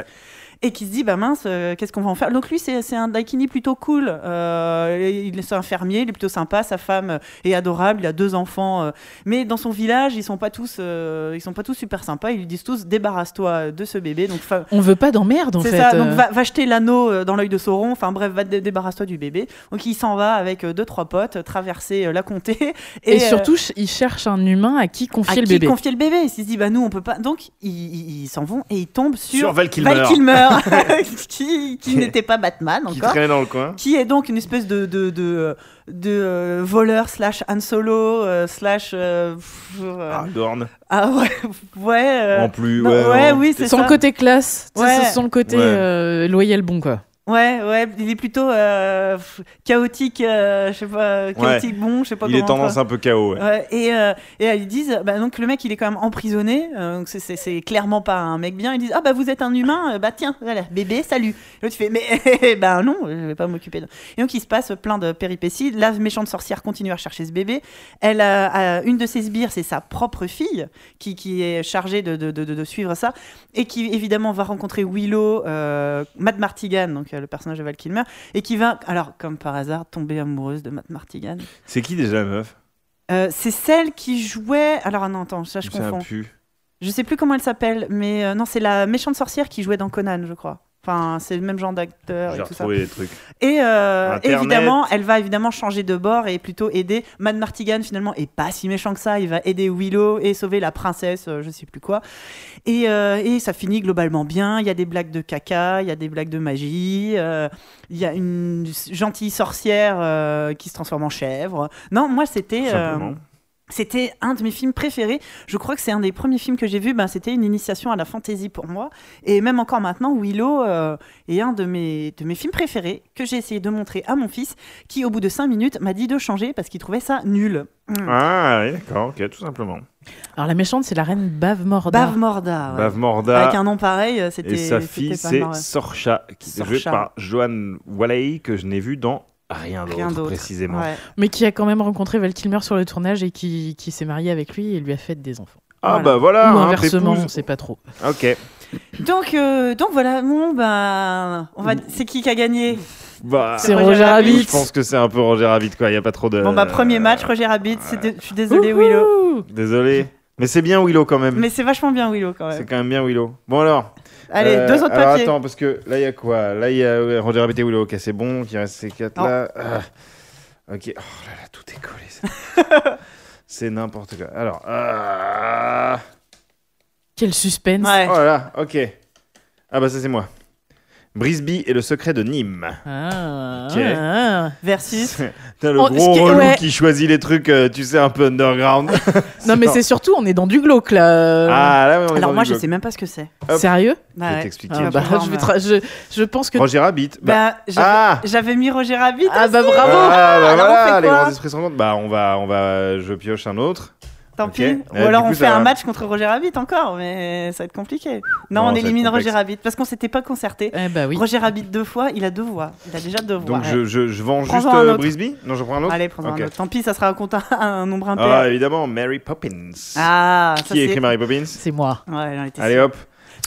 Et qui se dit, bah mince, euh, qu'est-ce qu'on va en faire? Donc lui, c'est c'est un daikini plutôt cool. Euh, il est un fermier, il est plutôt sympa, sa femme euh, est adorable, il a deux enfants. euh, mais dans son village, ils sont pas tous, euh, ils sont pas tous super sympas. Ils lui disent tous, débarrasse-toi de ce bébé. Donc On veut pas d'emmerde en c'est fait. ça. Donc va, va jeter l'anneau dans l'œil de Sauron. Enfin bref, va dé- débarrasse-toi du bébé. Donc il s'en va avec deux trois potes traverser la comté et, surtout, il cherche un humain à qui à confier le qui bébé. confier le bébé. Il se dit bah nous on peut pas. Donc ils- s'en vont et ils tombent sur, Sur Val Kilmer. Kilmer, qui, qui n'était pas Batman Qui encore. traînait dans le coin. Qui est donc une espèce de, de, de, de, euh, voleur slash Han Solo euh, slash euh, euh, Ah, Dorn. ah ouais ouais euh, En plus, non, ouais. ouais, oui c'est ça le côté classe, Ouais. sans le côté Ouais. euh, loyal bon quoi. Ouais, ouais, il est plutôt euh, chaotique, euh, je sais pas, chaotique bon, je sais pas Il est comment. tendance un peu KO, ouais. Ouais, et, euh, et euh, ils disent, bah, donc le mec il est quand même emprisonné, euh, donc c'est- clairement pas un mec bien. Ils disent, ah bah vous êtes un humain, euh, bah tiens, voilà, bébé, salut. L'autre fait, mais ben non, je vais pas m'occuper. de... Et donc il se passe plein de péripéties. La méchante sorcière continue à rechercher ce bébé. Elle a, une de ses sbires, c'est sa propre fille qui, qui est chargée de, de, suivre ça et qui évidemment va rencontrer Willow, euh, Matt Martigan, donc euh, le personnage de Val Kilmer, et qui va, alors comme par hasard, tomber amoureuse de Matt Martigan. C'est qui déjà la meuf? Euh, c'est celle qui jouait. Alors ah non, attends, ça je confonds. Je sais plus comment elle s'appelle, mais euh, non, c'est la méchante sorcière qui jouait dans Conan, je crois. Enfin, c'est le même genre d'acteur J'ai et tout ça. les trucs. Et euh, évidemment, elle va évidemment changer de bord et plutôt aider. Mad Martigan finalement est pas si méchant que ça. Il va aider Willow et sauver la princesse, euh, je sais plus quoi. Et, euh, et ça finit globalement bien. Il y a des blagues de caca, il y a des blagues de magie. euh, Il y a une gentille sorcière qui se transforme en chèvre. Non, moi c'était. Simplement. C'était un de mes films préférés. Je crois que c'est un des premiers films que j'ai vu. Ben, c'était une initiation à la fantasy pour moi. Et même encore maintenant, Willow euh, est un de mes, de mes films préférés que j'ai essayé de montrer à mon fils, qui au bout de cinq minutes m'a dit de changer parce qu'il trouvait ça nul. Mm. Ah, oui, d'accord, ok, tout simplement. Alors la méchante, c'est la reine Bavmorda. Bav Morda. ouais. Bav Morda. Avec un nom pareil, euh, c'était. Et sa fille, c'est. Sorcha, qui est jouée par Joanne Walley, que je n'ai vu dans rien Rien d'autre, précisément. Ouais. Mais qui a quand même rencontré Val Kilmer sur le tournage et qui, qui s'est marié avec lui et lui a fait des enfants. Ah, Voilà. bah voilà, Ou hein, inversement, on sait pas trop. Ok. Donc, euh, donc voilà, bon, ben, on va... c'est qui qui a gagné? Bah, C'est Roger Roger Rabbit. Rabbit. Je pense que c'est un peu Roger Rabbit, quoi. Il n'y a pas trop de. Bon, bah, premier match, Roger Rabbit. c'est de- Je suis désolée, Willow. Désolé. Mais c'est bien Willow quand même. Mais c'est vachement bien, Willow, quand C'est même. quand même bien Willow. Bon alors. Allez, euh, deux autres alors, papiers. attends, parce que là il y a quoi? Là il y a Roger Rabbit et Willow. Ok, c'est bon. Il reste ces quatre là. Ah. Ok. Oh là là, tout est collé. ça. c'est n'importe quoi. Alors. ah. Quel suspense. Ouais. Oh là là. Ok. Ah bah ça c'est moi. Brisby et le secret de Nîmes. Ah, Ok. ah. Versus. T'as le Oh, gros qui- relou ouais. qui choisit les trucs, euh, tu sais, un peu underground. Non, mais c'est surtout, on est dans du glauque là. Ah là, on est Alors, dans moi, du je sais même pas ce que c'est. Sérieux Je Bah vais ouais. t'expliquer. Ah, bah, je, vais tra- je, je pense que. Roger Rabbit. Bah, Bah, j'avais ah j'avais mis Roger Rabbit. Ah, bah aussi. bravo Ah, bah Alors, on voilà, les grands esprits rencontrent. Bah, on va, on va, je pioche un autre. Tant pis. Euh, Ou alors coup, on fait ça- un match contre Roger Rabbit encore, mais ça va être compliqué. Non, Non, ça on élimine complexe. Roger Rabbit parce qu'on s'était pas concerté. Eh bah oui. Roger Rabbit deux fois, il a deux voix. Il a déjà deux voix. Donc, je, je, je vends juste euh. Brisby? Non, je prends un autre? Allez, prends un autre. Tant pis, ça sera un, compte- un nombre impair. Ah, évidemment, Mary Poppins. Ah, ça Qui a c'est. écrit Mary Poppins? C'est moi. Ouais, Allez hop.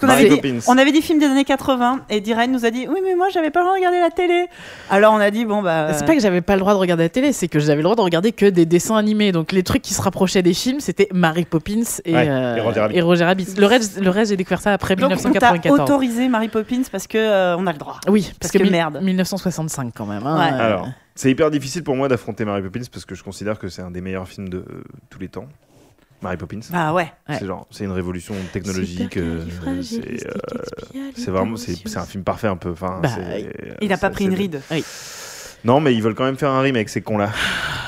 Qu'on avait dit-. On avait dit films des années 80 et Diren nous a dit oui mais moi j'avais pas le droit de regarder la télé. Alors on a dit bon bah. C'est pas que j'avais pas le droit de regarder la télé, c'est que j'avais le droit de regarder que des dessins animés. Donc les trucs qui se rapprochaient des films, c'était Mary Poppins et, Ouais, euh, et Roger Rabbit. et Roger Rabbit. Le reste, le reste j'ai découvert ça après Donc on t'a 1994. autorisé Mary Poppins parce que euh, on a le droit. Oui, parce, Parce que, merde. 1965 quand même. hein. Ouais. Euh, Alors, c'est hyper difficile pour moi d'affronter Mary Poppins parce que je considère que c'est un des meilleurs films de euh, tous les temps. Mary Poppins. Bah ouais. Ouais. C'est genre, c'est une révolution technologique. euh, c'est, euh, c'est vraiment, c'est, c'est un film parfait un peu. Enfin, Bah, Il a pas c'est- pris une ride. Non, mais ils veulent quand même faire un remake, ces cons-là,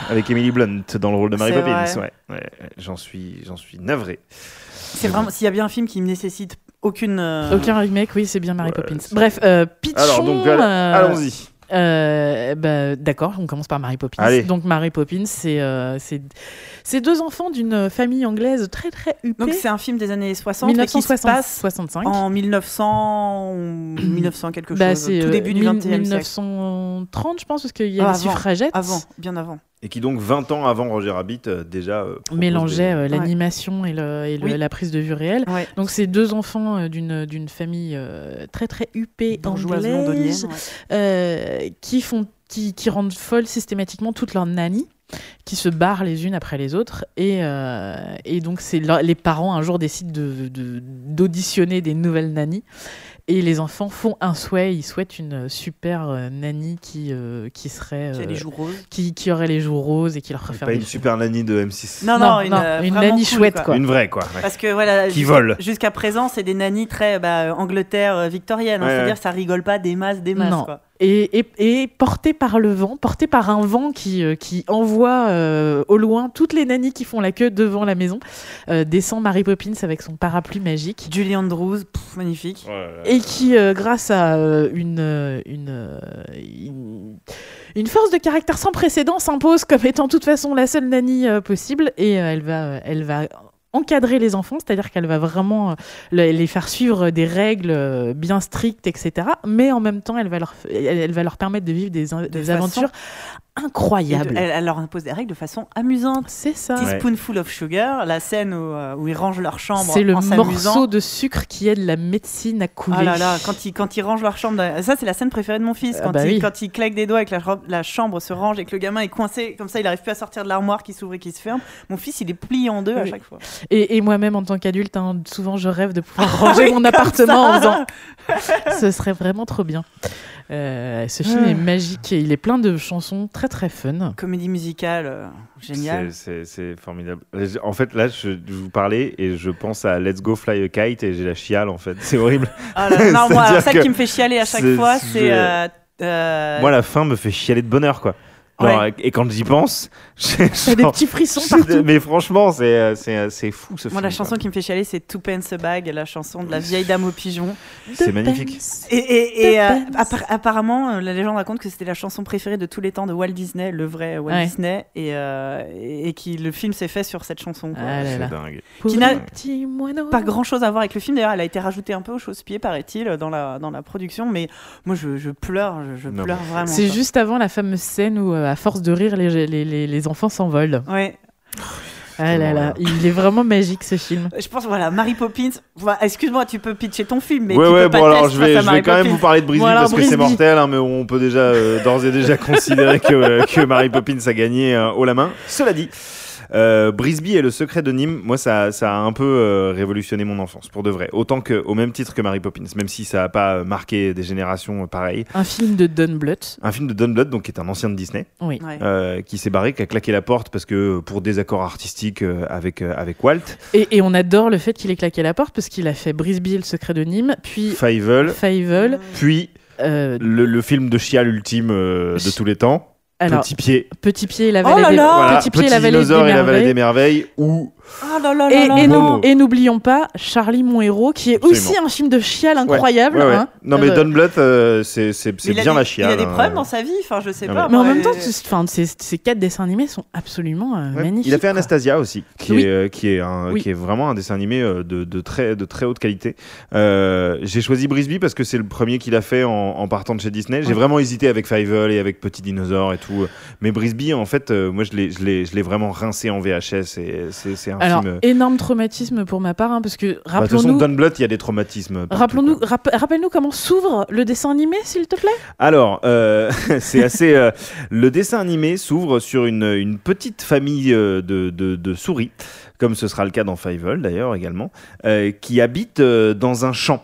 avec Emily Blunt dans le rôle de Mary Poppins. Ouais, ouais, j'en suis, j'en suis navré. C'est vraiment s'il y a bien un film qui ne nécessite aucune. euh, Aucun remake, oui, c'est bien Mary Ouais, Poppins. Bref, euh, pitchons, Alors donc, euh, allons-y. Euh, bah, D'accord, on commence par Mary Poppins. Allez. Donc Mary Poppins, c'est euh, c'est deux enfants d'une famille anglaise très très huppée. Donc c'est un film des années 60 et qui se 1965. passe 65. en 1900 ou 1900 quelque Bah, chose. c'est Tout euh, début du mille- 21e siècle. 1930, je pense, parce qu'il y Ah, a avant, les suffragettes. Avant, bien avant. Et qui donc 20 ans avant Roger Rabbit euh, déjà euh, mélangeait des- euh, Ouais. l'animation et, le- et le- Oui. la prise de vue réelle. Ouais. Donc c'est deux enfants euh, d'une d'une famille euh, très très huppée anglaise londonienne. ouais. euh, qui font qui, qui rendent folles systématiquement toutes leurs nannies qui se barrent les unes après les autres et, euh, et donc c'est les parents un jour décident de- de- d'auditionner des nouvelles nannies et les enfants font un souhait ils souhaitent une super euh, nanny qui euh, qui serait Qui a les euh, joues roses. qui, qui aurait les joues roses et qui leur ferait faire Pas une super nanny de M6. Non, non, une, euh, une nanny cool, chouette quoi. quoi. Une vraie quoi. ouais. Parce que voilà, Qui jusqu'à- vole. Jusqu'à présent, c'est des nannies très bah, Angleterre victorienne. hein. Ouais, C'est-à-dire ouais. que ça rigole pas des masses, des masses. Non. Quoi. Et, et, et porté par le vent, porté par un vent qui, euh, qui envoie euh, au loin toutes les nannies qui font la queue devant la maison, euh, descend Mary Poppins avec son parapluie magique. Julie Andrews, pff, magnifique. Oh là là. Et qui, euh, grâce à euh, une, une, une, une force de caractère sans précédent, s'impose comme étant de toute façon la seule nanny euh, possible. Et euh, elle, va, elle va encadrer les enfants, c'est-à-dire qu'elle va vraiment euh, le- les faire suivre des règles euh, bien strictes, etc. Mais en même temps, elle va leur, elle, va leur permettre de vivre des, aventures De- incroyables. elle, elle leur impose des règles de façon amusante. C'est ça. Teaspoonful Ouais. Spoonful of Sugar, la scène où, euh, où ils rangent leur chambre C'est le morceau de sucre qui aide la médecine à couler. Ah là là, quand ils, quand ils rangent leur chambre. dans- Ça, c'est la scène préférée de mon fils. Ah Quand, bah il, oui. quand il claque des doigts et que la, chambre se range et que le gamin est coincé, comme ça, il arrive plus à sortir de l'armoire qui s'ouvre et qui se ferme. Mon fils, il est plié en deux à chaque fois. Et, et moi-même, en tant qu'adulte, hein, souvent je rêve de pouvoir ranger mon appartement en faisant. Ce serait vraiment trop bien. Euh, ce film Ah. est magique et il est plein de chansons très très fun. Comédie musicale, euh, génial. C'est- formidable. En fait, là, je, je vous parlais et je pense à Let's Go Fly a Kite et j'ai la chiale en fait. C'est horrible. Ah là non, moi, que qui me fait chialer à chaque fois, c'est. euh, euh, Moi, la fin me fait chialer de bonheur quoi. Genre, Ouais. Et quand j'y pense, j'ai des petits frissons partout. Mais franchement, c'est euh, c'est euh, c'est fou ce Moi, film. la chanson qui me fait chialer, c'est Two Pence a Bag, la chanson de la vieille dame au pigeon. C'est magnifique. Et, et- et, euh, apparemment, la légende raconte que c'était la chanson préférée de tous les temps de Walt Disney, le vrai Walt Ouais. Disney, et, euh, et, qui le film s'est fait sur cette chanson. quoi. Ah là C'est là. dingue. Qui n'a. Pas grand chose à voir avec le film, d'ailleurs, elle a été rajoutée un peu au chausse-pied, paraît-il, dans la, dans la production, mais moi je, je pleure, je, je Non, pleure vraiment. C'est juste avant la fameuse scène où, euh, à force de rire, les, les, les, les enfants s'envolent. Ouais. Ah là là, il est vraiment magique ce film. Je pense, voilà, Mary Poppins. Excuse-moi, tu peux pitcher ton film, mais ouais, tu ouais, peux pas bon, alors je vais, je vais quand même vous parler de Brisby Bon, parce que c'est Brisby. mortel, hein, mais on peut déjà euh, d'ores et déjà considérer que, euh, que Mary Poppins a gagné euh, haut la main. Cela dit, euh, Brisby et le secret de Nîmes, moi ça, ça a un peu euh, révolutionné mon enfance, pour de vrai. Autant que, au même titre que Mary Poppins, même si ça n'a pas marqué des générations euh, pareilles. Un film de Don Bluth. Un film de Don Bluth, donc qui est un ancien de Disney, Oui. Ouais. euh, qui s'est barré, qui a claqué la porte parce que pour désaccord artistique euh, avec, euh, avec Walt, Et, et on adore le fait qu'il ait claqué la porte parce qu'il a fait Brisby et le secret de Nîmes, puis Fievel, Fievel. puis euh, le, le film de chial ultime euh, de tous les temps, alors, Petit Pied. Petit Pied et la Oh vallée là des, Voilà, Petit Pied la vallée dinosaure des et la vallée des merveilles. merveilles où Oh là là là Et, là n'oublions pas Charlie mon héros, qui est Absolument. aussi un film de chial incroyable. Ouais, ouais. hein. non mais Euh, Don Bluth euh, c'est bien des- la chiale Il a des hein. problèmes dans sa vie, enfin je sais pas. Mais en même temps, ces, quatre dessins animés sont absolument euh, Ouais. magnifiques. il a fait quoi. Anastasia aussi qui Oui. est euh, qui est un, Oui. qui est vraiment un dessin animé de, de très de très haute qualité Euh, j'ai choisi Brisby parce que c'est le premier qu'il a fait en, en partant de chez Disney j'ai Ouais. vraiment hésité avec Fievel et avec Petit Dinosaure et tout mais Brisby en fait euh, moi je l'ai vraiment rincé en VHS et c'est c'est un Alors, film énorme traumatisme pour ma part, hein, parce que bah, de toute façon rappelons-nous. Il y a des traumatismes Rappelons-nous, rapp- rappelle-nous comment s'ouvre le dessin animé, s'il te plaît. Alors, euh, c'est assez. euh, le dessin animé s'ouvre sur une, une petite famille euh, de, de- de souris, comme ce sera le cas dans Fievel d'ailleurs également, euh, qui habite dans un champ.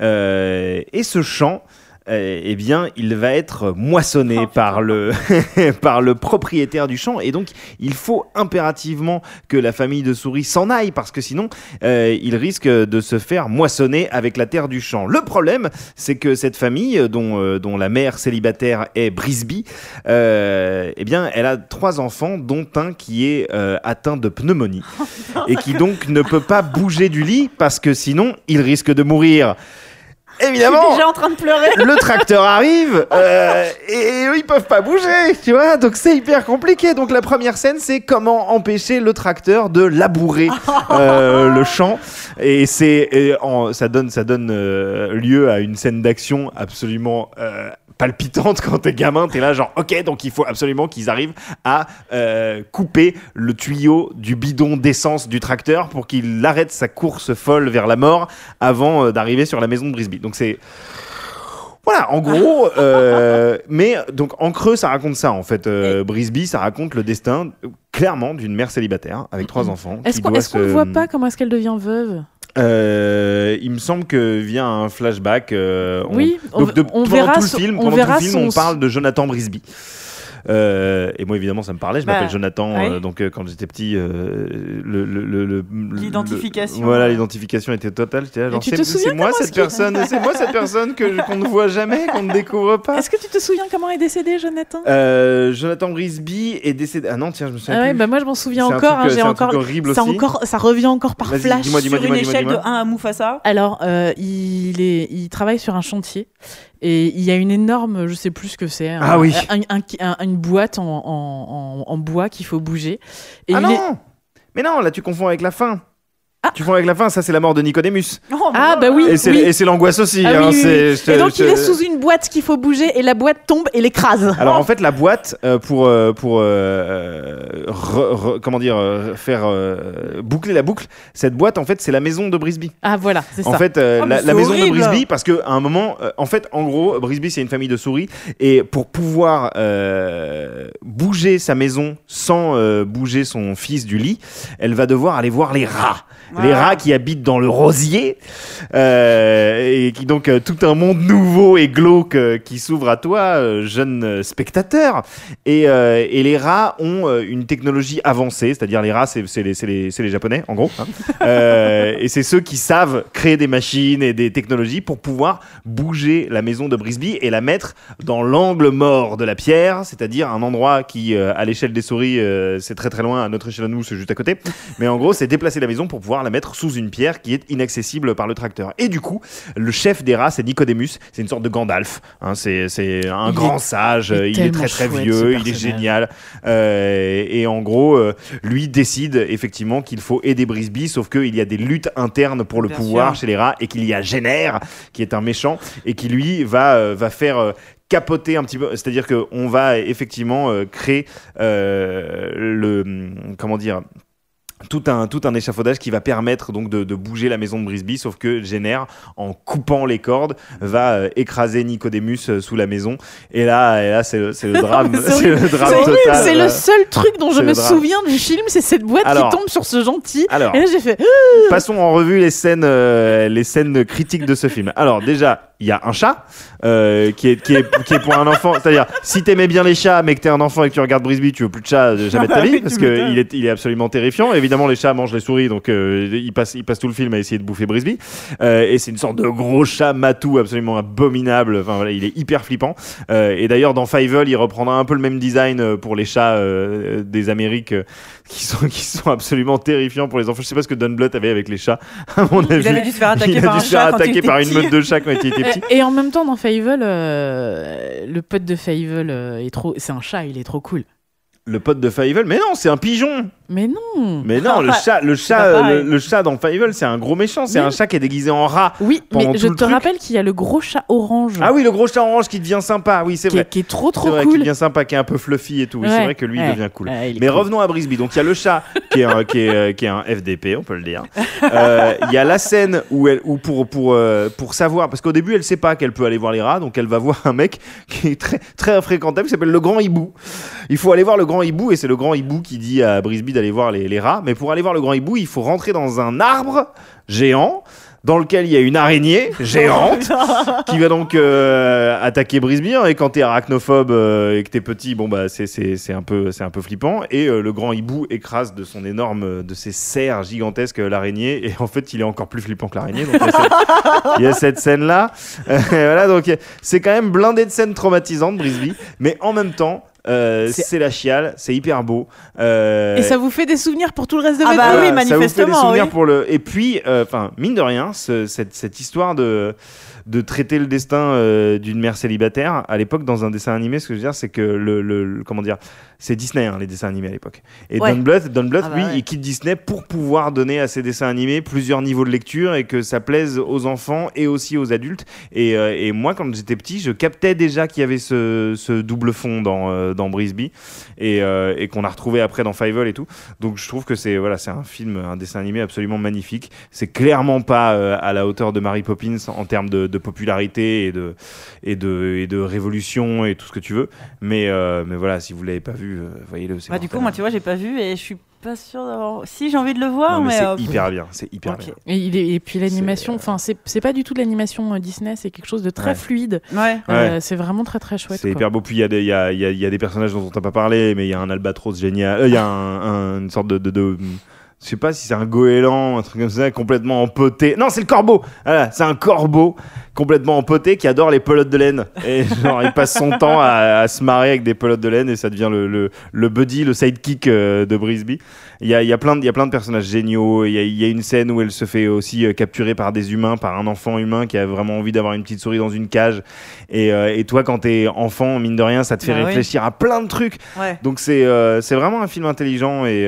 Et ce champ. Euh, eh bien, il va être moissonné Oh, par le par le propriétaire du champ, et donc il faut impérativement que la famille de souris s'en aille parce que sinon, euh, il risque de se faire moissonner avec la terre du champ. Le problème, c'est que cette famille, euh, dont, euh, dont la mère célibataire est Brisby, euh, eh bien, elle a trois enfants, dont un qui est atteint de pneumonie et qui donc ne peut pas bouger du lit parce que sinon, il risque de mourir. Je suis Évidemment, déjà en train de pleurer. le tracteur arrive euh, et eux ils peuvent pas bouger, tu vois, donc c'est hyper compliqué. Donc la première scène c'est comment empêcher le tracteur de labourer euh, le champ et c'est ça donne ça donne euh, lieu à une scène d'action absolument euh, palpitante quand t'es gamin, t'es là genre ok donc il faut absolument qu'ils arrivent à euh, couper le tuyau du bidon d'essence du tracteur pour qu'il arrête sa course folle vers la mort avant euh, d'arriver sur la maison de Brisby. Donc c'est voilà, en gros, euh, mais donc en creux, ça raconte ça en fait. Euh, Brisby, ça raconte le destin clairement d'une mère célibataire avec trois enfants. Est-ce qu'on ne se- voit pas comment est-ce qu'elle devient veuve? Euh, Il me semble que via un flashback, euh, on- Oui, on, donc de- on verra. tout le film, on verra tout le film, son- on parle de Jonathan Brisby. Euh, et moi évidemment ça me parlait, je Bah, m'appelle Jonathan, euh, donc euh, quand j'étais petit, le, le- le- le- L'identification. voilà, l'identification était totale. C'est- te souviens c'est moi cette personne, c'est moi cette personne que qu'on ne voit jamais, qu'on ne découvre pas. Est-ce que tu te souviens comment est décédé, Jonathan? Jonathan Brisby est décédé. Ah non, tiens, je me souviens Ah ouais, plus. bah moi je m'en souviens encore. hein, j'ai encore, horrible ça aussi. encore, ça revient encore par flash. Sur une échelle de dis-moi. 1 à Mufasa. Alors, il, est, il travaille sur un chantier et il y a une énorme, je sais plus ce que c'est, un- Ah oui. un- un- un- une boîte en, en- en- en bois qu'il faut bouger. Et ah non est- Mais non, là tu confonds avec la fin. Ah. Tu confonds avec la fin, ça c'est la mort de Nicodémus. Oh, Ah, bah oui. Et c'est et c'est l'angoisse aussi. Ah hein, oui, oui. c'est- je te- Et donc il est sous une boîte qu'il faut bouger et la boîte tombe et l'écrase. Alors en fait la boîte euh, pour euh, pour euh, re- re- comment dire faire euh, boucler la boucle, cette boîte en fait c'est la maison de Brisby. Ah voilà, c'est En ça. fait, euh, Oh, la, maison horrible. de Brisby, parce que à un moment, euh, en fait, en gros, Brisby c'est une famille de souris, et pour pouvoir euh, bouger sa maison sans euh, bouger son fils du lit, elle va devoir aller voir les rats. Les rats qui habitent dans le rosier, euh, et qui donc euh, tout un monde nouveau et glauque euh, qui s'ouvre à toi, jeune spectateur. Et, et les rats ont une technologie avancée, c'est-à-dire les rats, c'est c'est les, les, les japonais en gros, hein. Et c'est ceux qui savent créer des machines et des technologies pour pouvoir bouger la maison de Brisby et la mettre dans l'angle mort de la pierre, c'est-à-dire un endroit qui, à l'échelle des souris, c'est très très loin, à notre échelle à nous, c'est juste à côté. Mais en gros, c'est déplacer la maison pour pouvoir la mettre sous une pierre qui est inaccessible par le tracteur. Et du coup, le chef des rats, c'est Nicodemus, c'est une sorte de Gandalf. hein, c'est un Il grand est- sage, il est il est tellement très très chouette, vieux, il est génial. Euh, et en gros, euh, lui décide effectivement qu'il faut aider Brisby, sauf qu'il y a des luttes internes pour le Bien pouvoir sûr. chez les rats et qu'il y a Génère, qui est un méchant, et qui lui va, euh, va faire. capoter un petit peu, c'est-à-dire qu'on va effectivement créer le hum, comment dire tout un, tout un échafaudage qui va permettre donc de, de bouger la maison de Brisby, sauf que Jenner, en coupant les cordes, va euh, écraser Nicodemus euh, sous la maison. Et là, et là c'est le, c'est le drame, C'est le drame C'est horrible, total. c'est le seul truc dont je me souviens du film, c'est cette boîte Alors- qui tombe sur ce gentil. Alors, Et là j'ai fait passons en revue les scènes, euh, les scènes critiques de ce film. Alors déjà, il y a un chat euh, qui, est, qui, est, qui est pour un enfant. C'est-à-dire, si t'aimais bien les chats, mais que t'es un enfant et que tu regardes Brisby, tu veux plus de chat euh, jamais de ta vie, parce qu'il est, il est absolument terrifiant. Évidemment, les chats mangent les souris, donc euh, ils, passent, ils passent tout le film à essayer de bouffer Brisby. Euh, et c'est une sorte de gros chat matou absolument abominable. Enfin voilà, il est hyper flippant. Euh, et d'ailleurs, dans Fievel, il reprendra un peu le même design euh, pour les chats euh, des Amériques euh, qui, sont, qui sont absolument terrifiants pour les enfants. Je sais pas ce que Don Bluth avait avec les chats, à mon avis. Il avait dû se faire attaquer Il a par dû un se faire chat attaquer par une meute de chats quand il était. Et, en même temps, dans Fable, euh, le pote de Fable euh, est trop. C'est un chat, il est trop cool. Le pote de Fievel, mais non, c'est un pigeon. Mais non Mais non, le chat, le chat, euh, le, le chat dans Fievel, c'est un gros méchant. C'est Oui. un chat qui est déguisé en rat. Oui, mais je te truc. rappelle qu'il y a le gros chat orange. Ah oui, le gros chat orange qui devient sympa. Oui, c'est qui, est, vrai. qui est trop C'est trop vrai, qui cool. devient sympa, qui est un peu fluffy et tout. Oui, c'est vrai que lui, ouais, devient cool. ouais, Mais cool. revenons à Brisby. Donc il y a le chat qui est un, qui est, euh, qui est un FDP, on peut le dire. Euh, Il y a la scène où, elle, où pour, pour, euh, pour savoir, parce qu'au début elle sait pas qu'elle peut aller voir les rats, donc elle va voir un mec qui est très, très fréquentable, qui s'appelle le grand hibou. Il faut aller voir le grand hibou et c'est le grand hibou qui dit à Brisby d'aller voir les, les rats. Mais pour aller voir le grand hibou, il faut rentrer dans un arbre géant dans lequel il y a une araignée géante qui va donc euh, attaquer Brisby hein, et quand t'es arachnophobe euh, et que t'es petit bon bah c'est un peu c'est un peu flippant. Et euh, le grand hibou écrase de son énorme de ses serres gigantesques l'araignée. Et en fait il est encore plus flippant que l'araignée. Il y a cette- il y a cette scène là voilà donc c'est quand même blindé de scènes traumatisantes Brisby. Mais en même temps euh, C'est- la chiale, c'est hyper beau. Euh, Et ça vous fait des souvenirs pour tout le reste de Ah votre bah vie oui, ça vous fait des manifestement, souvenirs oui. pour le. Et puis, euh, enfin, mine de rien, ce- cette, cette histoire de de traiter le destin euh, d'une mère célibataire à l'époque dans un dessin animé, ce que je veux dire, c'est que le, le- le- comment dire, c'est Disney hein, les dessins animés à l'époque. Et Ouais. Don Bluth, Don Bluth, Ah bah lui, ouais. il quitte Disney pour pouvoir donner à ses dessins animés plusieurs niveaux de lecture et que ça plaise aux enfants et aussi aux adultes. Et, euh, et moi, quand j'étais petit, je captais déjà qu'il y avait ce, ce double fond dans, euh, dans Brisby et, euh, et qu'on a retrouvé après dans Fievel et tout. Donc je trouve que c'est voilà, c'est un film, un dessin animé absolument magnifique. C'est clairement pas à la hauteur de Mary Poppins en termes de, de popularité et de, et, de, et de révolution et tout ce que tu veux. Mais, euh, mais voilà, si vous l'avez pas vu, euh, voyez-le. Bah, du coup, moi, tu vois, j'ai pas vu et je suis pas sûre d'avoir. Si, j'ai envie de le voir, Non, mais mais. c'est euh, hyper bien, c'est hyper bien. Et, il est- et puis l'animation, enfin c'est c'est pas du tout de l'animation euh, Disney, c'est quelque chose de très Ouais. fluide. Ouais. Euh, c'est vraiment très très chouette. C'est hyper beau. Puis il y, a des- il y a, il y a- y a des personnages dont on t'a pas parlé, mais il y a un albatros génial. Euh, Il y a un, un- une sorte de. de, de- je sais pas si c'est un goéland, un truc comme ça, complètement empoté. Non, c'est le corbeau. Voilà, c'est un corbeau complètement empoté qui adore les pelotes de laine. Et genre, il passe son temps à, à se marrer avec des pelotes de laine et ça devient le, le, le buddy, le sidekick euh, de Brisby. Il y a, y, a plein de- y a plein de personnages géniaux. Il y, a, y a une scène où elle se fait aussi euh, capturer par des humains, par un enfant humain qui a vraiment envie d'avoir une petite souris dans une cage. Et, euh, et toi, quand t'es enfant, mine de rien, ça te fait Bah oui. réfléchir à plein de trucs. Ouais. Donc c'est c'est vraiment un film intelligent et,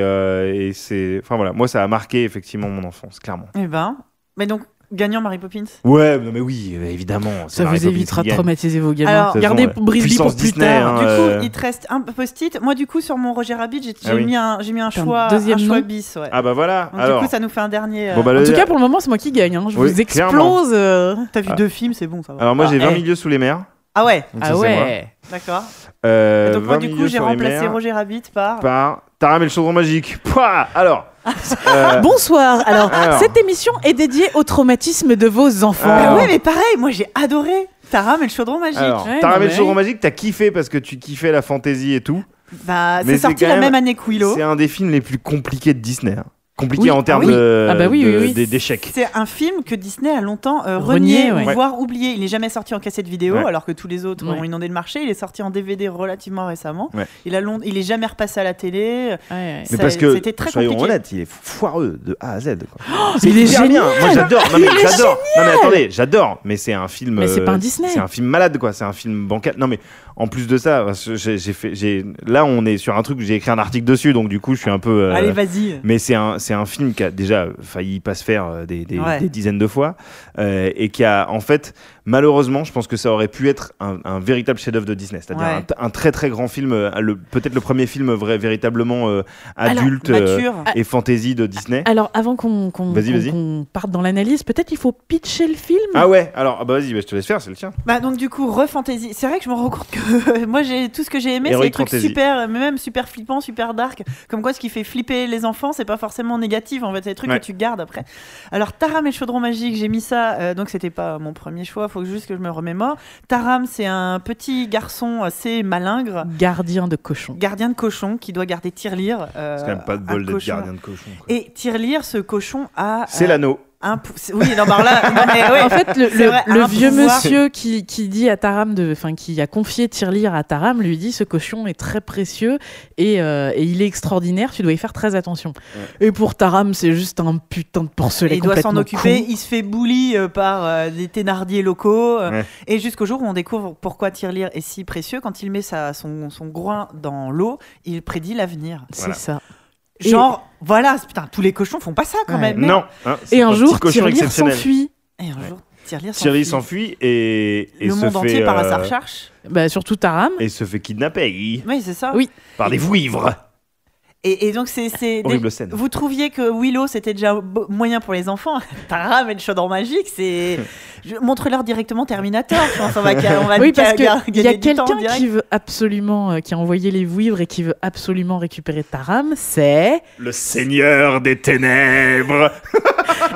et c'est. Enfin voilà, moi ça a marqué effectivement mon enfance, clairement. Eh ben. Mais donc, gagnant Mary Poppins. Ouais, non, mais oui, évidemment. Ça vous évitera de traumatiser vos gamins. Alors, Gardez Brisby pour plus Disney, tard. hein. Du Euh, coup, il te reste un post-it. Moi, du coup, sur mon Roger Rabbit, j'ai Ah mis, un, j'ai mis un choix, deuxième un choix bis. Ouais. Ah bah voilà. Donc, Alors. du coup, ça nous fait un dernier. euh, Bon, bah, En tout cas, pour le moment, c'est moi qui gagne. hein. Je Oui, vous explose. euh. T'as vu Ah. deux films, c'est bon, ça va. Alors moi j'ai Ah, 20 eh. milieux sous les mers. Ah ouais, Ah ouais. d'accord. Euh, Donc, moi, 20 du coup, j'ai remplacé Roger Rabbit par. par Taram et le chaudron magique. Pouah Alors, Euh, Bonsoir. Alors, Alors. cette émission est dédiée au traumatisme de vos enfants. Alors. ouais, mais pareil, moi j'ai adoré Taram et le chaudron magique. Alors, Ouais, t'as non, ramené le chaudron magique, t'as kiffé parce que tu kiffais la fantaisie et tout. bah, c'est sorti la même- même année que Willow. C'est un des films les plus compliqués de Disney. hein. Compliqué Oui, en ah termes oui. de- Ah bah oui, de- oui, oui. des- d'échecs. C'est un film que Disney a longtemps euh, Renié, renié, ou ouais. voire oublié. Il n'est jamais sorti en cassette vidéo, Ouais. alors que tous les autres Ouais. ont inondé le marché. Il est sorti en DVD relativement récemment. Ouais. Il a long... il est jamais repassé à la télé. Ouais, ouais. Mais parce que, c'était très soyons compliqué. honnêtes, il est foireux de A à Z. quoi. il est génial. bien. Moi j'adore. Non mais j'adore. Non mais attendez, j'adore. Mais c'est un film. Mais c'est euh, pas un Disney. C'est un film malade quoi. C'est un film bancal. Non mais en plus de ça, j'ai fait, j'ai là on est sur un truc. J'ai écrit un article dessus, donc du coup je suis un peu. euh, Allez, vas-y. mais c'est un, c'est un film qui a déjà failli pas se faire euh, des, des- Ouais. des dizaines de fois euh, et qui a en fait malheureusement je pense que ça aurait pu être un, un véritable chef-d'œuvre de Disney c'est-à-dire Ouais. un, un très très grand film euh, le, peut-être le premier film vrai, véritablement euh, Alors, adulte euh, et fantasy de Disney Alors, avant qu'on qu'on- Vas-y, qu'on- vas-y. qu'on parte dans l'analyse, peut-être il faut pitcher le film. ah ouais alors ah bah vas-y bah, je te laisse faire c'est le tien Bah donc du coup, refantasy. C'est vrai que je me rends compte que moi j'ai tout ce que j'ai aimé, c'est des trucs fantasy. super, même super flippants, super dark. Comme quoi, ce qui fait flipper les enfants, c'est pas forcément négatif. En fait, c'est des trucs Ouais. que tu gardes après. Alors Taram et le chaudron magique, j'ai mis ça. euh, donc c'était pas mon premier choix. Faut juste que je me remémore. Taram, c'est un petit garçon assez malingre. Gardien de cochon. Gardien de cochon qui doit garder Tirelire. euh, c'est quand même pas de un bol d'être gardien de cochon quoi. Et Tirelire, ce cochon a. c'est euh, l'anneau un pou- Oui, non, bah alors là, non, mais ouais. En fait, le, C'est le- vrai, le un vieux pouvoir. monsieur qui, qui dit à Taram, de, enfin qui a confié Tirelire à Taram, lui dit ce cochon est très précieux et, euh, et il est extraordinaire, tu dois y faire très attention. Et pour Taram, c'est juste un putain de porcelet Et il doit s'en occuper. con. Il se fait bully euh, par euh, des thénardiers locaux. euh, Ouais. Et jusqu'au jour où on découvre pourquoi Tirelire est si précieux. Quand il met sa, son, son groin dans l'eau, il prédit l'avenir. C'est Voilà. ça. Et- Genre, voilà, putain, tous les cochons font pas ça quand Ouais. même. non hein, Et un jour, cochon Tirelire s'enfuit. Et un jour, Tirelire Thierry s'enfuit. et, et Le se monde fait entier part à sa euh, recherche. Bah, surtout Taram. et se fait kidnapper Oui, c'est ça. Oui. par des vouivres Et, et donc, c'est. horrible scène Vous trouviez que Willow c'était déjà moyen pour les enfants Taram et le chaudron magique, c'est. Je- Montre-leur directement Terminator. Je pense on va, on va Oui, parce qu'il y a quelqu'un qui veut absolument, euh, qui a envoyé les vouivres et qui veut absolument récupérer Taram, c'est. le seigneur des ténèbres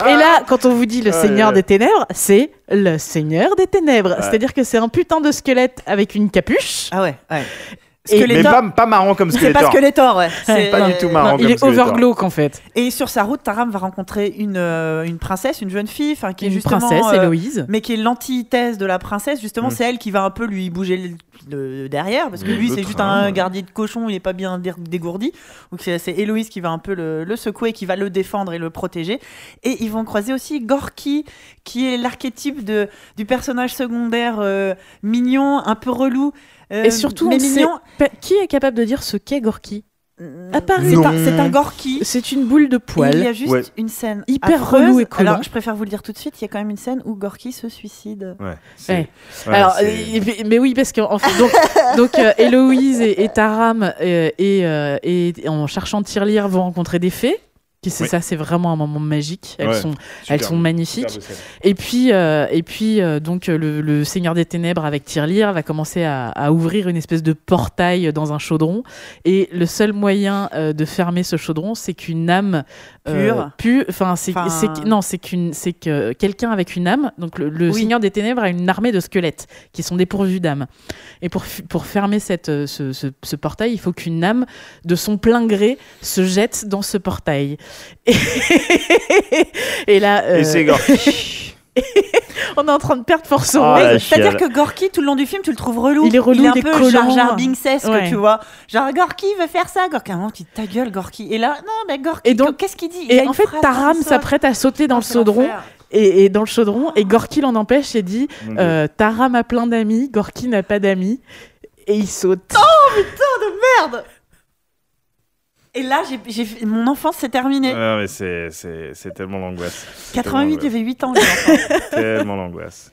Et là, quand on vous dit le Ah, Seigneur ouais. des Ténèbres, c'est le Seigneur des Ténèbres. Ouais. C'est-à-dire que c'est un putain de squelette avec une capuche. Ah ouais, ouais. Et- mais pas, pas marrant comme C'est Skeletor pas Skeletor, ouais. C'est- pas du tout marrant. Non, il comme est Skeletor. overglow en fait. Et sur sa route, Taram va rencontrer une, euh, une princesse, une jeune fille, enfin qui est Une justement, princesse, euh, Héloïse. mais qui est l'antithèse de la princesse. Justement, Mm. c'est elle qui va un peu lui bouger le, le derrière, parce que Le lui, c'est juste un ouais. gardien de cochon, il est pas bien dé- dégourdi. Donc c'est c'est Héloïse qui va un peu le, le secouer, qui va le défendre et le protéger. Et ils vont croiser aussi Gorky, qui est l'archétype du personnage secondaire euh, mignon, un peu relou. Euh, Et surtout, mais mignon. Qui est capable de dire ce qu'est Gorky À part- C'est un, c'est un Gorky. C'est une boule de Et Il y poil. a juste Ouais. une scène Hyper affreuse. relou et collant. Alors, je préfère vous le dire tout de suite, il y a quand même une scène où Gorky se suicide. Ouais, c'est- Ouais. ouais, Alors, mais, mais oui, parce que en fait, donc, donc euh, Héloïse et, et Taram euh, et, euh, et en cherchant Tirelire vont rencontrer des fées. Qui c'est Oui. ça, c'est vraiment un moment magique. Elles Ouais. sont, elles sont magnifiques. Et puis, euh, et puis euh, donc euh, le, le Seigneur des Ténèbres avec Tirelire va commencer à, à ouvrir une espèce de portail dans un chaudron. Et le seul moyen euh, de fermer ce chaudron, c'est qu'une âme Pure. pu- Enfin, c'est non, c'est qu'une, c'est que quelqu'un avec une âme. Donc le, le Oui. Seigneur des Ténèbres a une armée de squelettes qui sont dépourvus d'âme. Et pour pour fermer cette ce, ce- ce portail, il faut qu'une âme de son plein gré se jette dans ce portail. Et, et là, euh, Et c'est Gorky. on est en train de perdre Force Ah, Ouais, C'est-à-dire que Gorky, tout le long du film, tu le trouves relou. Il est relou, il est un il est peu collant. Jar Jar Binksesque, Ouais. tu vois. Genre, Gorky veut faire ça. Gorky, à un moment, tu ta gueule, Gorky. Et là, non, mais Gorky, Et donc- qu'est-ce qu'il dit? Il Et en fait, Taram s'apprête à sauter dans Oh, le chaudron et, et dans le chaudron et Gorky l'en empêche et dit euh, Taram a plein d'amis, Gorky n'a pas d'amis et il saute. Merde Et là, j'ai, j'ai fait- mon enfance s'est terminée. Ah, mais c'est- tellement l'angoisse. C'est 88, tellement j'avais 8 ans. Tellement l'angoisse.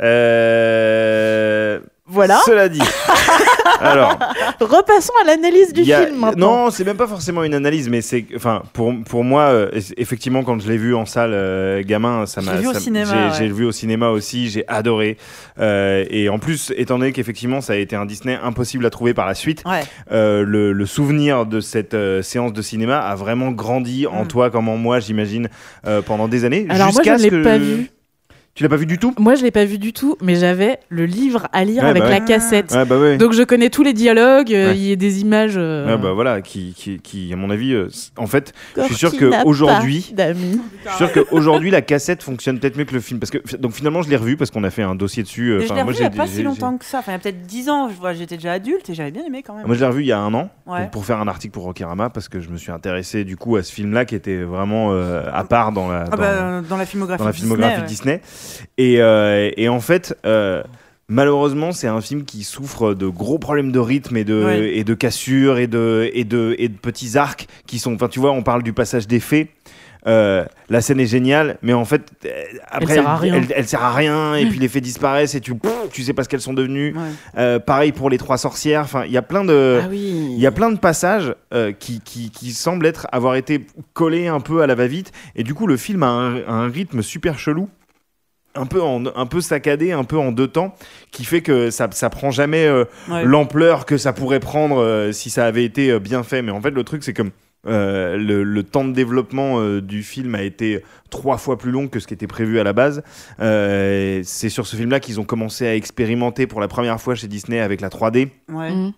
Euh, Voilà. Cela dit, Alors, Repassons à l'analyse du a- film maintenant. non, c'est même pas forcément une analyse, mais c'est, enfin, pour, pour moi, euh, effectivement, quand je l'ai vu en salle, euh, gamin, ça m'a. l'ai vu au ça- cinéma, J'ai ouais. j'ai vu au cinéma aussi, j'ai adoré. Euh, et en plus, étant donné qu'effectivement, ça a été un Disney impossible à trouver par la suite, Ouais. euh, le, le souvenir de cette euh, séance de cinéma a vraiment grandi en Mm. toi comme en moi, j'imagine, euh, pendant des années. Alors moi, je jusqu'à ne ce l'ai que- pas vu. Tu l'as pas vu du tout Moi, je l'ai pas vu du tout, mais j'avais le livre à lire Ouais, avec bah la cassette. Ouais, bah ouais. Donc je connais tous les dialogues, euh, Ouais. il y a des images. euh, Ouais, bah voilà, qui, qui, qui, à mon avis, euh, en fait, je suis sûr qu'aujourd'hui. Je suis sûr qu'aujourd'hui la cassette fonctionne peut-être mieux que le film parce que donc finalement je l'ai revu parce qu'on a fait un dossier dessus. euh, Mais je l'ai moi, revu il n'y a j'ai- pas si longtemps que ça. Enfin, il y a peut-être 10 ans. Je vois, J'étais déjà adulte et j'avais bien aimé quand même. Moi je l'ai revu il y a un an donc, pour faire un article pour Rokirama parce que je me suis intéressé du coup à ce film-là qui était vraiment euh, à part dans la Ah dans, bah, dans la filmographie, dans la filmographie Disney, Disney. Et, euh, et en fait. euh, Malheureusement, c'est un film qui souffre de gros problèmes de rythme et de, Ouais. et de cassures et de, et, de, et de petits arcs qui sont. Enfin, tu vois, on parle du passage des fées. Euh, la scène est géniale, mais en fait, euh, après, sert à rien. elle- elle sert à rien. Et puis les fées disparaissent et tu, tu sais pas ce qu'elles sont devenues. Ouais. Euh, pareil pour les trois sorcières. Enfin, il y a plein de. ah oui. Il y a plein de passages qui, qui, qui semblent être avoir été collés un peu à la va-vite et du coup le film a un, a un rythme super chelou un peu en, un peu saccadé un peu en deux temps qui fait que ça ça prend jamais euh, Ouais. l'ampleur que ça pourrait prendre euh, si ça avait été euh, bien fait mais en fait le truc c'est comme euh, le, le temps de développement euh, du film a été trois fois plus long que ce qui était prévu à la base. Euh, c'est sur ce film-là qu'ils ont commencé à expérimenter pour la première fois chez Disney avec la 3D Ouais. Mm.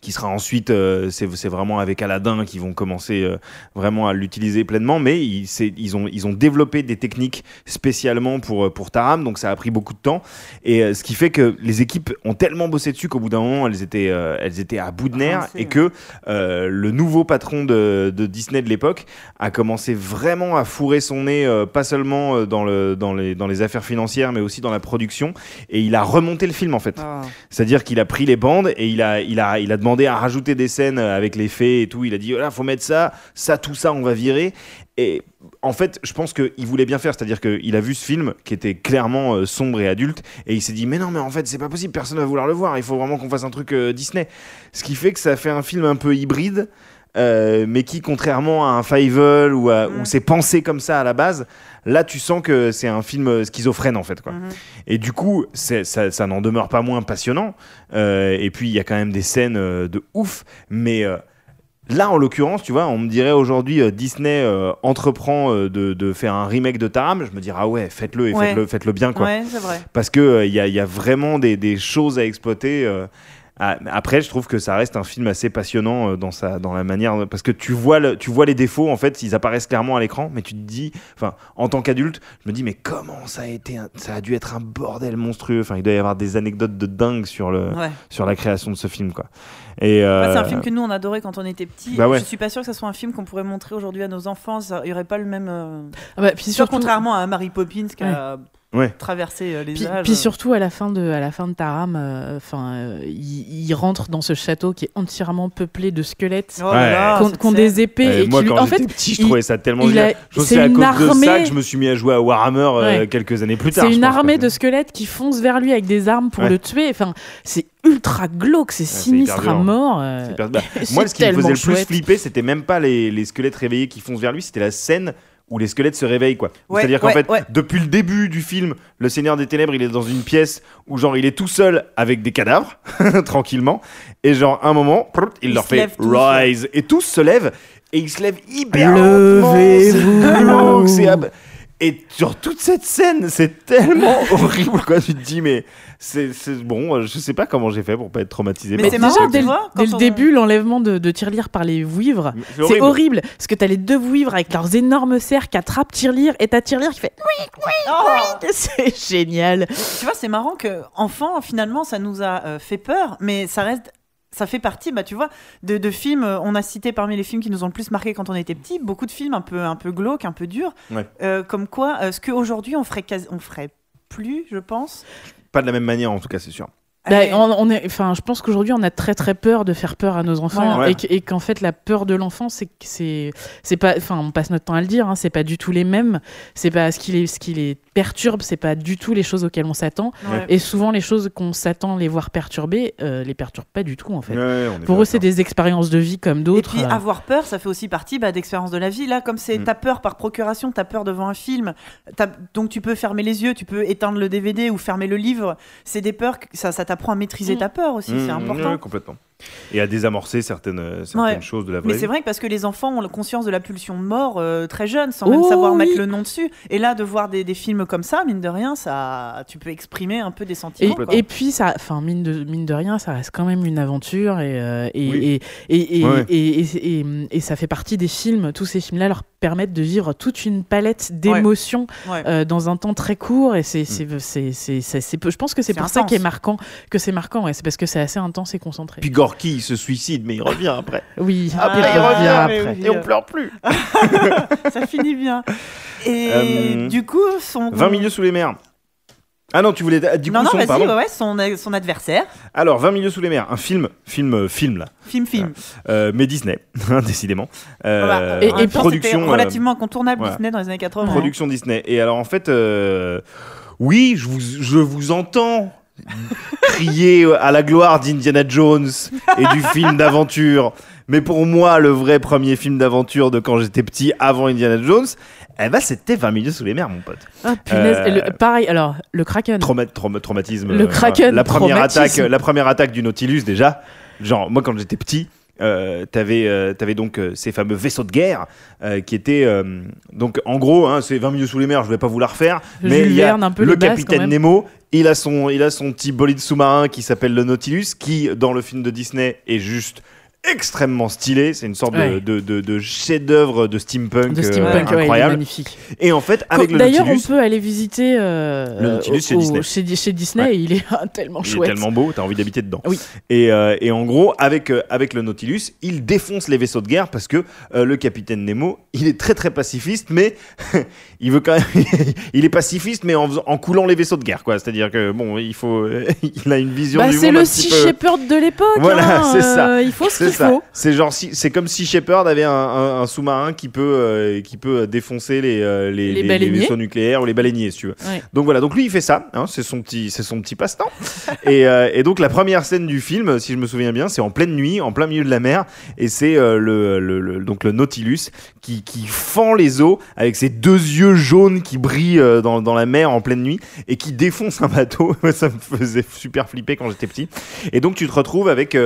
Qui sera ensuite, euh, c'est vraiment avec Aladdin qu'ils vont commencer euh, vraiment à l'utiliser pleinement, mais ils, ont, ils ont développé des techniques spécialement pour, euh, pour Taram, donc ça a pris beaucoup de temps, et euh, ce qui fait que les équipes ont tellement bossé dessus qu'au bout d'un moment, elles étaient, elles étaient à bout de nerfs, et que le nouveau patron de, de Disney de l'époque a commencé vraiment à fourrer son nez, pas seulement dans, le, dans, les, dans les affaires financières, mais aussi dans la production, et il a remonté le film en fait. Ah. C'est-à-dire qu'il a pris les bandes et il a, il, a, il a demandé à rajouter des scènes avec les fées et tout. Il a dit, voilà, faut mettre ça, ça, tout ça, on va virer. Et en fait, je pense qu'il voulait bien faire. C'est-à-dire qu'il a vu ce film qui était clairement euh, sombre et adulte. Et il s'est dit, mais non, mais en fait, c'est pas possible, personne va vouloir le voir. Il faut vraiment qu'on fasse un truc euh, Disney. Ce qui fait que ça fait un film un peu hybride. euh, mais qui, contrairement à un Fievel ou à- Mm. où c'est pensé comme ça à la base, là tu sens que c'est un film schizophrène en fait. Quoi. Mhm. Et du coup, ça, ça n'en demeure pas moins passionnant. Euh, et puis, il y a quand même des scènes euh, de ouf. Mais euh, là, en l'occurrence, tu vois, on me dirait aujourd'hui, euh, Disney euh, entreprend euh, de, de faire un remake de Taram. Je me dirais, ah ouais, faites-le et Ouais. faites-le bien. Quoi. Ouais, c'est vrai. Parce qu'il il y, a, y a vraiment des, des choses à exploiter. Euh. Ah, après, je trouve que ça reste un film assez passionnant euh, dans, sa, dans la manière. Parce que tu vois, le- tu vois les défauts, en fait, ils apparaissent clairement à l'écran, mais tu te dis, enfin, en tant qu'adulte, je me dis, mais comment ça a été. un- ça a dû être un bordel monstrueux. Enfin, il doit y avoir des anecdotes de dingue sur, le, Ouais. sur la création de ce film, quoi. Et, Bah, c'est un euh, film que nous on adorait quand on était petits. Bah ouais. Je suis pas sûre que ce soit un film qu'on pourrait montrer aujourd'hui à nos enfants. Ça- Il y aurait pas le même. euh, Ah bah, puis Sûr, surtout, contrairement à Mary Poppins qui a Ouais. traversé euh, les puis, âges. puis surtout à la fin de, à la fin de Taram, euh, enfin, euh, il, il rentre dans ce château qui est entièrement peuplé de squelettes Oh scène. des épées euh, et moi, qui lui- quand en j'étais fait, petit, je il- trouvais ça tellement. Je que c'est à une cause de ça armée- que je me suis mis à jouer à Warhammer euh, Ouais. quelques années plus tard. c'est une pense, armée de squelettes qui foncent vers lui avec des armes pour Ouais. le tuer. Enfin, c'est ultra glauque, c'est sinistre à mort. euh, bah, Moi, ce qui me faisait le plus flipper, c'était même pas les, les squelettes réveillés qui foncent vers lui, c'était la scène où les squelettes se réveillent, quoi. Ouais, C'est-à-dire qu'en ouais, fait, ouais. depuis le début du film, le Seigneur des Ténèbres, il est dans une pièce où, genre, il est tout seul avec des cadavres, tranquillement, et genre, un moment, il leur fait rise, et tous se lèvent, et ils se lèvent hyper lentement, c'est glauque, c'est ab- Et sur toute cette scène, c'est tellement horrible, quoi. Tu te dis, mais c'est c'est- bon, euh, je sais pas comment j'ai fait pour pas être traumatisé. Mais c'est ce marrant, dès, le- vois, dès quand le on- début, l'enlèvement de, de tirelire par les vouivres, c'est horrible. Parce que t'as les deux vouivres avec leurs énormes cerfs qui attrapent tirelire et t'as tirelire qui fait Oh c'est génial. tu vois, c'est marrant que enfant, finalement, ça nous a euh, fait peur, mais ça reste. Ça fait partie, bah, tu vois, de, de films. euh, On a cité parmi les films qui nous ont le plus marqué quand on était petit, beaucoup de films un peu, un peu glauques, un peu durs. Ouais. Euh, comme quoi, euh, ce qu'aujourd'hui on ferait, on ferait plus, je pense. Pas de la même manière, en tout cas, c'est sûr. Bah, Allez. on, on est, enfin, je pense qu'aujourd'hui, on a très très peur de faire peur à nos enfants Ouais. et, que- et qu'en fait, la peur de l'enfant, c'est que c'est, c'est pas, enfin, on passe notre temps à le dire, hein, c'est pas du tout les mêmes. C'est pas ce qui les, ce qui les perturbe, c'est pas du tout les choses auxquelles on s'attend. Ouais. Et souvent, les choses qu'on s'attend les voir perturber, euh, les perturbent pas du tout en fait. Pour eux, c'est des expériences de vie comme Et d'autres. puis euh. avoir peur, ça fait aussi partie bah, d'expérience de la vie. Là, comme c'est Mm. t'as peur par procuration, t'as peur devant un film, donc tu peux fermer les yeux, tu peux éteindre le DVD ou fermer le livre. C'est des peurs, que- ça, ça t'apprend à maîtriser Mm. ta peur aussi, c'est Mmh, important. complètement. Et à désamorcer certaines, certaines Ouais. choses de la vraie Mais c'est vrai que parce que les enfants ont conscience de la pulsion de mort euh, très jeune, sans même Oh, savoir oui. mettre le nom dessus. Et là, de voir des, des films comme ça, mine de rien, ça, tu peux exprimer un peu des Et, sentiments. quoi. et puis, ça, enfin, mine de, mine de rien, ça reste quand même une aventure et, euh, Oui. Ouais. ça fait partie des films. Tous ces films-là leur permettent de vivre toute une palette d'émotions Ouais. euh, dans un temps très court. Et c'est, Mm. c'est, c'est, je pense que c'est pour ça intense. qui est marquant, que c'est marquant. Ouais, c'est parce que c'est assez intense et concentré. Puis Gorky, il se suicide, mais il revient après. oui, Ah, il revient après. Et on pleure plus. ça finit bien. Et Euh, du coup, son. 20 milieux sous les mers. Ah non, tu voulais. Du coup, non, non, son, vas-y, pardon. ouais, ouais, son, son adversaire. Alors, 20 milieux sous les mers, un film, film, euh, film là, Film, film. euh, mais Disney, hein, décidément. Euh, Voilà. et- et production, euh, relativement incontournable voilà. Disney dans les années 80. production Disney. Et alors, en fait, euh, oui, je vous, je vous entends crier à la gloire d'Indiana Jones et du film d'aventure. Mais pour moi, le vrai premier film d'aventure de quand j'étais petit, avant Indiana Jones, eh ben, c'était 20 milieux sous les mers, mon pote. Ah, punaise. Euh, le- pareil, alors, le Kraken. Trauma- trauma- traumatisme. Le euh, Kraken, la première attaque, la première attaque du Nautilus déjà. Genre moi quand j'étais petit, euh, t'avais euh, t'avais donc euh, ces fameux vaisseaux de guerre qui étaient donc en gros hein, c'est 20 milieux sous les mers. Je vais pas vous la refaire, mais il y a un peu le capitaine. Nemo. Il a son il a son petit bolide sous-marin qui s'appelle le Nautilus qui dans le film de Disney est juste extrêmement stylé, c'est une sorte de- Ouais. de, de, de chef-d'œuvre de steampunk, de euh, steampunk, ouais, il incroyable. magnifique. Et en fait, avec le D'ailleurs, on peut aller visiter euh, Le Nautilus au- chez Disney. Chez, Di- chez Disney, Ouais. et il est tellement Il chouette. est tellement beau, t'as envie d'habiter dedans. Oui. Et, euh, et en gros, avec, avec le Nautilus, il défonce les vaisseaux de guerre parce que le capitaine Nemo, il est très très pacifiste, mais il veut quand même, il est pacifiste, mais en, en coulant les vaisseaux de guerre, quoi. C'est-à-dire que bon, il faut, il a une vision Bah, du c'est monde le un petit Sea peu- Shepherd de l'époque. Voilà, hein, c'est ça. il faut ce C'est ça. genre si, c'est comme si Shepard avait un, un- un sous-marin qui peut euh, qui peut défoncer les, euh, les, vaisseaux nucléaires ou les baleiniers, si tu veux. Ouais. Donc voilà, donc lui il fait ça, hein, c'est son petit c'est son petit passe-temps. et, euh, et donc la première scène du film, si je me souviens bien, c'est en pleine nuit, en plein milieu de la mer, et c'est le, le- le- donc le Nautilus qui, qui fend les eaux avec ses deux yeux jaunes qui brillent dans, dans la mer en pleine nuit et qui défonce un bateau. ça me faisait super flipper quand j'étais petit. Et donc tu te retrouves avec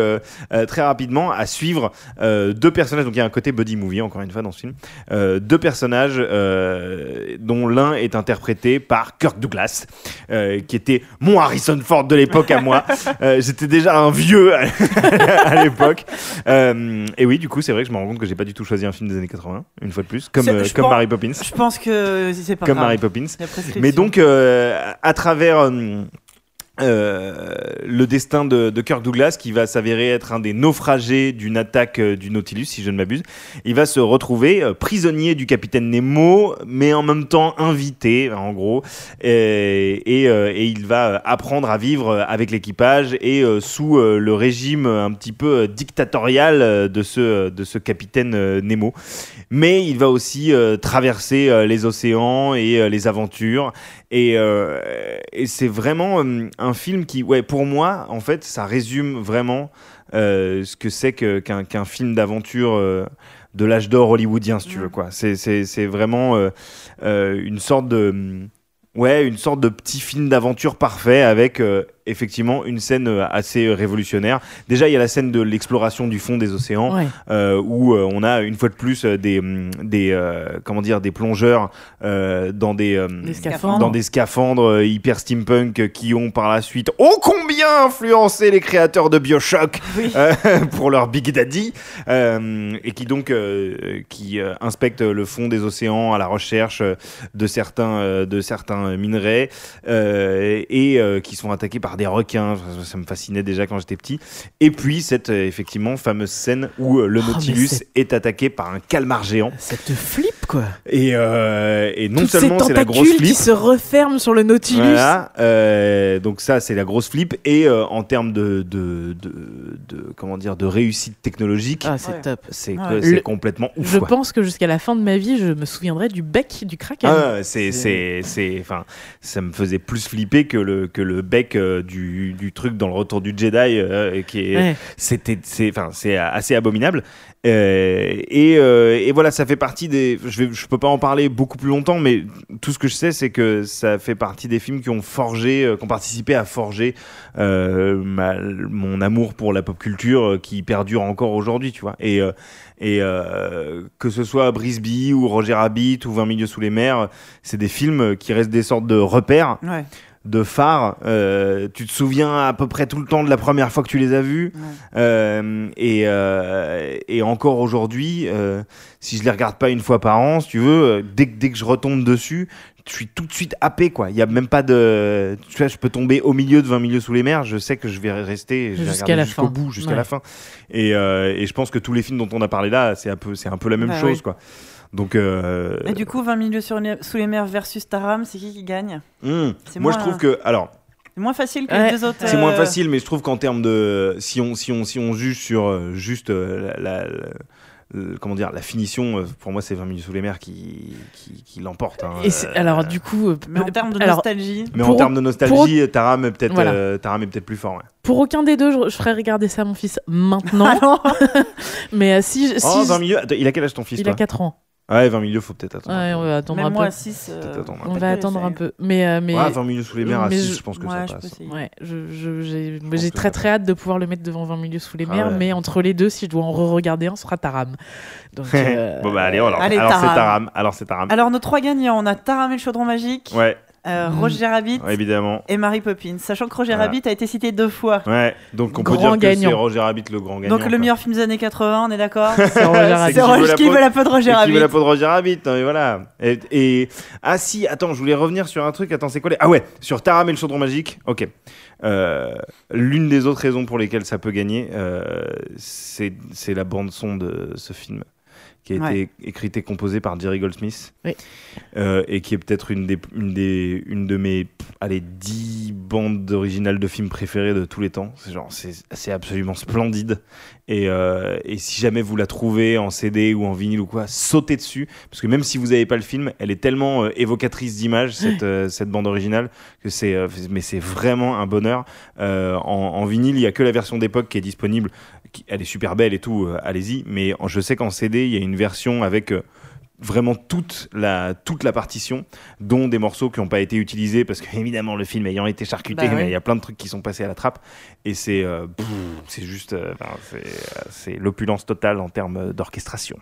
très rapidement à suivre euh, deux personnages. Donc il y a un côté buddy movie encore une fois dans ce film. Euh, deux personnages euh, dont l'un est interprété par Kirk Douglas, qui était mon Harrison Ford de l'époque à moi. J'étais déjà un vieux à, l'époque. Et oui, du coup, c'est vrai que je me rends compte que j'ai pas du tout choisi un film des années 80, une fois de plus, comme, euh, comme pense- Mary Poppins. Je pense que c'est pas Comme grave. Mary Poppins. Mais donc, euh, à travers euh, euh, le destin de, de Kirk Douglas, qui va s'avérer être un des naufragés d'une attaque euh, du Nautilus, si je ne m'abuse, il va se retrouver euh, prisonnier du capitaine Nemo, mais en même temps invité, en gros, et, et, et il va apprendre à vivre avec l'équipage et sous le régime un petit peu dictatorial de ce, de ce capitaine Nemo. Mais il va aussi traverser les océans et les aventures. Et, et c'est vraiment un film qui, ouais, pour moi, en fait, ça résume vraiment euh, ce que c'est qu'un film d'aventure euh, de l'âge d'or hollywoodien, si tu veux. Quoi. C'est- vraiment euh, une sorte de. Ouais, une sorte de petit film d'aventure parfait avec euh, effectivement une scène euh, assez révolutionnaire. Déjà, il y a la scène de l'exploration du fond des océans Ouais. euh, où euh, on a une fois de plus euh, des hum, des euh, comment dire des plongeurs euh, dans des euh, Des scaphandres. dans des scaphandres euh, hyper steampunk euh, qui ont par la suite ô combien influencé les créateurs de BioShock Oui. euh, pour leur Big Daddy euh, et qui donc euh, qui euh, inspectent le fond des océans à la recherche euh, de certains euh, de certains minerais euh, et euh, qui sont attaqués par des requins ça, ça me fascinait déjà quand j'étais petit et puis cette euh, effectivement fameuse scène où euh, le Oh, mais Nautilus est attaqué par un calmar géant Ça te flippe, quoi. Et, euh, et non Toutes seulement ces c'est la grosse tentacules flip. qui se referment sur le Nautilus. Voilà, euh, donc ça c'est la grosse flip et euh, en termes de, de, de, de- comment dire de réussite technologique, Ah, c'est Ouais. top. c'est Ouais. Le- complètement ouf. Je quoi. pense que jusqu'à la fin de ma vie, je me souviendrai du bec du Kraken. Ah, c'est, enfin, ça me faisait plus flipper que le, que le bec euh, du, du truc dans le retour du Jedi, euh, qui est, Ouais. c'était, c'est, enfin, c'est assez abominable. Euh, et, euh, et voilà, ça fait partie des. Je, je peux pas en parler beaucoup plus longtemps, mais tout ce que je sais, c'est que ça fait partie des films qui ont forgé, euh, qui ont participé à forger euh, ma- mon amour pour la pop culture, euh, qui perdure encore aujourd'hui, tu vois. Et, et que ce soit Brisby ou Roger Rabbit ou 20 milieux sous les mers, c'est des films qui restent des sortes de repères, Ouais. De phares. Euh, tu te souviens à peu près tout le temps de la première fois que tu les as vus. Ouais. Euh, et, euh, et encore aujourd'hui, euh, si je les regarde pas une fois par an, si tu veux, euh, dès, que- dès que je retombe dessus, je suis tout de suite happé quoi. Il y a même pas de, tu vois, je peux tomber au milieu de 20 milieux sous les mers, je sais que je vais rester Jusqu'à la jusqu'au bout, jusqu'à Ouais. la fin. Et, euh, et je pense que tous les films dont on a parlé là, c'est un peu, c'est un peu la même Bah chose oui. quoi. Donc, euh, Et du coup, 20 milieux sur les- sous les mers versus Taram, c'est qui qui gagne hmm, c'est moi moins- je trouve que, alors, C'est moins facile que Ouais. les deux autres. C'est moins euh, facile, mais je trouve qu'en termes de. Si on, si, on, si on juge sur euh, juste euh, la, la- la- le- comment dire, la finition, pour moi, c'est 20 minutes sous les mers qui, qui, qui l'emporte. hein. Euh, alors, du coup. euh, Mais en termes de alors, nostalgie. mais en termes de nostalgie, Taram est peut-être Voilà. euh, Taram est peut-être plus fort. ouais. Pour aucun des deux, je, je ferais regarder ça à mon fils maintenant. Ah mais si, je- si oh, je- 20 milieux. Attends, il a quel âge ton fils il toi? a 4 ans. Ouais, 20 milieux, faut peut-être attendre. Ouais, on peu. va attendre Même un moi peu. à 6. Peut-être attendre un On va attendre un peu. Mais, euh, mais Ouais, 20 milieux sous les mers à mais 6, je- je pense que Ouais, ça je peux passe. essayer. Ouais, je- je- j'ai pense j'ai que très ça très hâte de pouvoir le mettre devant 20 milieux sous les Ah mers, ouais. mais entre les deux, si je dois en re-regarder un, ce sera Taram. Donc, euh, bon, bah allez, alors, Allez, alors c'est Taram. Taram. Alors c'est Taram. Alors, nos trois gagnants, on a Taram et le chaudron magique, Ouais, euh, Mm. Roger Rabbit ouais, évidemment. et Mary Poppins. Sachant que Roger Voilà. Rabbit a été cité deux fois. Ouais, donc on peut dire que c'est. Roger Rabbit le grand gagnant. Donc, le quoi. meilleur film des années 80, on est d'accord c'est Roger Rabbit. qui C'est veut la qui peau- veut la peau de Roger Et qui Rabbit. veut la peau de Roger Rabbit, non, mais voilà. Et, et- ah si, attends, je voulais revenir sur un truc. Attends, c'est quoi les Ah ouais, sur Taram et le chaudron magique. Ok. Euh, L'une des autres raisons pour lesquelles ça peut gagner, euh, c'est c'est la bande son de ce film, qui a Ouais. été écrite et composée par Jerry Goldsmith, Oui. euh, et qui est peut-être une des, une des, une de mes, allez, dix bandes originales de films préférées de tous les temps. C'est genre, c'est c'est absolument splendide. Et, euh, et si jamais vous la trouvez en CD ou en vinyle ou quoi, sautez dessus. Parce que même si vous n'avez pas le film, elle est tellement euh, évocatrice d'images, cette, euh, cette bande originale, que c'est euh, mais c'est vraiment un bonheur. Euh, en, en vinyle, il n'y a que la version d'époque qui est disponible. Qui- Elle est super belle et tout, euh, allez-y. Mais en- je sais qu'en CD, il y a une version avec. Vraiment toute la, toute la partition, dont des morceaux qui n'ont pas été utilisés, parce que évidemment le film ayant été charcuté, Bah il oui. y a plein de trucs qui sont passés à la trappe, et c'est euh, c'est juste, euh, c'est, euh, c'est l'opulence totale en termes d'orchestration.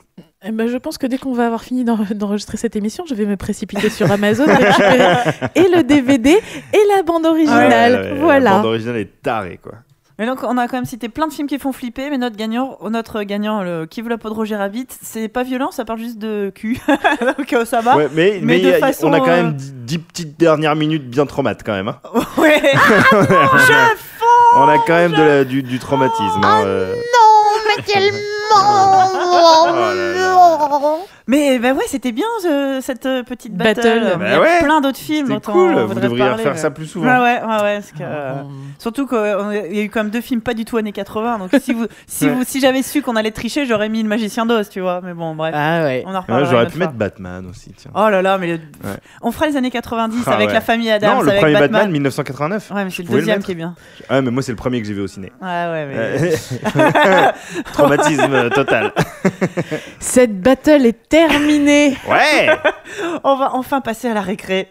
Eh ben, je pense que dès qu'on va avoir fini d'en- d'enregistrer cette émission, je vais me précipiter sur Amazon, récupérer et le DVD et la bande originale. Ouais, ouais, La voilà. bande originale est tarée, quoi. Mais donc, on a quand même cité plein de films qui font flipper, mais notre gagnant, notre gagnant, le qui veut la peau de Roger Rabbit, c'est pas violent, ça parle juste de cul. donc, euh, ça va. Ouais, mais mais mais de il y a- façon, on a quand euh, même dix dix petites dernières minutes bien traumates quand même. hein. Ouais. on a quand même de la- du, du traumatisme. hein, euh. Non, mais tellement Oh. Mais bah ouais, c'était bien ce- cette euh, petite battle. Battle. Il y Bah a ouais. plein d'autres films. C'est dont cool, on vous voudrait devriez parler, refaire mais- ça plus souvent. Ouais, ouais, ouais, ouais, parce que, euh, Euh, Surtout qu'il y a eu quand même deux films pas du tout années 80. Donc si, vous, si, Ouais. vous, si j'avais su qu'on allait tricher, j'aurais mis le magicien d'Oz, tu vois. Mais bon, bref. Ah ouais. On en Ouais, reparlera. J'aurais une pu autre mettre Batman aussi. Tiens. Oh là là, mais le- on fera les années 90 Ah avec ouais. la famille Adams. non, le avec premier Batman, Batman. 1989. Ouais, mais c'est le pouvais le deuxième mettre. qui est bien. Ah, mais moi, c'est le premier que j'ai vu au ciné. Ouais, ouais, mais. Euh, Traumatisme euh, total. Cette battle est terminée. Ouais On va enfin passer à la récré.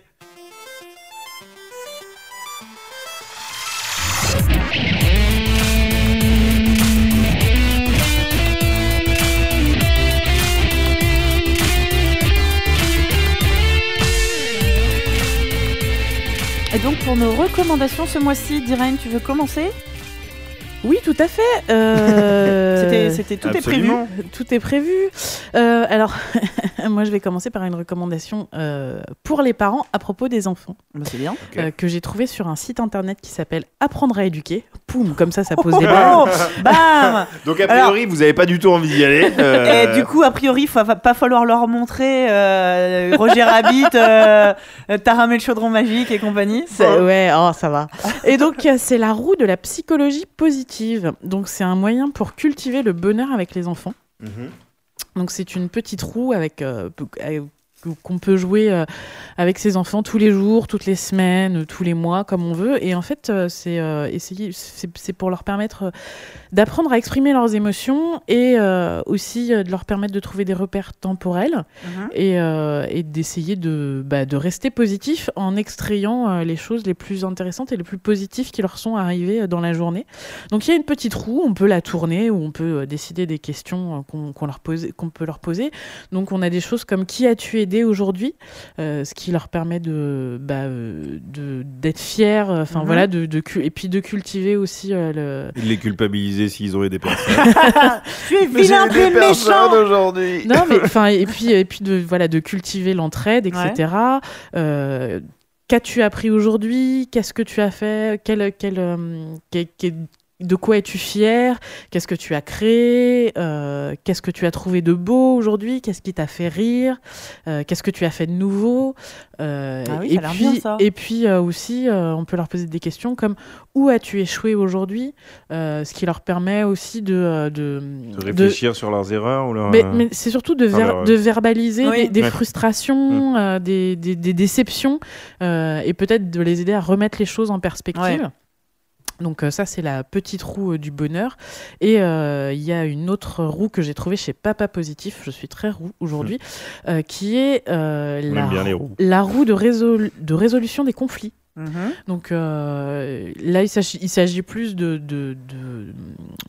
Et donc pour nos recommandations ce mois-ci, Diraine, tu veux commencer? Oui, tout à fait. Euh, C'était, tout est prévu. Tout est prévu. Euh, alors, moi, je vais commencer par une recommandation euh, pour les parents à propos des enfants Bah, c'est bien. Que j'ai trouvé sur un site internet qui s'appelle apprendre à éduquer. poum, comme ça, ça pose des. Oh, bam Donc a priori, vous avez pas du tout envie d'y aller. euh, Et du coup, a priori, il va pas falloir leur montrer euh, Roger Rabbit, euh, Taram et le chaudron magique et compagnie. Ouais, oh, ça va. Et donc, c'est la roue de la psychologie positive. Donc, c'est un moyen pour cultiver le bonheur avec les enfants. mhm. Donc, c'est une petite roue avec. euh, euh, qu'on peut jouer euh, avec ses enfants tous les jours, toutes les semaines, euh, tous les mois, comme on veut. Et en fait, euh, c'est essayer, c'est pour leur permettre d'apprendre à exprimer leurs émotions et aussi de leur permettre de trouver des repères temporels Mhm. et, et d'essayer de, bah, de rester positif en extrayant les choses les plus intéressantes et les plus positives qui leur sont arrivées dans la journée. Donc il y a une petite roue, on peut la tourner ou on peut décider des questions qu'on leur pose, qu'on peut leur poser. Donc on a des choses comme qui as-tu aujourd'hui, Euh, ce qui leur permet de bah, euh, de- d'être fiers, euh, enfin Mhm. voilà, de, de cu- et puis de cultiver aussi euh, le, Et de les culpabiliser s'ils ont aidé personne. Tu es vilain, tu es méchant aujourd'hui. Non, mais enfin, et puis, et puis de, voilà, de cultiver l'entraide, etc. Euh, Qu'as-tu appris aujourd'hui? Qu'est-ce que tu as fait? Quel, quel, euh, quel- quel- De quoi es-tu fier Qu'est-ce que tu as créé? Euh, Qu'est-ce que tu as trouvé de beau aujourd'hui? Qu'est-ce qui t'a fait rire? Euh, Qu'est-ce que tu as fait de nouveau? Euh, Ah oui, et ça puis, bien, ça. Et puis euh, aussi, euh, on peut leur poser des questions comme où as-tu échoué aujourd'hui? Euh, Ce qui leur permet aussi de, de, réfléchir sur leurs erreurs ou leurs. mais, mais c'est surtout de, Enfin, ver- leur- de verbaliser Oui. des, des Ouais. frustrations, euh, des, des- des déceptions, euh, et peut-être de les aider à remettre les choses en perspective. Ouais. Donc euh, ça, c'est la petite roue euh, du bonheur. Et euh, il y a une autre roue que j'ai trouvée chez Papa Positif, je suis très roue aujourd'hui, euh, qui est euh, la, roue de, résol- de résolution des conflits. Mhm. Donc euh, là, il s'agit, plus de, de, de,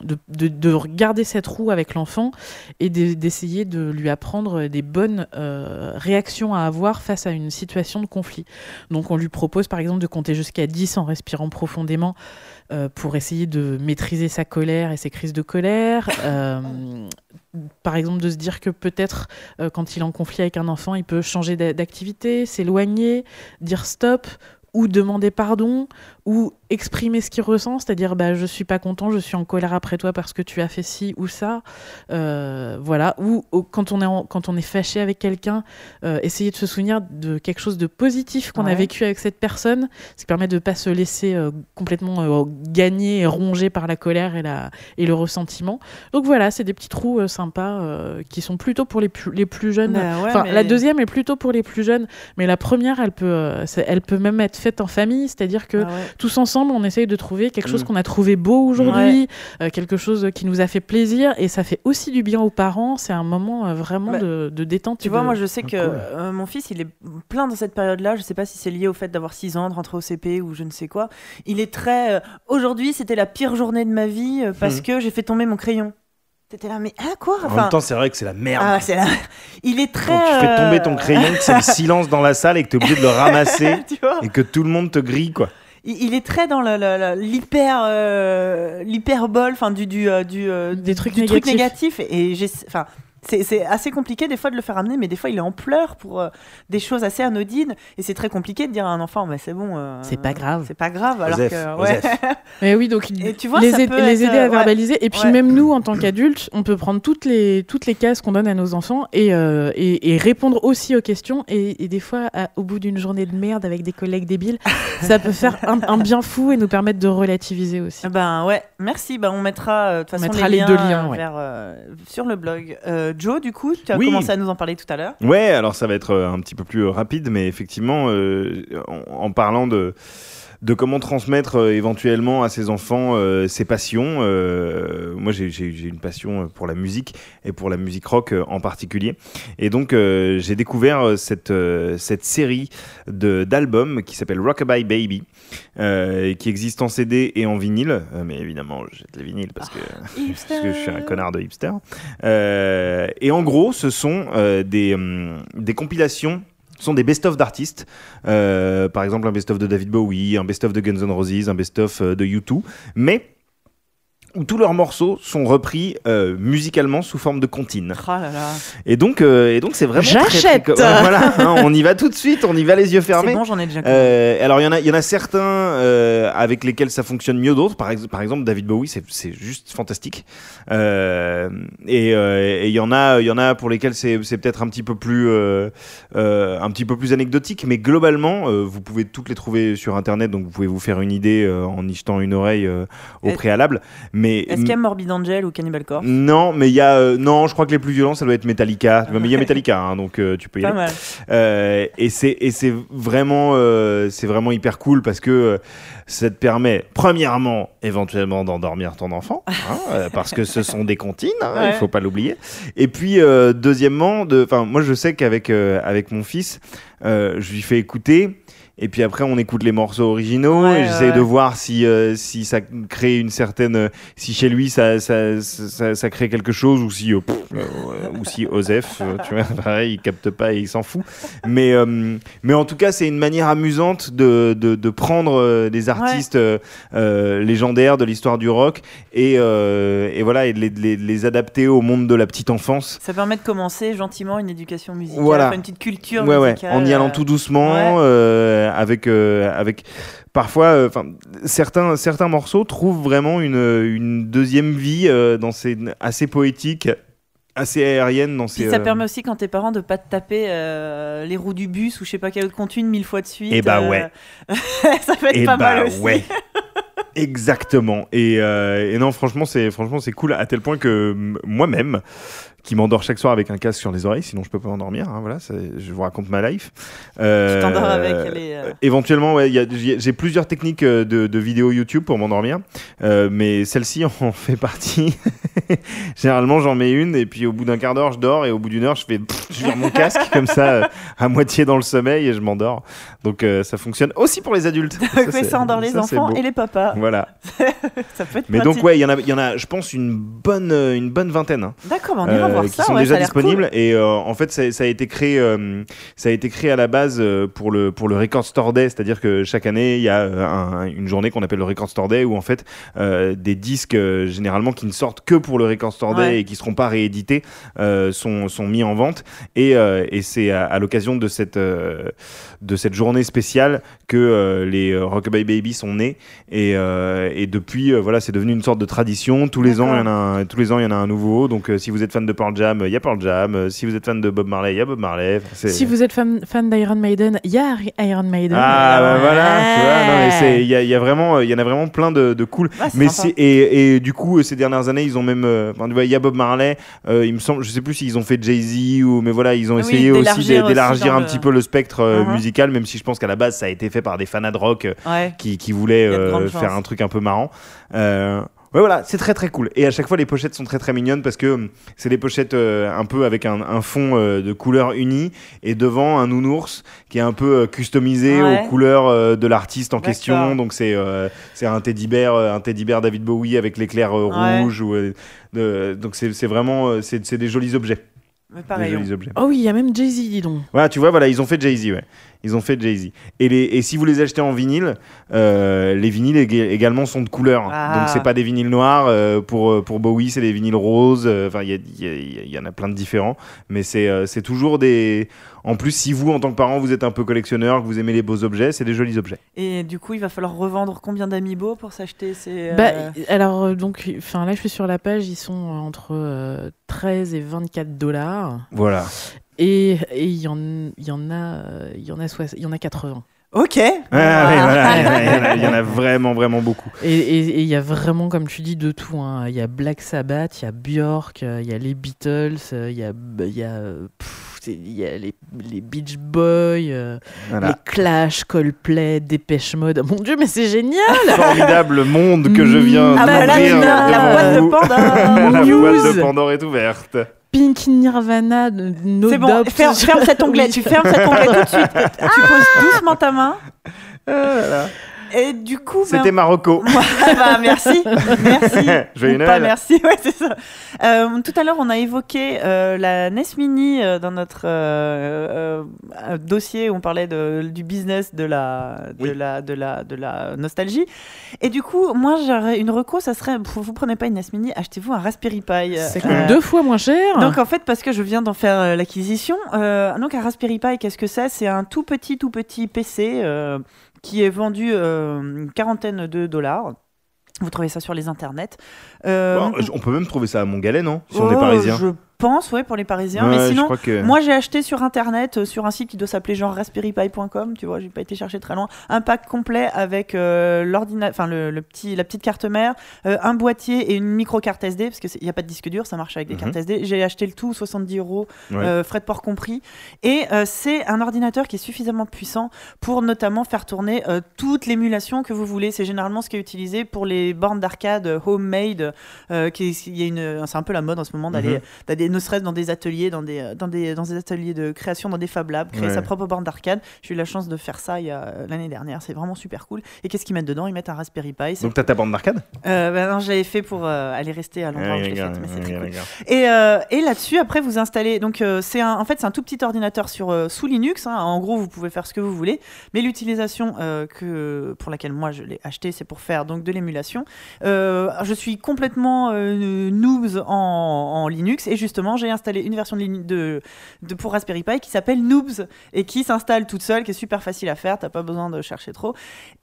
de, de- de regarder cette roue avec l'enfant et de- d'essayer de lui apprendre des bonnes euh, réactions à avoir face à une situation de conflit. Donc on lui propose par exemple de compter jusqu'à 10 en respirant profondément euh, pour essayer de maîtriser sa colère et ses crises de colère. Par exemple, de se dire que peut-être quand il est en conflit avec un enfant, il peut changer d'a- d'activité, s'éloigner, dire stop ou demander pardon ou exprimer ce qu'il ressent, c'est-à-dire bah, je suis pas content, je suis en colère après toi parce que tu as fait ci ou ça, Euh, voilà. Ou ou quand on est en- quand on est fâché avec quelqu'un, euh, essayer de se souvenir de quelque chose de positif qu'on a vécu avec cette personne, ce qui permet de pas se laisser euh, complètement euh, gagner et ronger par la colère et la et le ressentiment. Donc voilà, c'est des petits trous sympas qui sont plutôt pour les plus les plus jeunes. Bah ouais, Enfin, mais- la deuxième est plutôt pour les plus jeunes, mais la première, elle peut, elle peut même être faite en famille, c'est-à-dire que Ah ouais. tous ensemble, on essaye de trouver quelque chose Mm. qu'on a trouvé beau aujourd'hui, euh, quelque chose qui nous a fait plaisir, et ça fait aussi du bien aux parents. C'est un moment euh, vraiment Bah, de, de détente. Tu vois, de- moi je sais que cool. euh, mon fils, il est plein dans cette période-là. Je sais pas si c'est lié au fait d'avoir 6 ans, de rentrer au CP ou je ne sais quoi. Il est très. euh, Aujourd'hui, c'était la pire journée de ma vie euh, parce Mhm. que j'ai fait tomber mon crayon. T'étais là, mais ah quoi En Enfin, même temps, c'est vrai que c'est la merde. ah, c'est. Il est très. Quand tu fais tomber ton euh, crayon, que c'est le silence dans la salle et que tu es obligé de le ramasser et que tout le monde te grille, quoi. il, est très dans le- le- le- l'hyper euh, l'hyperbole, enfin du du euh, du, euh, Des trucs du truc négatifs. négatif. Et enfin. C'est assez compliqué des fois de le faire amener, mais des fois il est en pleurs pour euh, des choses assez anodines. Et c'est très compliqué de dire à un enfant, mais c'est bon. euh, C'est pas grave. C'est pas grave. Alors Osef, que, ouais. Osef. Mais oui, donc Et tu vois, les, ça aid- peut les être, aider à euh, ouais. verbaliser. Et puis Ouais. même nous, en tant qu'adultes, on peut prendre toutes les, toutes les cases qu'on donne à nos enfants et, euh, et, et répondre aussi aux questions. Et, et des fois, à- au bout d'une journée de merde avec des collègues débiles, ça peut faire un, un bien fou et nous permettre de relativiser aussi. Ben ouais, merci. Ben, on mettra euh, de toute On façon mettra les, les liens, deux liens, vers, sur le blog. Euh, Joe, du coup, tu as Oui. commencé à nous en parler tout à l'heure. Ouais, alors ça va être euh, un petit peu plus euh, rapide, mais effectivement, euh, en, en parlant de, de comment transmettre euh, éventuellement à ses enfants euh, ses passions, euh, moi j'ai- une passion pour la musique et pour la musique rock en particulier. Et donc j'ai découvert cette, cette série d'albums qui s'appelle Rockabye Baby, qui existe en CD et en vinyle. Mais évidemment, je jette les vinyles parce que parce que je suis un connard de hipster. Et en gros, ce sont des, hum, des compilations. Ce sont des best-of d'artistes, Euh, par exemple un best-of de David Bowie, un best-of de Guns N' Roses, un best-of euh, de U2, mais où tous leurs morceaux sont repris euh, musicalement sous forme de comptines. Oh là là. Et donc, euh, et donc c'est vraiment. très, très J'achète. Ouais, Voilà, hein, on y va tout de suite, on y va les yeux C'est fermés. bon, j'en ai déjà. Euh, alors il y en a, il y en a certains euh, avec lesquels ça fonctionne mieux d'autres. Par, ex- par exemple, David Bowie, c'est c'est juste fantastique. Euh, et euh, il y en a, il y en a pour lesquels c'est c'est peut-être un petit peu plus, euh, euh, un petit peu plus anecdotique. Mais globalement, euh, vous pouvez toutes les trouver sur internet, donc vous pouvez vous faire une idée euh, en y jetant une oreille euh, au préalable. Mais Est-ce qu'il y a Morbid Angel ou Cannibal Corpse non, mais il y a euh, non, je crois que les plus violents ça doit être Metallica. Mais il y a Metallica, hein, donc euh, tu peux y Pas aller. mal. Euh, et c'est et c'est vraiment c'est vraiment hyper cool parce que ça te permet premièrement éventuellement d'endormir ton enfant hein, parce que ce sont des comptines, hein, Ouais. il faut pas l'oublier. Et puis deuxièmement, de enfin moi je sais qu'avec avec mon fils, je lui fais écouter. Et puis après, on écoute les morceaux originaux Ouais, et j'essaie ouais. de voir si, euh, si ça crée une certaine. euh, si chez lui, ça, ça, ça, ça crée quelque chose ou si, euh, pff, euh, ou si Osef, tu vois, pareil, il capte pas et il s'en fout. Mais, mais en tout cas, c'est une manière amusante de, de, de prendre des artistes légendaires de l'histoire du rock et, et voilà, et de les, adapter au monde de la petite enfance. Ça permet de commencer gentiment une éducation musicale, Voilà. une petite culture Ouais, ouais, musicale. en y allant tout doucement, avec, euh, avec parfois, euh, enfin, certains, certains morceaux trouvent vraiment une, une deuxième vie euh, dans ces assez poétique, assez aérienne dans ces. Puis ça euh, permet aussi quand t'es parent de pas te taper euh, les roues du bus ou je sais pas quelle autre comptune mille fois de suite. Eh bah euh, ouais. ça peut être Eh pas bah mal aussi. ouais. Exactement. Et, euh, et non, franchement, c'est franchement c'est cool à tel point que moi-même, qui m'endors chaque soir avec un casque sur les oreilles, sinon je peux pas m'endormir. hein, voilà, je vous raconte ma life. Euh, Tu t'endors avec les. euh, Euh, Éventuellement, ouais, j'ai plusieurs techniques euh, de, de vidéos YouTube pour m'endormir, euh, mais celle-ci en fait partie. Généralement, j'en mets une et puis au bout d'un quart d'heure, je dors et au bout d'une heure, je fais, pff, je vire mon casque comme ça euh, à moitié dans le sommeil et je m'endors. Donc euh, ça fonctionne aussi pour les adultes. Donc, ça endort les ça, enfants et les papas. Voilà. Ça peut être Mais pratique. donc ouais, il y en a, il y en a, je pense une bonne, euh, une bonne vingtaine. hein D'accord, on ira euh, voir qui ça. sont ouais, déjà cool. disponibles et euh, en fait ça, ça a été créé euh, ça a été créé à la base euh, pour le pour le Record Store Day c'est-à-dire que chaque année il y a euh, un- une journée qu'on appelle le Record Store Day où en fait euh, des disques euh, généralement qui ne sortent que pour le Record Store Day Ouais. et qui seront pas réédités euh, sont, sont mis en vente et, euh, et c'est à, à l'occasion de cette euh, de cette journée spéciale que euh, les euh, Rockabye Baby sont nés et, euh, et depuis euh, voilà c'est devenu une sorte de tradition tous les ans il y en a un, tous les ans il y en a un nouveau donc euh, si vous êtes fan de Pearl Jam il y a Pearl Jam Euh, si vous êtes fan de Bob Marley il y a Bob Marley Enfin, Si vous êtes fan, fan d'Iron Maiden, il y a Iron Maiden. ah bah Ouais. voilà il y, a- y a vraiment euh, y en a vraiment plein de, de cool Ouais, c'est mais et, et du coup euh, ces dernières années ils ont même enfin, il y a Bob Marley euh, il me semble je sais plus s'ils ont fait Jay Z ou mais voilà ils ont Ah oui, essayé aussi d'élargir un le- petit peu le spectre Mhm. musical même si je pense qu'à la base ça a été fait par des fans de rock Ouais. qui, qui voulaient euh, faire un truc un peu marrant euh, Ouais, voilà, c'est très très cool. Et à chaque fois, les pochettes sont très très mignonnes parce que hum, c'est des pochettes euh, un peu avec un, un fond euh, de couleurs unies et devant un nounours qui est un peu euh, customisé Ouais. aux couleurs euh, de l'artiste en D'accord. question. Donc c'est euh, c'est un teddy bear, un teddy bear David Bowie avec l'éclair euh, Ouais. rouge. Ou, euh, de- donc c'est c'est vraiment euh, c'est c'est des jolis objets. Mais Des pareil. on- jolis objets. Oh oui, il y a même Jay-Z, dis donc. Voilà, tu vois, voilà, ils ont fait Jay-Z, ouais. Ils ont fait Jay-Z. Et, les, et si vous les achetez en vinyle, euh, les vinyles ég- également sont de couleur. Ah. Donc c'est pas des vinyles noirs. euh, pour, euh, pour Bowie, c'est des vinyles roses. euh, Enfin, il y, a- il y y en a plein de différents. Mais c'est euh, c'est toujours des. En plus, si vous, en tant que parent, vous êtes un peu collectionneur, que vous aimez les beaux objets, c'est des jolis objets. Et du coup, il va falloir revendre combien d'amiibo pour s'acheter ces. euh, Bah, alors, donc, enfin, là, je suis sur la page, ils sont entre euh, 13 et 24 dollars. Voilà. Et il y, en, il y en a, euh, il y en a, y en a 80. Ok. Voilà, il y en a- y en vraiment, vraiment beaucoup. Et il y a vraiment, comme tu dis, de tout. hein. Il y a Black Sabbath, il y a Björk, euh, il y a les Beatles, euh, il y a, il y a, euh, pff, c'est- il y a les, les Beach Boys, euh, Voilà. les Clash, Coldplay, Dépêche Mode. Mon Dieu, mais c'est génial! Formidable monde que je viens Ah bah là, la, la boîte de. Pandore. La News. boîte de Pandore est ouverte. Pink Nirvana, No C'est bon, ferme, ferme cet onglet. Tu fermes cet onglet tout de suite. Tu poses doucement ta main. Et du coup, ben, C'était Marocco. Bah, merci, merci. Joyeux Ou pas Noël. merci, ouais, c'est ça. Euh, tout à l'heure, on a évoqué euh, la NES Mini euh, dans notre euh, euh, dossier où on parlait de, du business de la, de, Oui. la, de, la, de la nostalgie. Et du coup, moi, j'aurais une reco, ça serait, vous, vous prenez pas une NES Mini, achetez-vous un Raspberry Pi. C'est Euh, deux fois moins cher. donc en fait, parce que je viens d'en faire euh, l'acquisition, euh, donc un Raspberry Pi, qu'est-ce que c'est? C'est un tout petit, tout petit PC euh, qui est vendu euh, une quarantaine de dollars. Vous trouvez ça sur les internets. Euh, donc- on peut même trouver ça à Montgalet, non Si on est Oh, parisien? Je pense, ouais, pour les Parisiens. Ouais, mais sinon, que... moi j'ai acheté sur internet, euh, sur un site qui doit s'appeler genre raspberrypi.com, tu vois, j'ai pas été chercher très loin, un pack complet avec euh, l'ordina- enfin le, le petit, la petite carte mère, euh, un boîtier et une micro carte SD, parce qu'il n'y a pas de disque dur, ça marche avec des Mhm. cartes SD. J'ai acheté le tout, 70 euros, Ouais. frais de port compris. Et c'est un ordinateur qui est suffisamment puissant pour notamment faire tourner toute l'émulation que vous voulez. C'est généralement ce qui est utilisé pour les bornes d'arcade homemade, qui il y a une, c'est un peu la mode en ce moment d'aller Mhm. d'aller ne serait-ce dans des ateliers, dans des, euh, dans des, dans des ateliers de création, dans des Fab Labs, créer Ouais. sa propre borne d'arcade. J'ai eu la chance de faire ça euh, l'année dernière. C'est vraiment super cool. Et qu'est-ce qu'ils mettent dedans? Ils mettent un Raspberry Pi. Donc t'as ta bande d'arcade? Euh, ben non, j'avais fait pour euh, aller rester à l'endroit où je l'ai faite, mais c'est très cool. Et, euh, et là-dessus, après, vous installez. Donc, c'est un, en fait, c'est un tout petit ordinateur sur, sous Linux. hein. En gros, vous pouvez faire ce que vous voulez. Mais l'utilisation que, pour laquelle moi je l'ai acheté, c'est pour faire donc de l'émulation. Je suis complètement noobs en, en Linux. Et justement, j'ai installé une version de, Linu- de, de- pour Raspberry Pi qui s'appelle Noobs et qui s'installe toute seule, qui est super facile à faire. T'as pas besoin de chercher trop.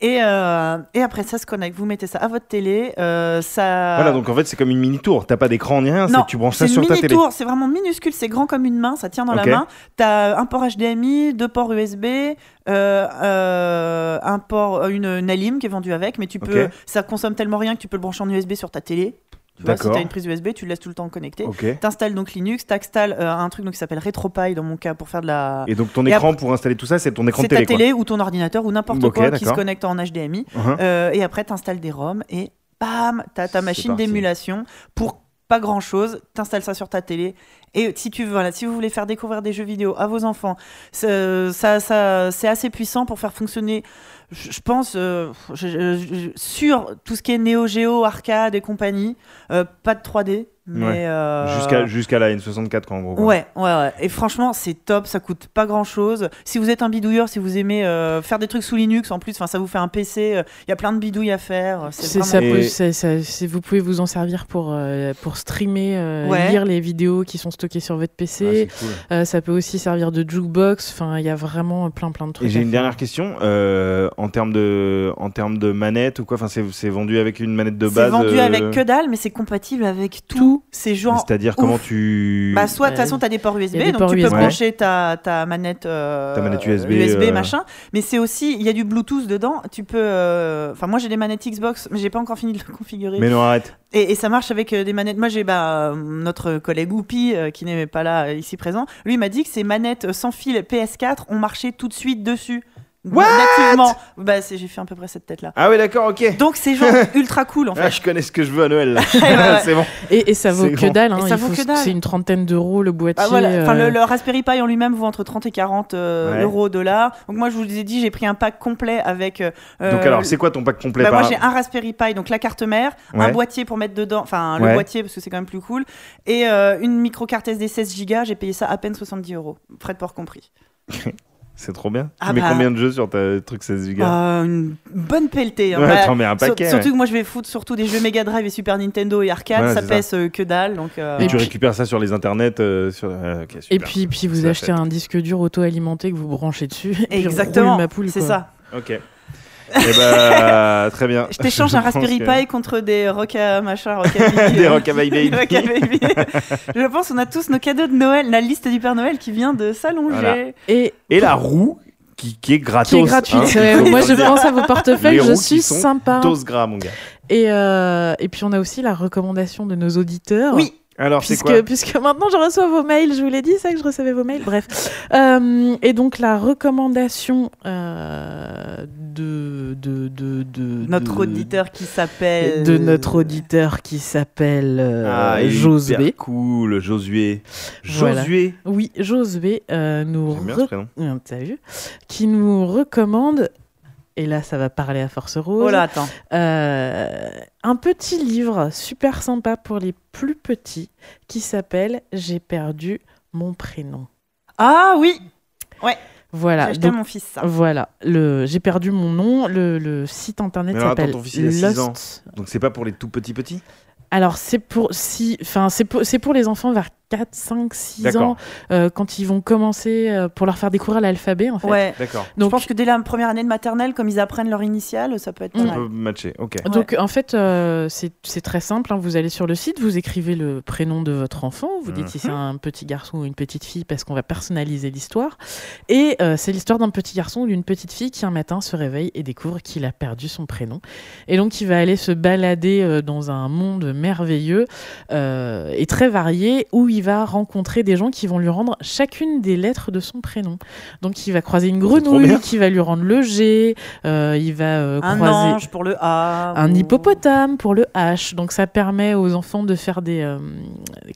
Et, euh, et après, ça se connecte. Vous mettez ça à votre télé. euh, ça... Voilà, donc en fait c'est comme une mini tour. T'as pas d'écran ni rien, Non, tu branches ça sur ta mini télé. tour, c'est vraiment minuscule, c'est grand comme une main, ça tient dans la main. T'as un port HDMI, deux ports USB, euh, euh, un port, une, une alim qui est vendue avec, mais tu peux, Ok. ça consomme tellement rien que tu peux le brancher en USB sur ta télé. Tu vois, si D'accord. t'as une prise USB, tu le laisses tout le temps connecté. Ok. T'installes donc Linux, t'installes euh, un truc donc, qui s'appelle RetroPie dans mon cas pour faire de la. Et donc ton Et écran pour installer tout ça, c'est ton écran de C'est ta télé. télé ou ton ordinateur ou n'importe quoi qui se connecte en HDMI. Uh-huh. Euh, et après, t'installes des ROM et bam, t'as ta machine d'émulation pour pas grand chose. T'installes ça sur ta télé. Et si tu veux, voilà, si vous voulez faire découvrir des jeux vidéo à vos enfants, ça, ça, c'est assez puissant pour faire fonctionner. Je pense euh, je- je- je- sur tout ce qui est Neo Geo, arcade et compagnie, euh, pas de 3D, mais Ouais. euh, Jusqu'à jusqu'à la N64 quoi, en gros. quoi. Ouais, ouais, ouais. Et franchement, c'est top, ça coûte pas grand chose. Si vous êtes un bidouilleur, si vous aimez euh, faire des trucs sous Linux, en plus, enfin, ça vous fait un PC, il y a plein de bidouilles à faire. C'est vraiment ça, Et- ça- vous pouvez vous en servir pour, euh, pour streamer, euh, Ouais. lire les vidéos qui sont stockées sur votre Ah, PC. cool. Euh, ça peut aussi servir de jukebox. Enfin, il y a vraiment plein plein de trucs. Et j'ai une faire. dernière question euh, en termes de en termes de manette ou quoi. Enfin, c'est c'est vendu avec une manette de C'est base. vendu euh, avec que dalle, mais c'est compatible avec tout. Tout. C'est genre. C'est-à-dire ouf. comment tu Bah, soit de toute Ouais. façon, tu as des ports USB, des donc ports tu peux USB. brancher ta, ta manette, euh, Ta manette USB, euh, machin. Mais c'est aussi, il y a du Bluetooth dedans. Tu peux. euh, Enfin, moi j'ai des manettes Xbox, mais j'ai pas encore fini de le configurer. Mais non, arrête. Et, et ça marche avec des manettes. Moi, j'ai bah, notre collègue Oupi, euh, qui n'est pas là ici présent. Lui m'a dit que ces manettes sans fil PS4 ont marché tout de suite dessus. What? Nativement. Bah, c'est- j'ai fait à peu près cette tête-là. Ah ouais, d'accord, ok. Donc, c'est genre ultra cool en Ah, fait. je connais ce que je veux à Noël. là. c'est bon. Et, et ça vaut C'est que bon. dalle. hein, Et ça il vaut faut- que dalle. C'est une trentaine d'euros le boîtier. Ah, voilà. Enfin, euh, le, le Raspberry Pi en lui-même vaut entre 30 et 40 euh, Ouais. euros, dollars. Donc, moi, je vous ai dit, j'ai pris un pack complet avec. euh, Donc alors, c'est quoi ton pack complet bah, par moi j'ai un Raspberry Pi, donc la carte mère, un boîtier pour mettre dedans, enfin le Ouais. boîtier parce que c'est quand même plus cool, et euh, une micro carte SD 16 Go, j'ai payé ça à peine 70 euros, frais de port compris. C'est trop bien. Ah tu mets bah. combien de jeux sur ta truc 16 Go Euh, une bonne pelletée. hein. Ouais, Bah, t'en mets un sur- paquet. surtout ouais. que moi je vais foutre surtout des jeux Mega Drive et Super Nintendo et arcade, Ouais, ça pèse euh, que dalle. Donc, euh, Et, Et tu puis- récupères ça sur les internets. euh, sur... ok, super. Et puis, puis vous achetez fait. un disque dur auto-alimenté que vous branchez dessus. et Exactement, roule ma poule, c'est quoi. ça. Ok. Et bah, très bien. Je t'échange un Raspberry que- Pi contre des Roca machin, Rockabilly. Des Baby. Rockabilly. Je pense qu'on a tous nos cadeaux de Noël, la liste du Père Noël qui vient de s'allonger. Voilà. Et Et la roue qui, qui est gratos. qui est gratuite. hein, Ouais, moi, je pense à vos portefeuilles. Les Je roues qui suis sont sympa. 12 grammes, mon gars. Et, euh, et puis, on a aussi la recommandation de nos auditeurs. Oui, Alors, c'est Puisque, quoi puisque maintenant je reçois vos mails, je vous l'ai dit, ça que je recevais vos mails, bref. Euh, et donc la recommandation euh, de, de, de, de- notre de- auditeur qui s'appelle. de notre auditeur qui s'appelle euh, Ah, Josué. Cool, Josué. Voilà. Josué. Oui, Josué euh, nous J'aime bien re- ce prénom. euh, t'as vu qui nous recommande Et là, ça va parler à Force Rose. Oh là, attends. Euh, un petit livre super sympa pour les plus petits qui s'appelle J'ai perdu mon prénom. Ah oui, Voilà. j'ai acheté à donc- mon fils ça. Voilà, le, j'ai perdu mon nom. Le, le site internet Mais alors, attends, s'appelle ton fils, il a six Lost. ans. Donc c'est pas pour les tout petits petits? Alors c'est pour si, enfin c'est pour, c'est pour les enfants vers 4, 5, 6 D'accord. ans euh, quand ils vont commencer euh, pour leur faire découvrir l'alphabet en fait. Ouais. D'accord. Donc je pense que dès la première année de maternelle, comme ils apprennent leur initiale, ça peut être pas. Ça mal. peut matcher, ok. Donc en fait, euh, c'est très simple. hein. Vous allez sur le site, vous écrivez le prénom de votre enfant, vous dites si c'est un petit garçon ou une petite fille parce qu'on va personnaliser l'histoire. Et euh, c'est l'histoire d'un petit garçon ou d'une petite fille qui un matin se réveille et découvre qu'il a perdu son prénom. Et donc il va aller se balader euh, dans un monde merveilleux euh, et très varié où il va rencontrer des gens qui vont lui rendre chacune des lettres de son prénom. Donc il va croiser une grenouille qui va lui rendre le G, euh, il va euh, Un croiser ange pour le A. un ou- hippopotame pour le H. Donc ça permet aux enfants de faire des euh,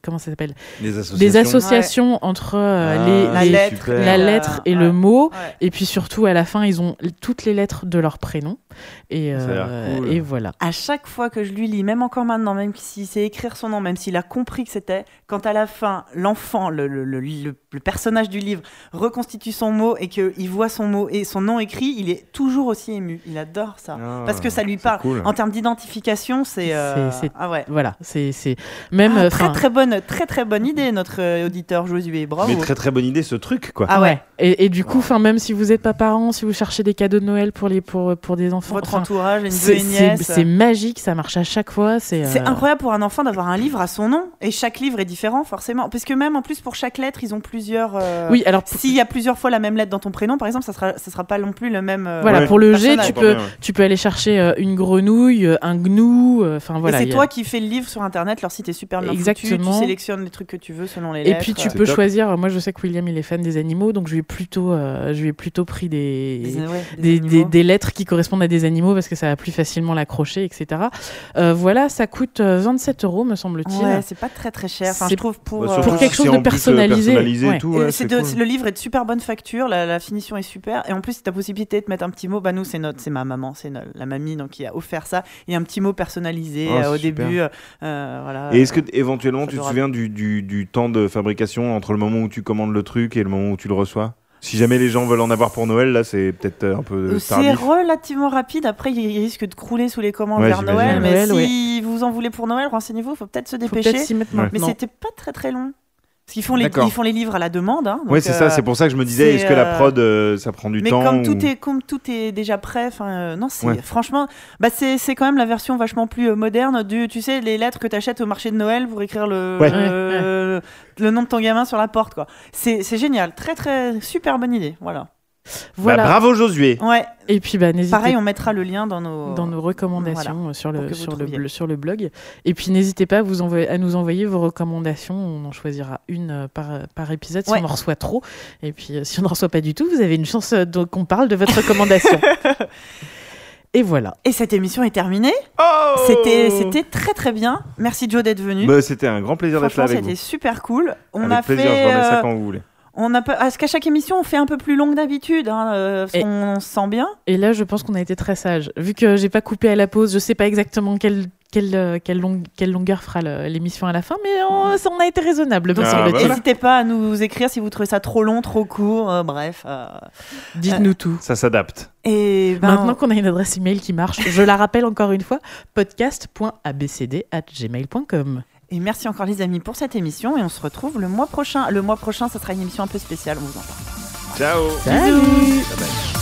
comment ça s'appelle? Les associations. des associations entre euh, Ah, les, La les- lettre, super. la lettre et ouais. le mot. Ouais. Et puis surtout à la fin ils ont toutes les lettres de leur prénom. Euh, cool. et voilà. À chaque fois que je lui lis, même encore maintenant, même s'il sait écrire son nom, même s'il a compris que c'était, quand à la fin, l'enfant, le, le- le- le- le personnage du livre, reconstitue son mot et qu'il voit son mot et son nom écrit, il est toujours aussi ému. Il adore ça. Ah, Parce que ça lui parle. cool. En termes d'identification, c'est. euh, Ah ouais. Voilà, c'est c'est même Ah, euh, très très bonne, très très bonne idée, notre euh, auditeur Josué. Bravo. Mais très très bonne idée ce truc quoi. Ah ouais. Et, et du coup, enfin même si vous n'êtes pas parent, si vous cherchez des cadeaux de Noël pour les pour pour des enfants, Votre entourage, une c'est c'est magique, ça marche à chaque fois. C'est C'est euh, incroyable pour un enfant d'avoir un livre à son nom et chaque livre est différent forcément parce que même en plus pour chaque lettre ils ont plusieurs. euh, Oui, alors S'il y a plusieurs fois la même lettre dans ton prénom par exemple ça sera ça sera pas non plus le même. euh, Voilà, Ouais. pour le G, tu peux, bien, ouais. tu peux aller chercher euh, une grenouille, euh, un gnou, enfin Et voilà. c'est a- toi qui fais le livre sur internet, leur site est super bien foutu, Exactement. tu sélectionnes les trucs que tu veux selon les Et lettres. puis tu peux top. choisir. Moi, je sais que William il est fan des animaux, donc je lui ai plutôt, euh, je lui ai plutôt pris des des, ouais, des, des- des lettres qui correspondent à des animaux parce que ça va plus facilement l'accrocher, etc. Euh, voilà, ça coûte euh, 27 euros, me semble-t-il. Ouais, c'est pas très très cher. Enfin, C'est- je trouve pour, Bah, euh, Pour quelque chose de personnalisé, ouais. de- cool. Le livre est de super bonne facture, la, la finition est super. Et en plus, tu as possibilité de mettre un petit mot. Bah, nous, c'est notre, c'est ma maman, c'est la mamie donc, qui a offert ça. Et un petit mot personnalisé Oh, euh, au super. début. euh, voilà. Et est-ce que éventuellement tu te souviens du, du, du temps de fabrication entre le moment où tu commandes le truc et le moment où tu le reçois? Si jamais les gens veulent en avoir pour Noël, là c'est peut-être euh, un peu Euh, C'est relativement rapide. Après, il risque de crouler sous les commandes Ouais, vers. Noël. Mais Noël, si vous en voulez pour Noël, renseignez-vous. Il faut peut-être se dépêcher. mais c'était pas très très long. Parce qu'ils font les, ils font les livres à la demande. Hein, donc, c'est ça, euh, c'est pour ça que je me disais, est-ce que la euh, prod euh, ça prend du Mais temps comme ou- tout est comme tout est déjà prêt, euh, non c'est Ouais. franchement bah c'est c'est quand même la version vachement plus euh, moderne du tu sais les lettres que tu achètes au marché de Noël pour écrire le Ouais. le, le nom de ton gamin sur la porte quoi. C'est c'est génial, très très super bonne idée, voilà. Voilà. Bah, bravo Josué Ouais, Et puis bah n'hésitez pareil on mettra le lien dans nos dans nos recommandations euh, sur, le, sur, le, bl- sur le blog. Et puis n'hésitez pas à, vous envoyer, à nous envoyer vos recommandations. On en choisira une euh, par, par épisode si Ouais. on en reçoit trop. Et puis euh, si on n'en reçoit pas du tout, vous avez une chance euh, de- qu'on parle de votre recommandation. Et voilà. Et cette émission est terminée. Oh C'était c'était très très bien. Merci Joe d'être venu. Bah, C'était un grand plaisir d'être là avec c'était vous. super cool. On avec a plaisir, fait je remets ça euh, quand vous voulez. On a pas parce qu'à chaque émission on fait un peu plus longue d'habitude hein, euh, parce Et- qu'on se sent bien. Et là, je pense qu'on a été très sage. Vu que j'ai pas coupé à la pause, je sais pas exactement quelle, quelle, euh, quelle, longue- quelle longueur fera l'émission à la fin, mais on, a été raisonnable. Ah, bah voilà. N'hésitez pas à nous écrire si vous trouvez ça trop long, trop court, euh, bref. euh. Dites-nous tout. Ça s'adapte. Et ben, Maintenant qu'on a une adresse email qui marche, je la rappelle encore une fois podcast.abcd@gmail.com. et merci encore les amis pour cette émission et on se retrouve le mois prochain. Le mois prochain, ça sera une émission un peu spéciale, on vous en parle. Ciao Salut. Bye bye.